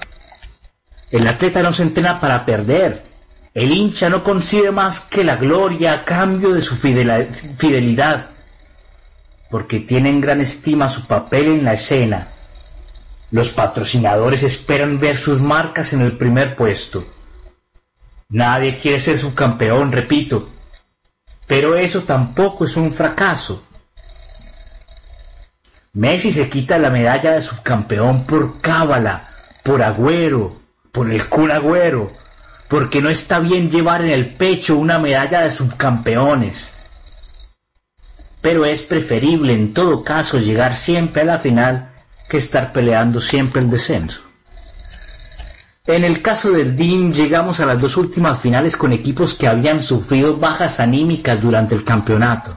El atleta no se entrena para perder. El hincha no concibe más que la gloria a cambio de su fidelidad, porque tiene en gran estima su papel en la escena. Los patrocinadores esperan ver sus marcas en el primer puesto. Nadie quiere ser subcampeón, repito, pero eso tampoco es un fracaso. Messi se quita la medalla de subcampeón por cábala, por agüero, por el Kun Agüero, porque no está bien llevar en el pecho una medalla de subcampeones. Pero es preferible en todo caso llegar siempre a la final que estar peleando siempre el descenso. En el caso del DIM llegamos a las dos últimas finales con equipos que habían sufrido bajas anímicas durante el campeonato.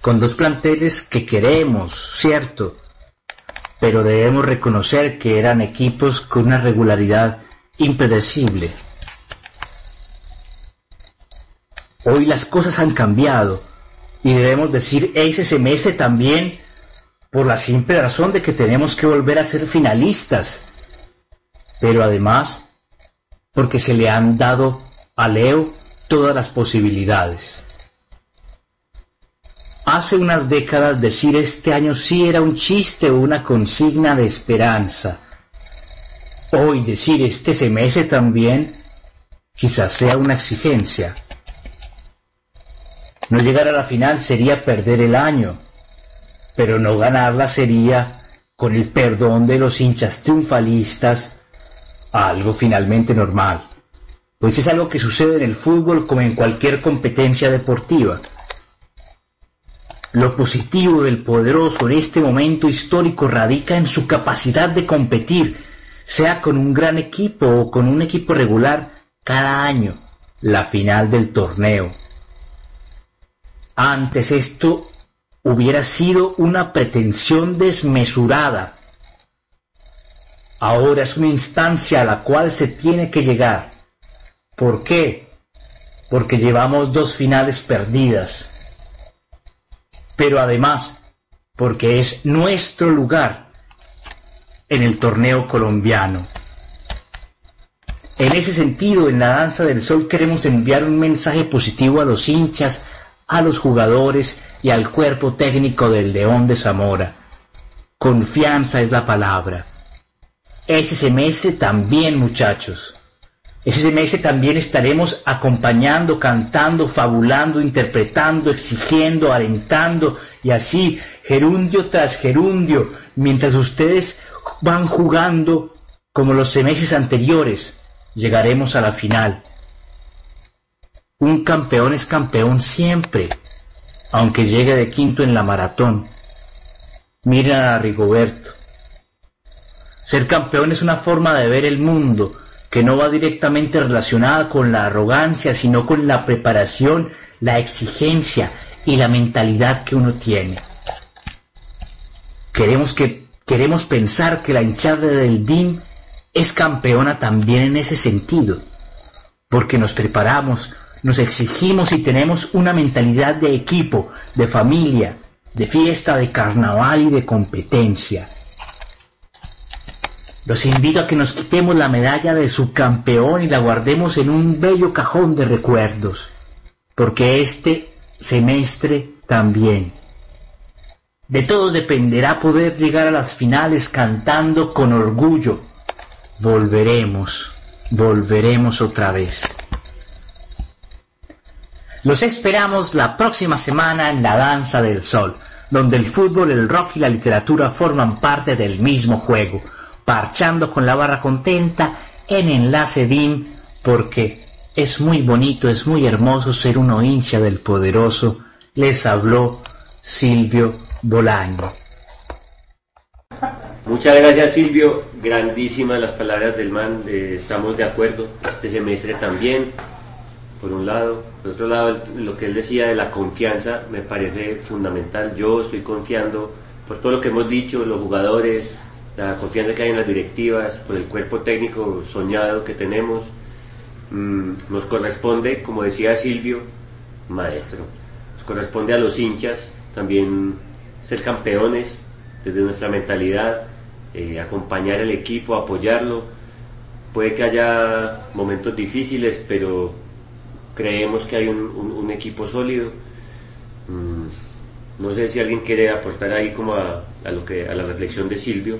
Con dos planteles que queremos, cierto, pero debemos reconocer que eran equipos con una regularidad impredecible. Hoy las cosas han cambiado y debemos decir semestre también por la simple razón de que tenemos que volver a ser finalistas, pero además porque se le han dado a Leo todas las posibilidades. Hace unas décadas decir este año sí era un chiste o una consigna de esperanza. Hoy decir este semestre también quizás sea una exigencia. No llegar a la final sería perder el año, pero no ganarla sería, con el perdón de los hinchas triunfalistas, algo finalmente normal, pues es algo que sucede en el fútbol como en cualquier competencia deportiva. Lo positivo del poderoso en este momento histórico radica en su capacidad de competir, sea con un gran equipo o con un equipo regular, cada año, la final del torneo. Antes esto hubiera sido una pretensión desmesurada. Ahora es una instancia a la cual se tiene que llegar. ¿Por qué? Porque llevamos dos finales perdidas. Pero además, porque es nuestro lugar en el torneo colombiano. En ese sentido, en la Danza del Sol queremos enviar un mensaje positivo a los hinchas, a los jugadores y al cuerpo técnico del León de Zamora. Confianza es la palabra. Ese semestre también, muchachos. Ese semestre también estaremos acompañando, cantando, fabulando, interpretando, exigiendo, alentando y así, gerundio tras gerundio, mientras ustedes van jugando como los semestres anteriores, llegaremos a la final. Un campeón es campeón siempre, aunque llegue de quinto en la maratón. Miren a Rigoberto. Ser campeón es una forma de ver el mundo que no va directamente relacionada con la arrogancia, sino con la preparación, la exigencia y la mentalidad que uno tiene. Queremos que queremos pensar que la hinchada del DIM es campeona también en ese sentido, porque nos preparamos, nos exigimos y tenemos una mentalidad de equipo, de familia, de fiesta, de carnaval y de competencia. Los invito a que nos quitemos la medalla de subcampeón y la guardemos en un bello cajón de recuerdos, porque este semestre también. De todo dependerá poder llegar a las finales cantando con orgullo. Volveremos, volveremos otra vez. Los esperamos la próxima semana en la Danza del Sol, donde el fútbol, el rock y la literatura forman parte del mismo juego, parchando con la barra contenta en Enlace DIM, porque es muy bonito, es muy hermoso ser uno hincha del poderoso. Les habló Silvio Bolaño.
Muchas gracias Silvio, grandísimas las palabras del man, eh, estamos de acuerdo, este semestre también. por un lado. Por otro lado, lo que él decía de la confianza me parece fundamental. Yo estoy confiando por todo lo que hemos dicho, los jugadores, la confianza que hay en las directivas, por el cuerpo técnico soñado que tenemos. Mm, nos corresponde, como decía Silvio, maestro, nos corresponde a los hinchas también ser campeones desde nuestra mentalidad, eh, acompañar al equipo, apoyarlo. Puede que haya momentos difíciles, pero creemos que hay un, equipo sólido. Mm, no sé si alguien quiere aportar ahí como a lo que a la reflexión de Silvio.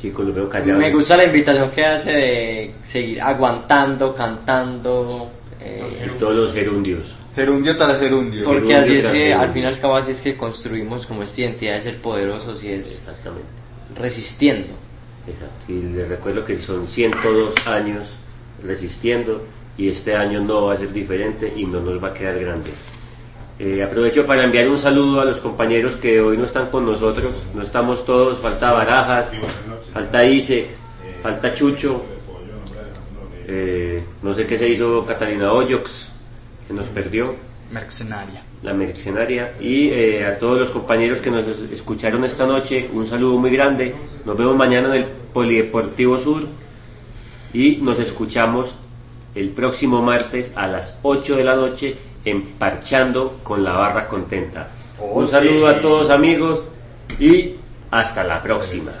Chicos, lo veo callados.
Me gusta la invitación que hace de seguir aguantando, cantando. eh,
Y todos los gerundios.
Gerundio tras gerundio.
porque
gerundio
así es que
gerundio.
al final y al cabo así es que construimos como esta identidad de ser poderosos y es
Exactamente.
resistiendo.
Exacto. Y les recuerdo que son 102 años resistiendo y este año no va a ser diferente y no nos va a quedar grande. Eh, aprovecho para enviar un saludo a los compañeros que hoy no están con nosotros, no estamos todos, falta Barajas, falta Ice, falta Chucho, eh, no sé qué se hizo Catalina Hoyox, que nos perdió.
Mercenaria.
la mercenaria. Y eh, a todos los compañeros que nos escucharon esta noche un saludo muy grande. Nos vemos mañana en el Polideportivo Sur y nos escuchamos el próximo martes a las 8 de la noche en Parchando con la Barra Contenta. Un saludo a todos amigos y hasta la próxima